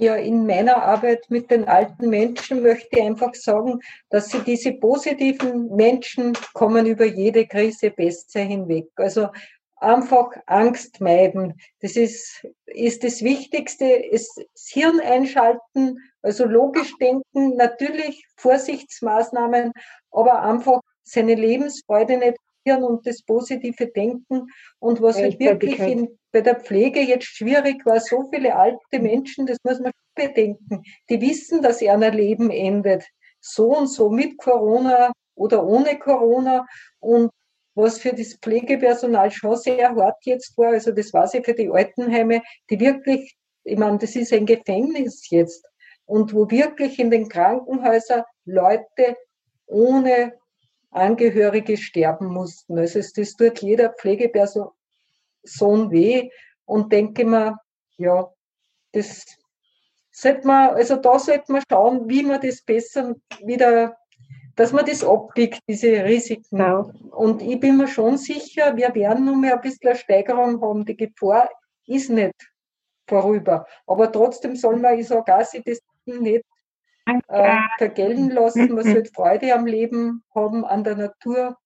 Ja, in meiner Arbeit mit den alten Menschen möchte ich einfach sagen, dass sie diese positiven Menschen kommen über jede Krise besser hinweg. Also einfach Angst meiden. Das ist, ist das Wichtigste, ist das Hirn einschalten, also logisch denken, natürlich Vorsichtsmaßnahmen, aber einfach seine Lebensfreude nicht und das positive Denken. Und was halt wirklich in, bei der Pflege jetzt schwierig war, so viele alte Menschen, das muss man bedenken, die wissen, dass ihr Leben endet. So und so mit Corona oder ohne Corona. Und was für das Pflegepersonal schon sehr hart jetzt war, also das war sie für die Altenheime, die wirklich, ich meine, das ist ein Gefängnis jetzt. Und wo wirklich in den Krankenhäusern Leute ohne Angehörige sterben mussten. Also das tut jeder Pflegeperson weh und denke mir, ja, das sollte man, also da sollte man schauen, wie man das besser wieder, dass man das abbiegt, diese Risiken. Ja. Und ich bin mir schon sicher, wir werden nur mehr ein bisschen eine Steigerung haben. Die Gefahr ist nicht vorüber. Aber trotzdem soll man, ich sage auch, sich das nicht äh, vergelten lassen. Man sollte Freude am Leben haben, an der Natur.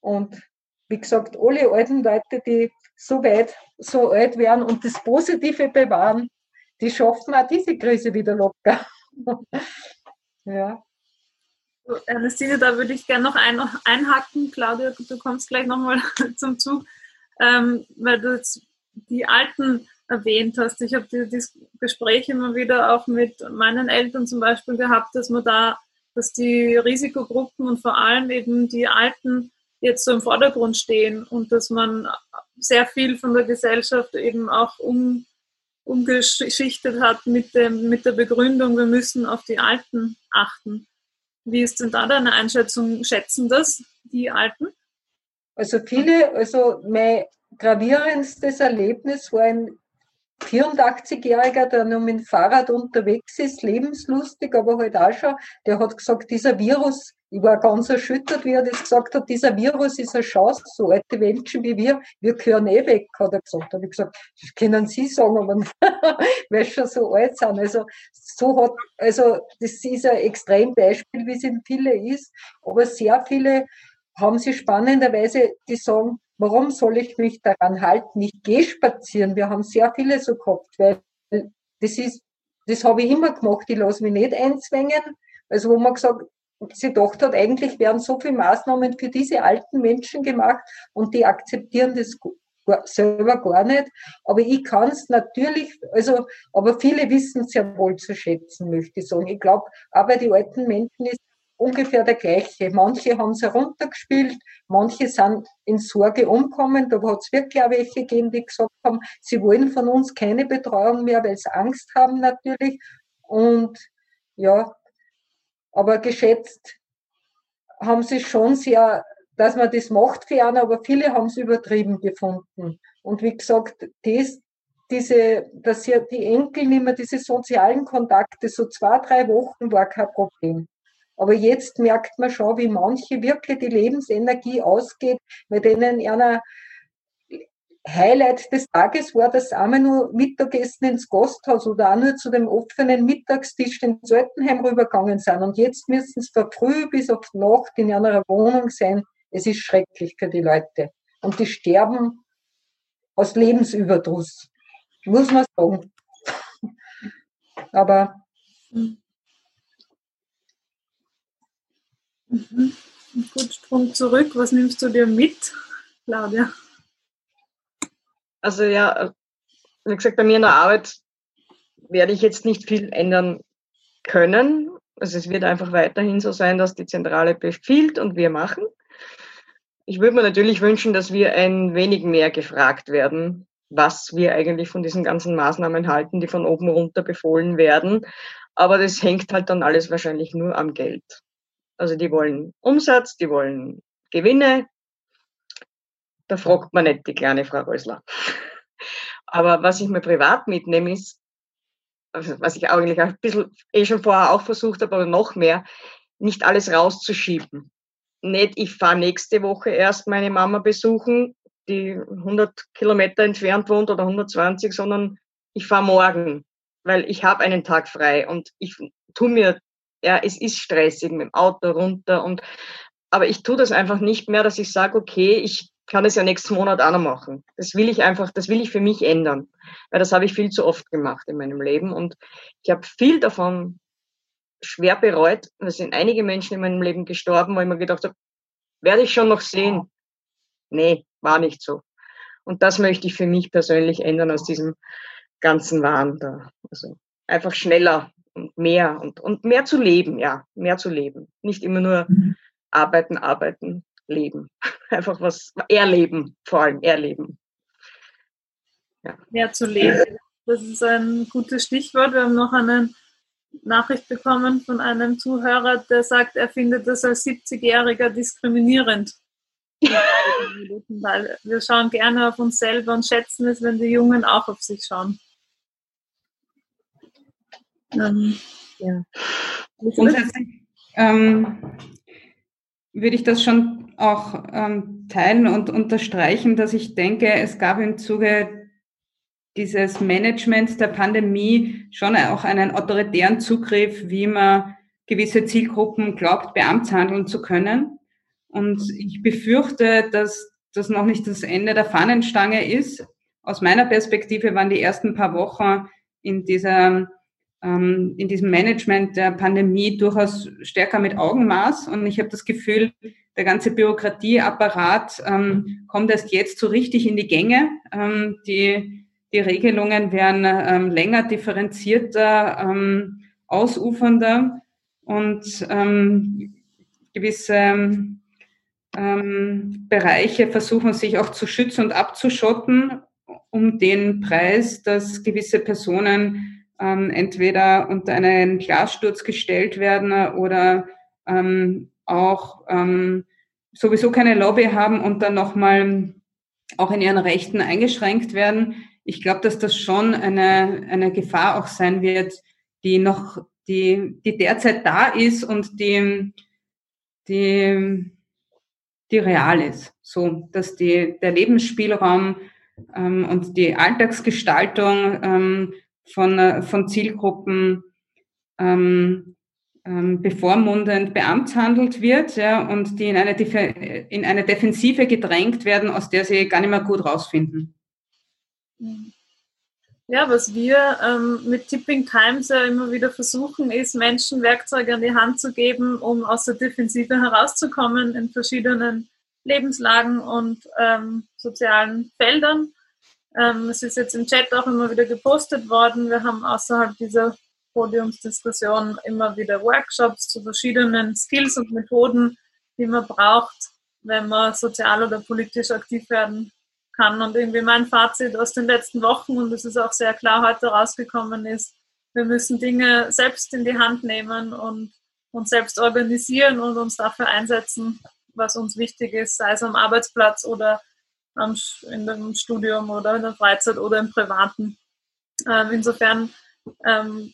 Und wie gesagt, alle alten Leute, die so weit, so alt werden und das Positive bewahren, die schaffen auch diese Krise wieder locker. ja. Ernestine, da würde ich gerne noch ein, einhaken. Claudia, du kommst gleich nochmal zum Zug, ähm, weil du jetzt die alten erwähnt hast. Ich habe die, Gespräche immer wieder auch mit meinen Eltern zum Beispiel gehabt, dass man da, dass die Risikogruppen und vor allem eben die Alten jetzt so im Vordergrund stehen und dass man sehr viel von der Gesellschaft eben auch um, umgeschichtet hat mit, dem, mit der Begründung, wir müssen auf die Alten achten. Wie ist denn da deine Einschätzung? Schätzen das die Alten? Also viele, also mein gravierendstes Erlebnis war ein 84-Jähriger, der nur mit dem Fahrrad unterwegs ist, lebenslustig, aber halt auch schon, der hat gesagt, dieser Virus, ich war ganz erschüttert, wie er das gesagt hat, dieser Virus ist eine Chance, so alte Menschen wie wir, wir gehören eh weg, hat er gesagt. Da habe ich gesagt, das können Sie sagen, aber weil schon so alt sind. Also, so hat, also, das ist ein Extrembeispiel, wie es in viele ist, aber sehr viele haben sie spannenderweise, die sagen, warum soll ich mich daran halten? Ich gehe spazieren. Wir haben sehr viele so gehabt, weil das ist, das habe ich immer gemacht. Ich lasse mich nicht einzwängen. Also wo man gesagt, sie gedacht hat, eigentlich werden so viele Maßnahmen für diese alten Menschen gemacht und die akzeptieren das selber gar nicht. Aber ich kann es natürlich, also, aber viele wissen es ja wohl zu schätzen, möchte ich sagen. Ich glaube, aber die alten Menschen ist ungefähr der gleiche. Manche haben es heruntergespielt, manche sind in Sorge umgekommen. Da hat es wirklich auch welche gegeben, die gesagt haben, sie wollen von uns keine Betreuung mehr, weil sie Angst haben natürlich. Und ja, aber geschätzt haben sie schon sehr, dass man das macht für einen, aber viele haben es übertrieben gefunden. Und wie gesagt, das, diese, dass ja die Enkel nicht mehr diese sozialen Kontakte, so zwei, drei Wochen war kein Problem. Aber jetzt merkt man schon, wie manche wirklich die Lebensenergie ausgeht, bei denen einer Highlight des Tages war, dass einmal nur Mittagessen ins Gasthaus oder auch nur zu dem offenen Mittagstisch ins Altenheim rübergegangen sind. Und jetzt müssen sie von früh bis auf Nacht in einer Wohnung sein. Es ist schrecklich für die Leute. Und die sterben aus Lebensüberdruss. Muss man sagen. Aber hm. Mhm. Gut, Sprung zurück. Was nimmst du dir mit, Claudia? Also ja, wie gesagt, bei mir in der Arbeit werde ich jetzt nicht viel ändern können. Also es wird einfach weiterhin so sein, dass die Zentrale befiehlt und wir machen. Ich würde mir natürlich wünschen, dass wir ein wenig mehr gefragt werden, was wir eigentlich von diesen ganzen Maßnahmen halten, die von oben runter befohlen werden. Aber das hängt halt dann alles wahrscheinlich nur am Geld. Also die wollen Umsatz, die wollen Gewinne. Da fragt man nicht die kleine Frau Rösler. Aber was ich mir privat mitnehme, ist, also was ich eigentlich ein bisschen eh schon vorher auch versucht habe, aber noch mehr, nicht alles rauszuschieben. Nicht, ich fahre nächste Woche erst meine Mama besuchen, die 100 Kilometer entfernt wohnt oder 120, sondern ich fahre morgen. weil ich habe einen Tag frei und ich tu mir, ja, es ist stressig mit dem Auto runter und aber ich tue das einfach nicht mehr, dass ich sage, okay, ich kann es ja nächsten Monat auch noch machen. Das will ich einfach, das will ich für mich ändern, weil das habe ich viel zu oft gemacht in meinem Leben und ich habe viel davon schwer bereut. Es sind einige Menschen in meinem Leben gestorben, wo ich mir gedacht habe, werde ich schon noch sehen. Nee, war nicht so. Und das möchte ich für mich persönlich ändern aus diesem ganzen Wahn da. Also einfach schneller und mehr und, und mehr zu leben, ja, mehr zu leben. Nicht immer nur mhm. arbeiten, arbeiten, leben. Einfach was erleben, vor allem erleben. Ja. Mehr zu leben. Das ist ein gutes Stichwort. Wir haben noch eine Nachricht bekommen von einem Zuhörer, der sagt, er findet das als 70-Jähriger diskriminierend. Weil wir schauen gerne auf uns selber und schätzen es, wenn die Jungen auch auf sich schauen. Ähm, ja. Grundsätzlich ähm, würde ich das schon auch ähm, teilen und unterstreichen, dass ich denke, es gab im Zuge dieses Management der Pandemie schon auch einen autoritären Zugriff, wie man gewisse Zielgruppen glaubt, beamtshandeln zu können. Und ich befürchte, dass das noch nicht das Ende der Fahnenstange ist. Aus meiner Perspektive waren die ersten paar Wochen in dieser ähm, in diesem Management der Pandemie durchaus stärker mit Augenmaß. Und ich habe das Gefühl, der ganze Bürokratieapparat ähm, kommt erst jetzt so richtig in die Gänge. Ähm, die, die Regelungen werden ähm, länger, differenzierter, ähm, ausufernder und ähm, gewisse ähm, Bereiche versuchen sich auch zu schützen und abzuschotten, um den Preis, dass gewisse Personen ähm, entweder unter einen Glassturz gestellt werden oder ähm, auch ähm, sowieso keine Lobby haben und dann nochmal auch in ihren Rechten eingeschränkt werden. Ich glaube, dass das schon eine, eine Gefahr auch sein wird, die noch, die, die derzeit da ist und die, die, die real ist. So, dass die, der Lebensspielraum ähm, und die Alltagsgestaltung ähm, von, äh, von Zielgruppen ähm, ähm, bevormundend beamtshandelt wird ja, und die in eine, in eine Defensive gedrängt werden, aus der sie gar nicht mehr gut rausfinden. Ja, was wir ähm, mit Tipping Times ja immer wieder versuchen, ist, Menschen Werkzeuge an die Hand zu geben, um aus der Defensive herauszukommen in verschiedenen Lebenslagen und ähm, sozialen Feldern. Ähm, es ist jetzt im Chat auch immer wieder gepostet worden. Wir haben außerhalb dieser Podiumsdiskussion immer wieder Workshops zu verschiedenen Skills und Methoden, die man braucht, wenn man sozial oder politisch aktiv werden kann. Und irgendwie mein Fazit aus den letzten Wochen, und es ist auch sehr klar heute rausgekommen, ist, wir müssen Dinge selbst in die Hand nehmen und uns selbst organisieren und uns dafür einsetzen, was uns wichtig ist, sei es am Arbeitsplatz oder in dem Studium oder in der Freizeit oder im Privaten. Ähm, insofern ähm,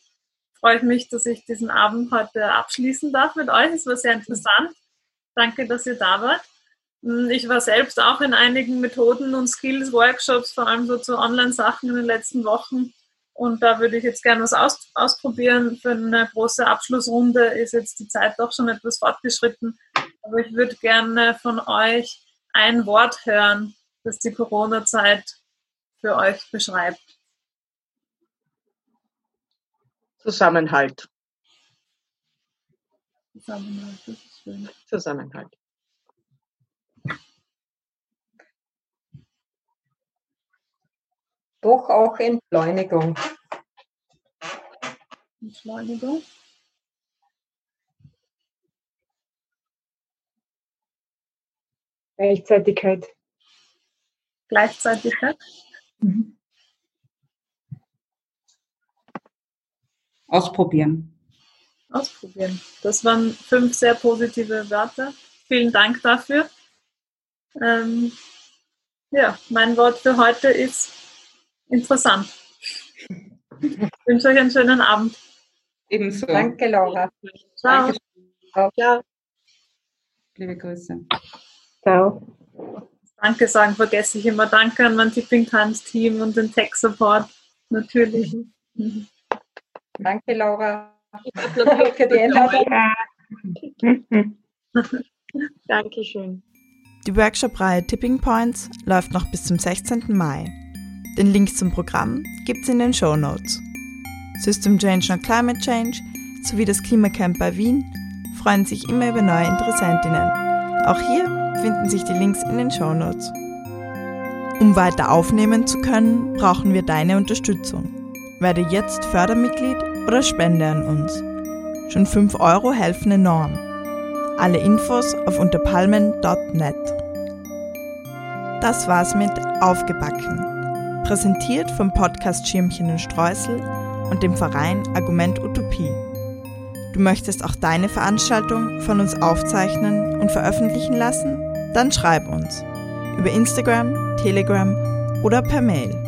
freue ich mich, dass ich diesen Abend heute abschließen darf mit euch. Es war sehr interessant. Danke, dass ihr da wart. Hm, ich war selbst auch in einigen Methoden und Skills-Workshops, vor allem so zu Online-Sachen in den letzten Wochen. Und da würde ich jetzt gerne was aus, ausprobieren. Für eine große Abschlussrunde ist jetzt die Zeit doch schon etwas fortgeschritten. Aber ich würde gerne von euch ein Wort hören, das die Corona-Zeit für euch beschreibt? Zusammenhalt. Zusammenhalt, das ist schön. Zusammenhalt. Doch auch Entschleunigung. Entschleunigung. Gleichzeitigkeit. Gleichzeitigkeit. Mhm. Ausprobieren. Ausprobieren. Das waren fünf sehr positive Wörter. Vielen Dank dafür. Ähm, ja, mein Wort für heute ist interessant. Ich wünsche euch einen schönen Abend. Ebenso. Danke, Laura. Ciao. Ciao. Ciao. Liebe Grüße. Ciao. Danke sagen vergesse ich immer. Danke an mein Tipping Times Team und den Tech Support. Natürlich. Mhm. Danke, Laura, für die Einladung. Dankeschön. Die Workshop-Reihe Tipping Points läuft noch bis zum 16. Mai. Den Link zum Programm gibt's in den Show Notes. System Change und Climate Change sowie das Klimacamp bei Wien freuen sich immer über neue Interessentinnen. Auch hier finden sich die Links in den Show Notes. Um weiter aufnehmen zu können, brauchen wir deine Unterstützung. Werde jetzt Fördermitglied oder spende an uns. Schon 5 Euro helfen enorm. Alle Infos auf unterpalmen.net. Das war's mit Aufgebacken. Präsentiert vom Podcast Schirmchen und Streusel und dem Verein Argument Utopie. Du möchtest auch deine Veranstaltung von uns aufzeichnen und veröffentlichen lassen? Dann schreib uns über Instagram, Telegram oder per Mail.